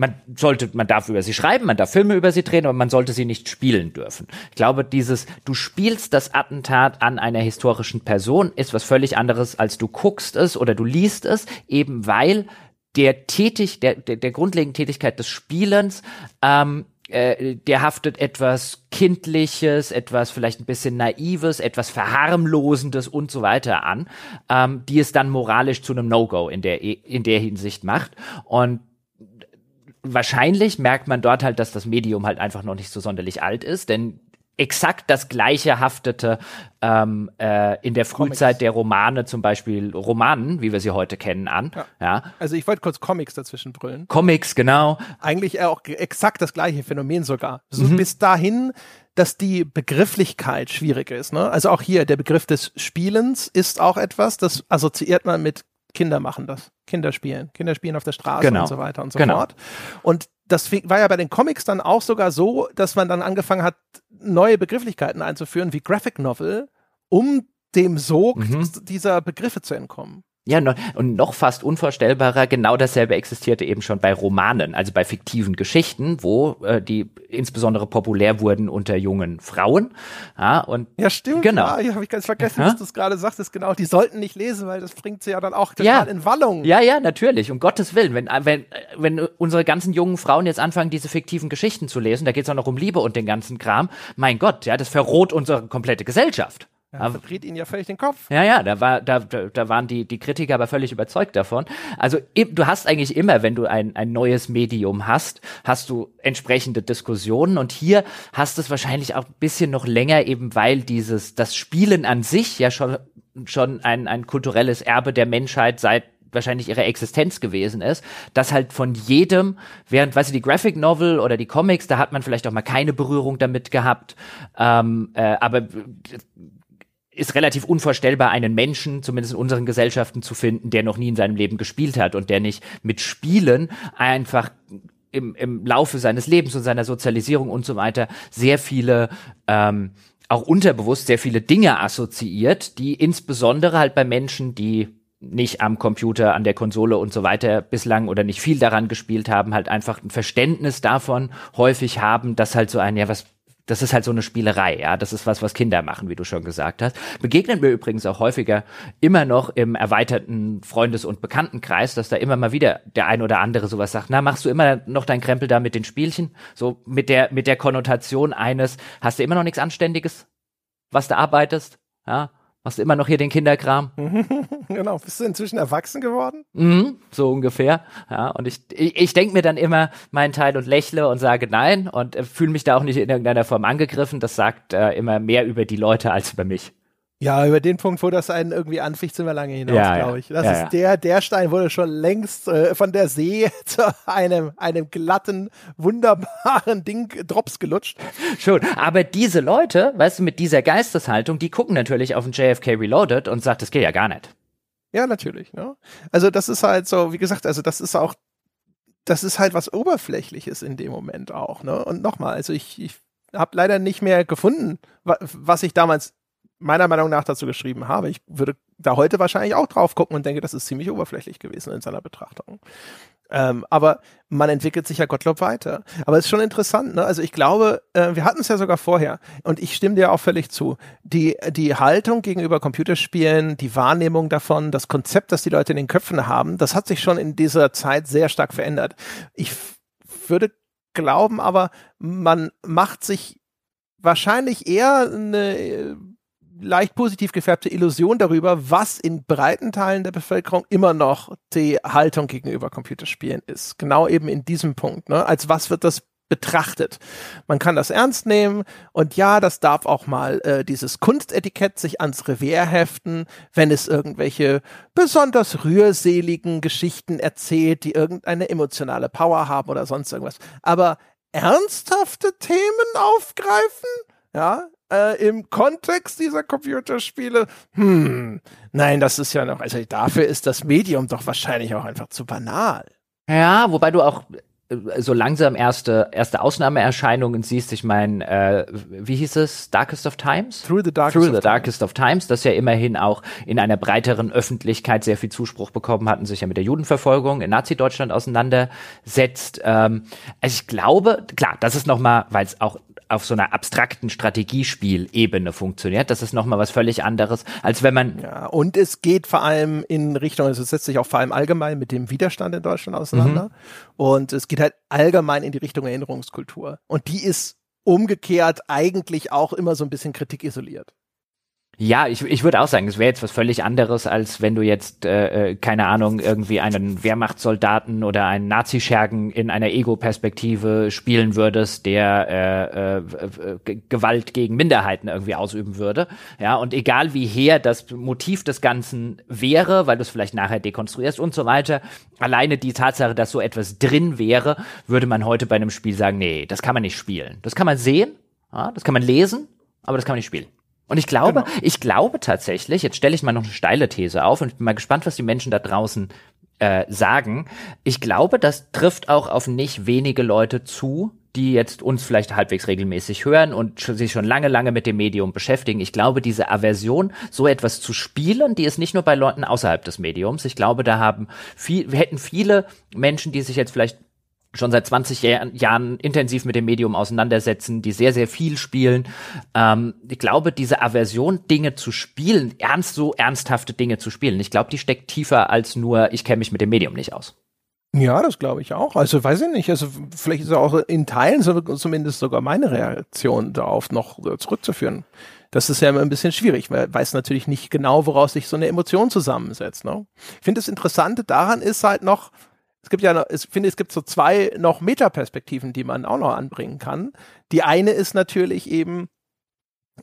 man sollte, man darf über sie schreiben, man darf Filme über sie drehen, aber man sollte sie nicht spielen dürfen. Ich glaube, dieses, du spielst das Attentat an einer historischen Person, ist was völlig anderes, als du guckst es oder du liest es, eben weil der tätig, der, der, der grundlegenden Tätigkeit des Spielens, ähm, äh, der haftet etwas Kindliches, etwas vielleicht ein bisschen Naives, etwas Verharmlosendes und so weiter an, ähm, die es dann moralisch zu einem No-Go in der, in der Hinsicht macht. Und wahrscheinlich merkt man dort halt, dass das Medium halt einfach noch nicht so sonderlich alt ist, denn exakt das gleiche haftete ähm, äh, in der Frühzeit Comics. der Romane, zum Beispiel Romanen, wie wir sie heute kennen, an. Ja. ja. Also ich wollte kurz Comics dazwischen brüllen. Comics, genau. Eigentlich auch exakt das gleiche Phänomen sogar. So mhm. Bis dahin, dass die Begrifflichkeit schwierig ist. Ne? Also auch hier, der Begriff des Spielens ist auch etwas, das assoziiert man mit Kinder machen das. Kinder spielen. Kinder spielen auf der Straße genau. und so weiter und so genau. fort. Und das war ja bei den Comics dann auch sogar so, dass man dann angefangen hat, neue Begrifflichkeiten einzuführen, wie Graphic Novel, um dem Sog mhm. dieser Begriffe zu entkommen. Ja, und noch fast unvorstellbarer, genau dasselbe existierte eben schon bei Romanen, also bei fiktiven Geschichten, wo äh, die insbesondere populär wurden unter jungen Frauen. Ja, und ja stimmt. Genau. Ja, habe ich ganz vergessen, dass du es gerade sagtest. Genau, die sollten nicht lesen, weil das bringt sie ja dann auch total ja. in Wallung. Ja, ja, natürlich. Um Gottes Willen, wenn wenn wenn unsere ganzen jungen Frauen jetzt anfangen, diese fiktiven Geschichten zu lesen, da geht es auch noch um Liebe und den ganzen Kram. Mein Gott, ja, das verroht unsere komplette Gesellschaft. Ja, aber, verdreht ihn ja völlig den Kopf. Ja, ja, da war, da, da waren die, die Kritiker aber völlig überzeugt davon. Also du hast eigentlich immer, wenn du ein, ein neues Medium hast, hast du entsprechende Diskussionen und hier hast du es wahrscheinlich auch ein bisschen noch länger, eben weil dieses, das Spielen an sich ja schon, schon ein, ein kulturelles Erbe der Menschheit seit wahrscheinlich ihre Existenz gewesen ist, dass halt von jedem, während, weißt du, die Graphic Novel oder die Comics, da hat man vielleicht auch mal keine Berührung damit gehabt, ähm, äh, aber ist relativ unvorstellbar, einen Menschen, zumindest in unseren Gesellschaften, zu finden, der noch nie in seinem Leben gespielt hat und der nicht mit Spielen einfach im, im Laufe seines Lebens und seiner Sozialisierung und so weiter sehr viele ähm, auch unterbewusst sehr viele Dinge assoziiert, die insbesondere halt bei Menschen, die nicht am Computer, an der Konsole und so weiter bislang oder nicht viel daran gespielt haben, halt einfach ein Verständnis davon häufig haben, dass halt so ein, ja, was das ist halt so eine Spielerei, ja. Das ist was, was Kinder machen, wie du schon gesagt hast. Begegnet mir übrigens auch häufiger immer noch im erweiterten Freundes- und Bekanntenkreis, dass da immer mal wieder der ein oder andere sowas sagt, na, machst du immer noch dein Krempel da mit den Spielchen? So mit der, mit der Konnotation eines, hast du immer noch nichts Anständiges, was du arbeitest? Ja. Machst du immer noch hier den Kinderkram? genau, bist du inzwischen erwachsen geworden? Mhm, so ungefähr. Ja, und ich, ich, ich denke mir dann immer meinen Teil und lächle und sage nein und äh, fühle mich da auch nicht in irgendeiner Form angegriffen. Das sagt äh, immer mehr über die Leute als über mich. Ja, über den Punkt, wo das einen irgendwie anficht, sind wir lange hinaus, ja, glaube ich. Das ja, ist der, der Stein wurde schon längst äh, von der See zu einem, einem glatten, wunderbaren Ding Drops gelutscht. Schon, aber diese Leute, weißt du, mit dieser Geisteshaltung, die gucken natürlich auf den JFK Reloaded und sagt, das geht ja gar nicht. Ja, natürlich. Ne? Also das ist halt so, wie gesagt, also das ist auch, das ist halt was Oberflächliches in dem Moment auch. Ne? Und nochmal, also ich, ich habe leider nicht mehr gefunden, was ich damals meiner Meinung nach dazu geschrieben habe. Ich würde da heute wahrscheinlich auch drauf gucken und denke, das ist ziemlich oberflächlich gewesen in seiner Betrachtung. Ähm, aber man entwickelt sich ja Gottlob weiter. Aber es ist schon interessant, ne? Also ich glaube, äh, wir hatten es ja sogar vorher und ich stimme dir auch völlig zu. Die, die Haltung gegenüber Computerspielen, die Wahrnehmung davon, das Konzept, das die Leute in den Köpfen haben, das hat sich schon in dieser Zeit sehr stark verändert. Ich würde glauben aber, man macht sich wahrscheinlich eher eine leicht positiv gefärbte Illusion darüber, was in breiten Teilen der Bevölkerung immer noch die Haltung gegenüber Computerspielen ist. Genau eben in diesem Punkt. Ne? Als was wird das betrachtet. Man kann das ernst nehmen und ja, das darf auch mal äh, dieses Kunstetikett sich ans Revier heften, wenn es irgendwelche besonders rührseligen Geschichten erzählt, die irgendeine emotionale Power haben oder sonst irgendwas. Aber ernsthafte Themen aufgreifen? Ja, äh, im Kontext dieser Computerspiele, hm, nein, das ist ja noch, also dafür ist das Medium doch wahrscheinlich auch einfach zu banal. Ja, wobei du auch äh, so langsam erste erste Ausnahmeerscheinungen siehst. Ich meine, äh, wie hieß es? Darkest of Times? Through the Darkest, Through the of, Darkest Times. of Times, das ja immerhin auch in einer breiteren Öffentlichkeit sehr viel Zuspruch bekommen hatten, sich ja mit der Judenverfolgung in Nazi-Deutschland auseinandersetzt. Ähm, also ich glaube, klar, das ist noch mal, weil es auch auf so einer abstrakten Strategiespielebene funktioniert. Das ist nochmal was völlig anderes, als wenn man. Ja, und es geht vor allem in Richtung, also es setzt sich auch vor allem allgemein mit dem Widerstand in Deutschland auseinander. Mhm. Und es geht halt allgemein in die Richtung Erinnerungskultur. Und die ist umgekehrt eigentlich auch immer so ein bisschen kritikisoliert. Ja, ich, ich würde auch sagen, es wäre jetzt was völlig anderes, als wenn du jetzt, äh, äh, keine Ahnung, irgendwie einen Wehrmachtssoldaten oder einen Nazischergen in einer Ego-Perspektive spielen würdest, der äh, äh, Gewalt gegen Minderheiten irgendwie ausüben würde. Ja, und egal wie her das Motiv des Ganzen wäre, weil du es vielleicht nachher dekonstruierst und so weiter, alleine die Tatsache, dass so etwas drin wäre, würde man heute bei einem Spiel sagen, nee, das kann man nicht spielen. Das kann man sehen, ja, das kann man lesen, aber das kann man nicht spielen. Und ich glaube, genau. ich glaube tatsächlich, jetzt stelle ich mal noch eine steile These auf und ich bin mal gespannt, was die Menschen da draußen äh, sagen. Ich glaube, das trifft auch auf nicht wenige Leute zu, die jetzt uns vielleicht halbwegs regelmäßig hören und sich schon lange, lange mit dem Medium beschäftigen. Ich glaube, diese Aversion, so etwas zu spielen, die ist nicht nur bei Leuten außerhalb des Mediums. Ich glaube, da haben viel, hätten viele Menschen, die sich jetzt vielleicht schon seit 20 Jahr, Jahren intensiv mit dem Medium auseinandersetzen, die sehr, sehr viel spielen. Ähm, ich glaube, diese Aversion, Dinge zu spielen, ernst, so ernsthafte Dinge zu spielen, ich glaube, die steckt tiefer als nur, ich kenne mich mit dem Medium nicht aus. Ja, das glaube ich auch. Also weiß ich nicht. Also vielleicht ist auch in Teilen so, zumindest sogar meine Reaktion darauf noch zurückzuführen. Das ist ja immer ein bisschen schwierig. Man weiß natürlich nicht genau, woraus sich so eine Emotion zusammensetzt. Ne? Ich finde das Interessante daran ist halt noch, es gibt ja, ich finde, es gibt so zwei noch Metaperspektiven, die man auch noch anbringen kann. Die eine ist natürlich eben,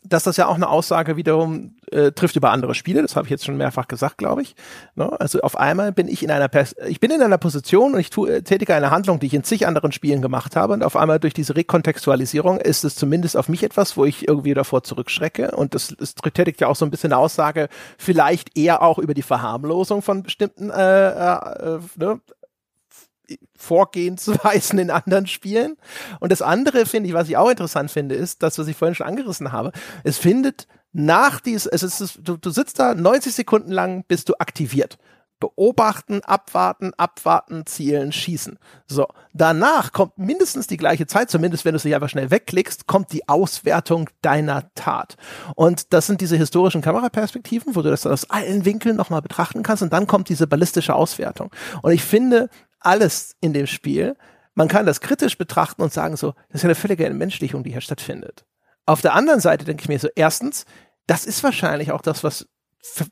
dass das ja auch eine Aussage wiederum äh, trifft über andere Spiele. Das habe ich jetzt schon mehrfach gesagt, glaube ich. Ne? Also auf einmal bin ich in einer Pers ich bin in einer Position und ich tue, äh, tätige eine Handlung, die ich in zig anderen Spielen gemacht habe. Und auf einmal durch diese Rekontextualisierung ist es zumindest auf mich etwas, wo ich irgendwie davor zurückschrecke. Und das, das tätigt ja auch so ein bisschen eine Aussage, vielleicht eher auch über die Verharmlosung von bestimmten äh, äh, ne? Vorgehensweisen in anderen Spielen. Und das andere finde ich, was ich auch interessant finde, ist das, was ich vorhin schon angerissen habe. Es findet nach dies, es ist, du, du sitzt da 90 Sekunden lang, bist du aktiviert. Beobachten, abwarten, abwarten, zielen, schießen. So. Danach kommt mindestens die gleiche Zeit, zumindest wenn du sie einfach schnell wegklickst, kommt die Auswertung deiner Tat. Und das sind diese historischen Kameraperspektiven, wo du das aus allen Winkeln nochmal betrachten kannst und dann kommt diese ballistische Auswertung. Und ich finde, alles in dem Spiel. Man kann das kritisch betrachten und sagen so, das ist eine völlige Entmenschlichung, die hier stattfindet. Auf der anderen Seite denke ich mir so, erstens, das ist wahrscheinlich auch das, was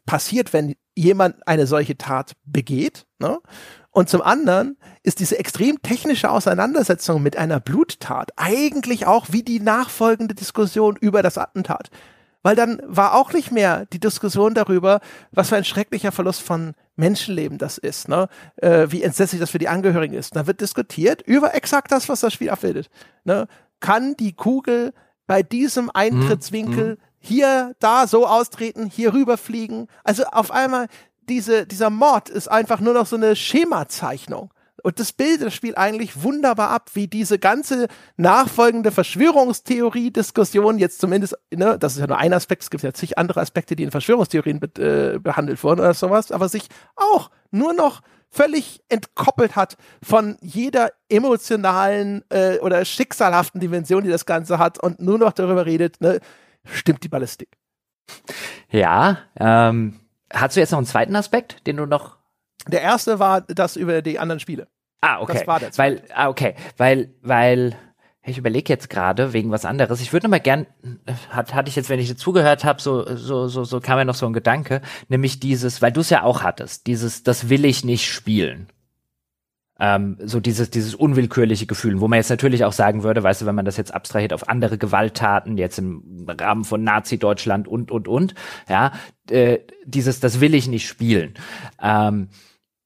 passiert, wenn jemand eine solche Tat begeht. Ne? Und zum anderen ist diese extrem technische Auseinandersetzung mit einer Bluttat eigentlich auch wie die nachfolgende Diskussion über das Attentat. Weil dann war auch nicht mehr die Diskussion darüber, was für ein schrecklicher Verlust von Menschenleben das ist, ne? Äh, wie entsetzlich das für die Angehörigen ist. Da wird diskutiert über exakt das, was das Spiel abbildet. Ne? Kann die Kugel bei diesem Eintrittswinkel mhm. hier, da so austreten, hier rüberfliegen? Also auf einmal diese, dieser Mord ist einfach nur noch so eine Schemazeichnung. Und das bildet das Spiel eigentlich wunderbar ab, wie diese ganze nachfolgende Verschwörungstheorie-Diskussion jetzt zumindest, ne, das ist ja nur ein Aspekt, es gibt ja zig andere Aspekte, die in Verschwörungstheorien be äh, behandelt wurden oder sowas, aber sich auch nur noch völlig entkoppelt hat von jeder emotionalen äh, oder schicksalhaften Dimension, die das Ganze hat und nur noch darüber redet, ne, stimmt die Ballistik. Ja, ähm, hast du jetzt noch einen zweiten Aspekt, den du noch der erste war das über die anderen Spiele. Ah, okay. Das war der Weil, ah, okay. Weil, weil, ich überlege jetzt gerade wegen was anderes. Ich würde noch mal gern, hat, hatte ich jetzt, wenn ich jetzt zugehört habe, so, so, so, so kam mir noch so ein Gedanke, nämlich dieses, weil du es ja auch hattest, dieses, das will ich nicht spielen. Ähm, so dieses, dieses unwillkürliche Gefühl, wo man jetzt natürlich auch sagen würde, weißt du, wenn man das jetzt abstrahiert auf andere Gewalttaten, jetzt im Rahmen von Nazi-Deutschland und, und, und, ja, äh, dieses, das will ich nicht spielen. Ähm,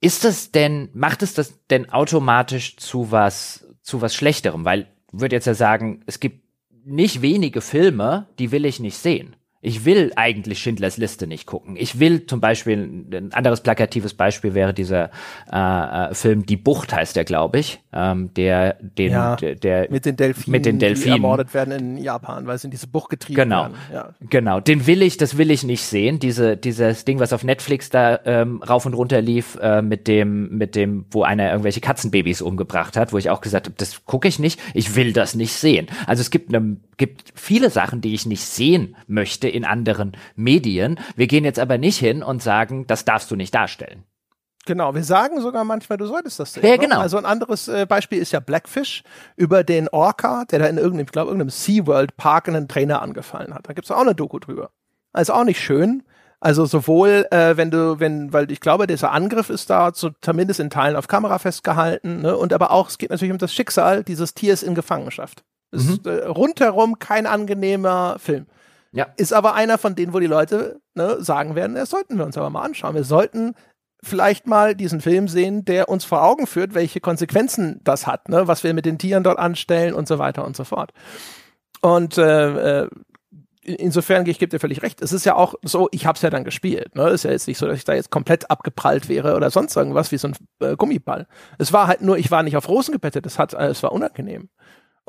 ist das denn, macht es das denn automatisch zu was, zu was Schlechterem? Weil, würde jetzt ja sagen, es gibt nicht wenige Filme, die will ich nicht sehen. Ich will eigentlich Schindlers Liste nicht gucken. Ich will zum Beispiel, ein anderes plakatives Beispiel wäre dieser äh, äh, Film Die Bucht heißt der, glaube ich, ähm, der, den, ja, der, der, mit den Delfinen, mit den Delfinen, die ermordet werden in Japan, weil sie in diese Bucht getrieben genau, werden. Ja. Genau, den will ich, das will ich nicht sehen. Diese, dieses Ding, was auf Netflix da ähm, rauf und runter lief, äh, mit dem, mit dem, wo einer irgendwelche Katzenbabys umgebracht hat, wo ich auch gesagt habe, das gucke ich nicht, ich will das nicht sehen. Also es gibt, ne, gibt viele Sachen, die ich nicht sehen möchte in anderen Medien. Wir gehen jetzt aber nicht hin und sagen, das darfst du nicht darstellen. Genau, wir sagen sogar manchmal, du solltest das sehen. Ja, ne? genau. Also ein anderes äh, Beispiel ist ja Blackfish über den Orca, der da in irgendeinem, ich glaube, irgendeinem SeaWorld Park einen Trainer angefallen hat. Da gibt's auch eine Doku drüber. Also auch nicht schön. Also sowohl, äh, wenn du, wenn, weil ich glaube, dieser Angriff ist da so, zumindest in Teilen auf Kamera festgehalten, ne? Und aber auch, es geht natürlich um das Schicksal dieses Tiers in Gefangenschaft. Mhm. Ist äh, rundherum kein angenehmer Film. Ja. Ist aber einer von denen, wo die Leute ne, sagen werden, das sollten wir uns aber mal anschauen. Wir sollten vielleicht mal diesen Film sehen, der uns vor Augen führt, welche Konsequenzen das hat, ne, was wir mit den Tieren dort anstellen und so weiter und so fort. Und äh, äh insofern, ich gebe dir völlig recht, es ist ja auch so, ich habe es ja dann gespielt. Ne? Ist ja jetzt nicht so, dass ich da jetzt komplett abgeprallt wäre oder sonst irgendwas wie so ein äh, Gummiball. Es war halt nur, ich war nicht auf Rosen gebettet, es, hat, äh, es war unangenehm.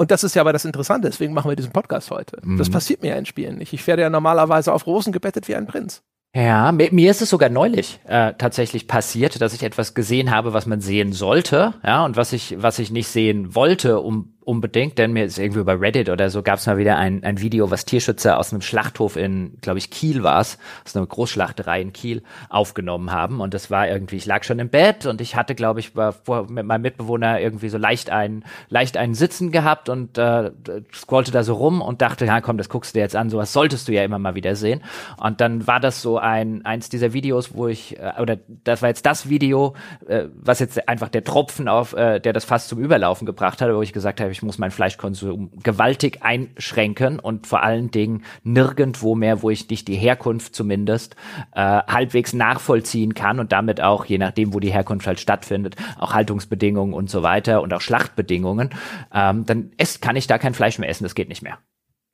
Und das ist ja aber das Interessante, deswegen machen wir diesen Podcast heute. Mhm. Das passiert mir ja in Spielen nicht. Ich werde ja normalerweise auf Rosen gebettet wie ein Prinz. Ja, mir, mir ist es sogar neulich äh, tatsächlich passiert, dass ich etwas gesehen habe, was man sehen sollte, ja, und was ich, was ich nicht sehen wollte, um unbedingt, denn mir ist irgendwie bei Reddit oder so gab es mal wieder ein, ein Video, was Tierschützer aus einem Schlachthof in, glaube ich, Kiel war es, aus einer Großschlachterei in Kiel aufgenommen haben. Und das war irgendwie, ich lag schon im Bett und ich hatte, glaube ich, war vor, mit meinem Mitbewohner irgendwie so leicht ein, leicht einen Sitzen gehabt und äh, scrollte da so rum und dachte, ja komm, das guckst du dir jetzt an, sowas solltest du ja immer mal wieder sehen. Und dann war das so ein, eins dieser Videos, wo ich, äh, oder das war jetzt das Video, äh, was jetzt einfach der Tropfen auf, äh, der das fast zum Überlaufen gebracht hat, wo ich gesagt habe, ich muss meinen Fleischkonsum gewaltig einschränken und vor allen Dingen nirgendwo mehr, wo ich nicht die Herkunft zumindest äh, halbwegs nachvollziehen kann und damit auch, je nachdem, wo die Herkunft halt stattfindet, auch Haltungsbedingungen und so weiter und auch Schlachtbedingungen, ähm, dann ist, kann ich da kein Fleisch mehr essen, das geht nicht mehr.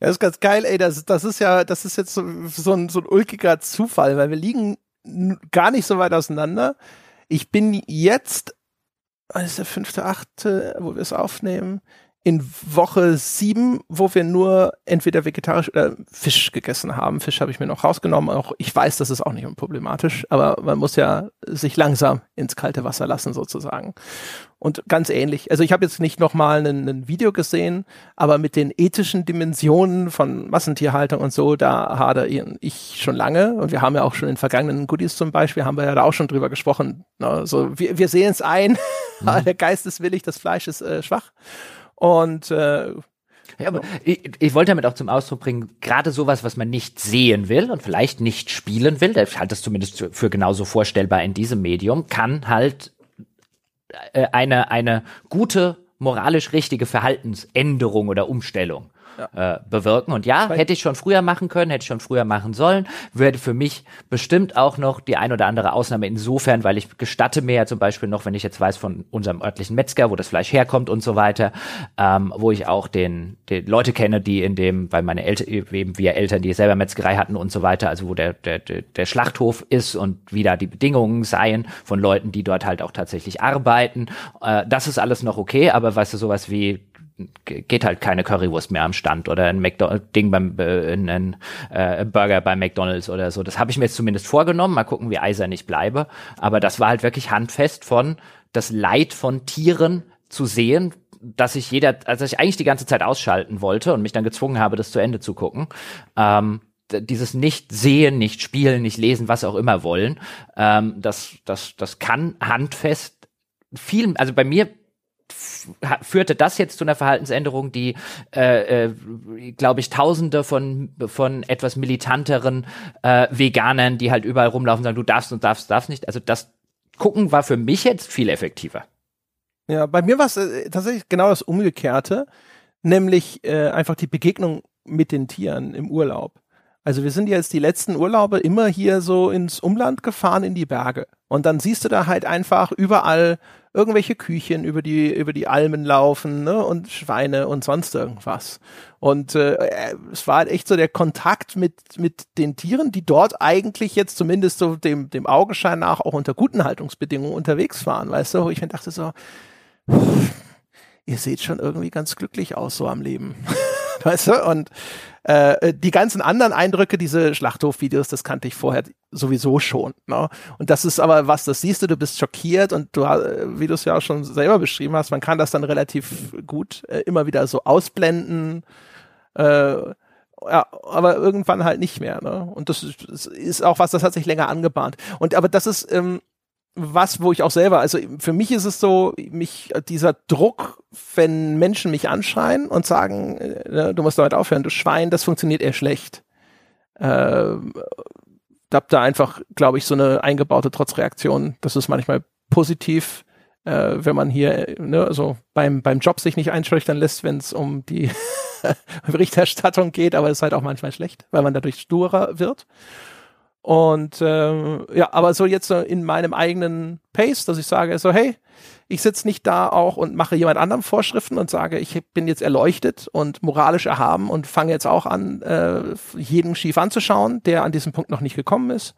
Ja, das ist ganz geil, ey, das, das ist ja, das ist jetzt so, so, ein, so ein ulkiger Zufall, weil wir liegen gar nicht so weit auseinander. Ich bin jetzt, was ist der fünfte, achte, wo wir es aufnehmen, in Woche sieben, wo wir nur entweder vegetarisch oder Fisch gegessen haben. Fisch habe ich mir noch rausgenommen. Auch ich weiß, das ist auch nicht unproblematisch, aber man muss ja sich langsam ins kalte Wasser lassen sozusagen. Und ganz ähnlich. Also ich habe jetzt nicht nochmal ein, Video gesehen, aber mit den ethischen Dimensionen von Massentierhaltung und so, da hadere ich schon lange. Und wir haben ja auch schon in vergangenen Goodies zum Beispiel, haben wir ja da auch schon drüber gesprochen. Also wir, wir sehen es ein, mhm. der Geist ist willig, das Fleisch ist äh, schwach. Und äh, ja, aber ich, ich wollte damit auch zum Ausdruck bringen, gerade sowas, was man nicht sehen will und vielleicht nicht spielen will, ich halte das zumindest für genauso vorstellbar in diesem Medium, kann halt äh, eine, eine gute, moralisch richtige Verhaltensänderung oder Umstellung ja. äh, bewirken. Und ja, hätte ich schon früher machen können, hätte ich schon früher machen sollen, würde für mich bestimmt auch noch die ein oder andere Ausnahme insofern, weil ich gestatte mir ja zum Beispiel noch, wenn ich jetzt weiß von unserem örtlichen Metzger, wo das Fleisch herkommt und so weiter, ähm, wo ich auch den, den Leute kenne, die in dem, weil meine Eltern, eben wir Eltern, die selber Metzgerei hatten und so weiter, also wo der, der, der Schlachthof ist und wie da die Bedingungen seien von Leuten, die dort halt auch tatsächlich arbeiten. Äh, das ist alles noch okay, aber weißt du, sowas wie geht halt keine Currywurst mehr am Stand oder ein McDonald's Ding beim äh, ein, äh, Burger bei McDonald's oder so. Das habe ich mir jetzt zumindest vorgenommen. Mal gucken, wie eisern ich bleibe. Aber das war halt wirklich handfest von das Leid von Tieren zu sehen, dass ich jeder, also ich eigentlich die ganze Zeit ausschalten wollte und mich dann gezwungen habe, das zu Ende zu gucken. Ähm, dieses nicht sehen, nicht spielen, nicht lesen, was auch immer wollen, ähm, das, das, das kann handfest viel, also bei mir führte das jetzt zu einer Verhaltensänderung, die, äh, äh, glaube ich, Tausende von von etwas militanteren äh, Veganern, die halt überall rumlaufen, sagen, du darfst und darfst, darfst nicht. Also das Gucken war für mich jetzt viel effektiver. Ja, bei mir war es äh, tatsächlich genau das Umgekehrte, nämlich äh, einfach die Begegnung mit den Tieren im Urlaub. Also wir sind jetzt die letzten Urlaube immer hier so ins Umland gefahren, in die Berge. Und dann siehst du da halt einfach überall irgendwelche Küchen über die, über die Almen laufen, ne, und Schweine und sonst irgendwas. Und äh, es war echt so der Kontakt mit, mit den Tieren, die dort eigentlich jetzt zumindest so dem, dem Augenschein nach auch unter guten Haltungsbedingungen unterwegs waren, weißt du, wo ich mir dachte so, ihr seht schon irgendwie ganz glücklich aus so am Leben. weißt du? Und äh, die ganzen anderen Eindrücke, diese Schlachthof-Videos, das kannte ich vorher sowieso schon. Ne? Und das ist aber was, das siehst du, du bist schockiert und du, äh, wie du es ja auch schon selber beschrieben hast, man kann das dann relativ gut äh, immer wieder so ausblenden. Äh, ja, aber irgendwann halt nicht mehr. Ne? Und das ist, ist auch was, das hat sich länger angebahnt. Und aber das ist ähm, was, wo ich auch selber, also für mich ist es so, mich, dieser Druck, wenn Menschen mich anschreien und sagen, äh, du musst damit aufhören, du Schwein, das funktioniert eher schlecht. Äh, hab da einfach, glaube ich, so eine eingebaute Trotzreaktion. Das ist manchmal positiv, äh, wenn man hier, ne, also beim, beim Job sich nicht einschüchtern lässt, wenn es um die Berichterstattung geht, aber es ist halt auch manchmal schlecht, weil man dadurch sturer wird. Und ähm, ja, aber so jetzt so in meinem eigenen Pace, dass ich sage, so hey, ich sitze nicht da auch und mache jemand anderem Vorschriften und sage, ich bin jetzt erleuchtet und moralisch erhaben und fange jetzt auch an, äh, jeden schief anzuschauen, der an diesem Punkt noch nicht gekommen ist.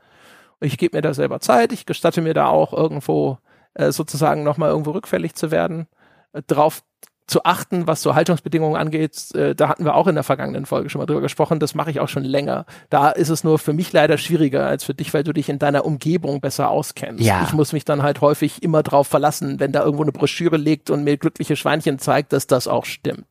Ich gebe mir da selber Zeit, ich gestatte mir da auch irgendwo äh, sozusagen nochmal irgendwo rückfällig zu werden. Äh, drauf zu achten, was so Haltungsbedingungen angeht. Äh, da hatten wir auch in der vergangenen Folge schon mal drüber gesprochen. Das mache ich auch schon länger. Da ist es nur für mich leider schwieriger als für dich, weil du dich in deiner Umgebung besser auskennst. Ja. Ich muss mich dann halt häufig immer drauf verlassen, wenn da irgendwo eine Broschüre liegt und mir glückliche Schweinchen zeigt, dass das auch stimmt.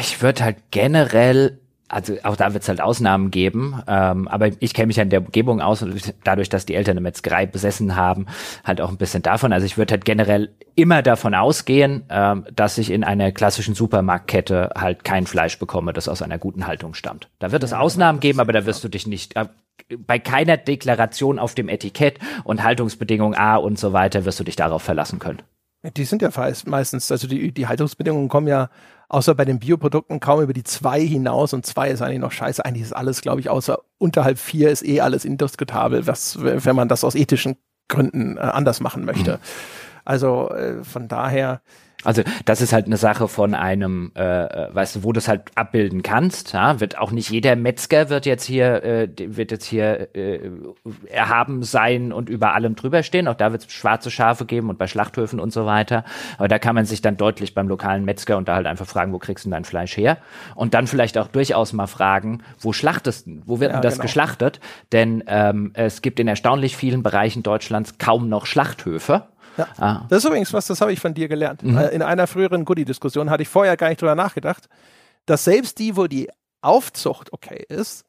Ich würde halt generell also auch da wird es halt Ausnahmen geben, ähm, aber ich kenne mich ja in der Umgebung aus und dadurch, dass die Eltern eine Metzgerei besessen haben, halt auch ein bisschen davon. Also ich würde halt generell immer davon ausgehen, ähm, dass ich in einer klassischen Supermarktkette halt kein Fleisch bekomme, das aus einer guten Haltung stammt. Da wird es ja, Ausnahmen geben, aber da wirst du dich nicht äh, bei keiner Deklaration auf dem Etikett und Haltungsbedingung A und so weiter wirst du dich darauf verlassen können. Die sind ja meistens, also die, die Haltungsbedingungen kommen ja außer bei den Bioprodukten kaum über die zwei hinaus und zwei ist eigentlich noch scheiße. Eigentlich ist alles, glaube ich, außer unterhalb vier ist eh alles indiskutabel, was, wenn man das aus ethischen Gründen äh, anders machen möchte. Mhm. Also äh, von daher also das ist halt eine Sache von einem, äh, äh, weißt du, wo du es halt abbilden kannst. Ja? Wird auch nicht jeder Metzger wird jetzt hier, äh, wird jetzt hier äh, erhaben sein und über allem drüber stehen. Auch da wird es schwarze Schafe geben und bei Schlachthöfen und so weiter. Aber da kann man sich dann deutlich beim lokalen Metzger und da halt einfach fragen, wo kriegst du dein Fleisch her? Und dann vielleicht auch durchaus mal fragen, wo schlachtest du? Wo wird ja, denn das genau. geschlachtet? Denn ähm, es gibt in erstaunlich vielen Bereichen Deutschlands kaum noch Schlachthöfe. Ja. Ah. Das ist übrigens was, das habe ich von dir gelernt. Mhm. In einer früheren Goodie-Diskussion hatte ich vorher gar nicht drüber nachgedacht, dass selbst die, wo die Aufzucht okay ist,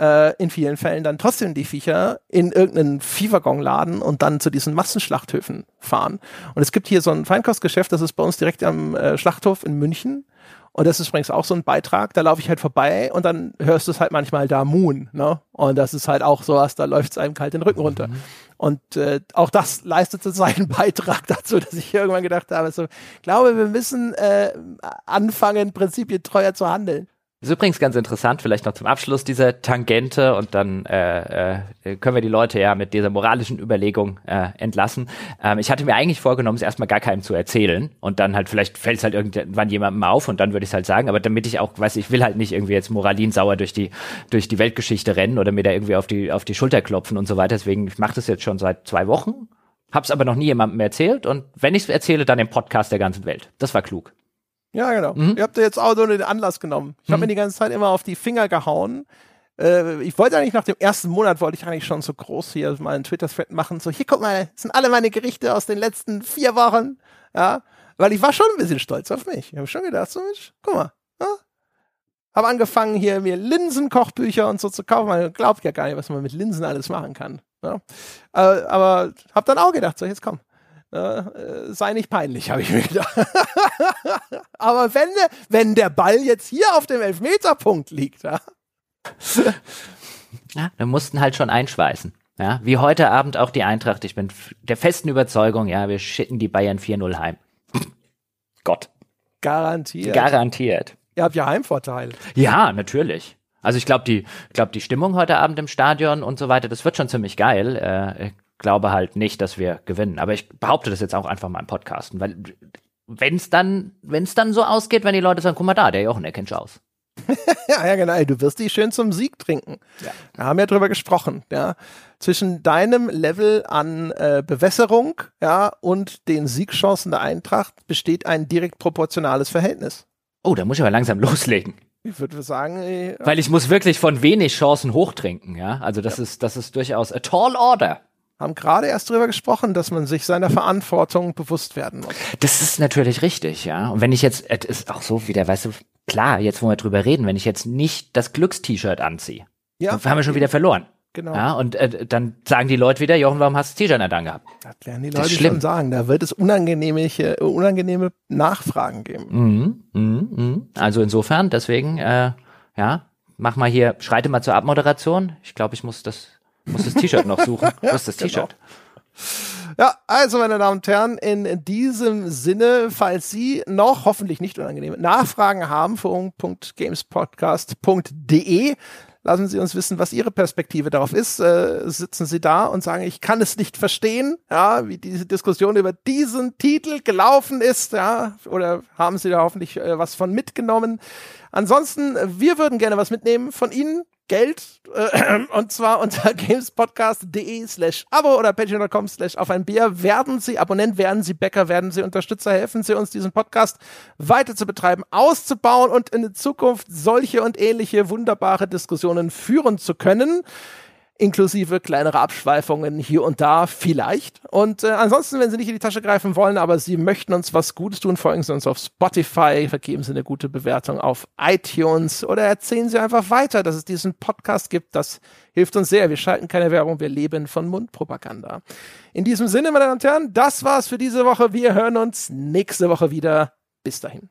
äh, in vielen Fällen dann trotzdem die Viecher in irgendeinen Viehwaggon laden und dann zu diesen Massenschlachthöfen fahren. Und es gibt hier so ein Feinkostgeschäft, das ist bei uns direkt am äh, Schlachthof in München. Und das ist übrigens auch so ein Beitrag, da laufe ich halt vorbei und dann hörst du es halt manchmal da Moon, ne? Und das ist halt auch sowas, da läuft es einem kalt den Rücken runter. Mhm. Und äh, auch das leistete seinen Beitrag dazu, dass ich irgendwann gedacht habe, so, glaube, wir müssen äh, anfangen, prinzipientreuer zu handeln. Ist übrigens ganz interessant, vielleicht noch zum Abschluss dieser Tangente und dann äh, äh, können wir die Leute ja mit dieser moralischen Überlegung äh, entlassen. Ähm, ich hatte mir eigentlich vorgenommen, es erstmal gar keinem zu erzählen und dann halt vielleicht fällt es halt irgendwann jemandem auf und dann würde ich es halt sagen, aber damit ich auch, weiß ich will halt nicht irgendwie jetzt moralinsauer durch die durch die Weltgeschichte rennen oder mir da irgendwie auf die auf die Schulter klopfen und so weiter. Deswegen ich mache das jetzt schon seit zwei Wochen, hab's aber noch nie jemandem erzählt und wenn ich es erzähle, dann im Podcast der ganzen Welt. Das war klug. Ja, genau. Mhm. Ihr habt jetzt auch so den Anlass genommen. Ich habe mhm. mir die ganze Zeit immer auf die Finger gehauen. Äh, ich wollte eigentlich nach dem ersten Monat, wollte ich eigentlich schon so groß hier mal einen Twitter-Thread machen. So, hier, guck mal, das sind alle meine Gerichte aus den letzten vier Wochen. Ja, weil ich war schon ein bisschen stolz auf mich. Ich habe schon gedacht, so, Mensch, guck mal. Ja? Habe angefangen, hier mir Linsenkochbücher und so zu kaufen. Man glaubt ja gar nicht, was man mit Linsen alles machen kann. Ja? Äh, aber habe dann auch gedacht, so, jetzt komm äh, sei nicht peinlich, habe ich mir gedacht. Aber wenn, wenn der Ball jetzt hier auf dem Elfmeterpunkt liegt, ja. ja, wir mussten halt schon einschweißen. Ja, wie heute Abend auch die Eintracht. Ich bin der festen Überzeugung, ja, wir schicken die Bayern 4-0 heim. Gott. Garantiert. Garantiert. Ihr habt ja Heimvorteil. Ja, natürlich. Also ich glaube, die, glaub, die Stimmung heute Abend im Stadion und so weiter, das wird schon ziemlich geil. Äh, glaube halt nicht, dass wir gewinnen. Aber ich behaupte das jetzt auch einfach mal im Podcasten, weil wenn es dann, wenn es dann so ausgeht, wenn die Leute sagen, guck mal da, der Jochen, der kennt sich aus. ja, ja, genau. Du wirst die schön zum Sieg trinken. Ja. Wir haben ja drüber gesprochen, ja. Zwischen deinem Level an äh, Bewässerung, ja, und den Siegchancen der Eintracht besteht ein direkt proportionales Verhältnis. Oh, da muss ich aber langsam loslegen. Ich würde sagen, ey, weil ich muss wirklich von wenig Chancen hochtrinken, ja. Also das ja. ist, das ist durchaus a tall order haben gerade erst darüber gesprochen, dass man sich seiner Verantwortung bewusst werden muss. Das ist natürlich richtig, ja. Und wenn ich jetzt, es ist auch so wieder, weißt du, klar, jetzt wo wir drüber reden, wenn ich jetzt nicht das Glückst-T-Shirt anziehe, ja. dann haben wir schon wieder verloren. Genau. Ja, und äh, dann sagen die Leute wieder, Jochen, warum hast du das T-Shirt nicht angehabt? Das werden die Leute schon sagen. Da wird es unangenehme, unangenehme Nachfragen geben. Mhm, mhm, mhm. Also insofern, deswegen, äh, ja, mach mal hier, schreite mal zur Abmoderation. Ich glaube, ich muss das muss das T-Shirt noch suchen. Wo ist das T-Shirt? Genau. Ja, also meine Damen und Herren, in diesem Sinne, falls Sie noch hoffentlich nicht unangenehme Nachfragen haben, forum.gamespodcast.de, lassen Sie uns wissen, was Ihre Perspektive darauf ist. Äh, sitzen Sie da und sagen, ich kann es nicht verstehen, ja, wie diese Diskussion über diesen Titel gelaufen ist, ja, oder haben Sie da hoffentlich äh, was von mitgenommen? Ansonsten, wir würden gerne was mitnehmen von Ihnen Geld äh, und zwar unter gamespodcast.de slash abo oder patreon.com slash auf ein Bier. Werden Sie Abonnent, werden Sie Bäcker, werden Sie Unterstützer, helfen Sie uns, diesen Podcast weiter zu betreiben, auszubauen und in Zukunft solche und ähnliche wunderbare Diskussionen führen zu können inklusive kleinere Abschweifungen hier und da vielleicht. Und äh, ansonsten, wenn Sie nicht in die Tasche greifen wollen, aber Sie möchten uns was Gutes tun, folgen Sie uns auf Spotify, vergeben Sie eine gute Bewertung auf iTunes oder erzählen Sie einfach weiter, dass es diesen Podcast gibt. Das hilft uns sehr. Wir schalten keine Werbung, wir leben von Mundpropaganda. In diesem Sinne, meine Damen und Herren, das war's für diese Woche. Wir hören uns nächste Woche wieder. Bis dahin.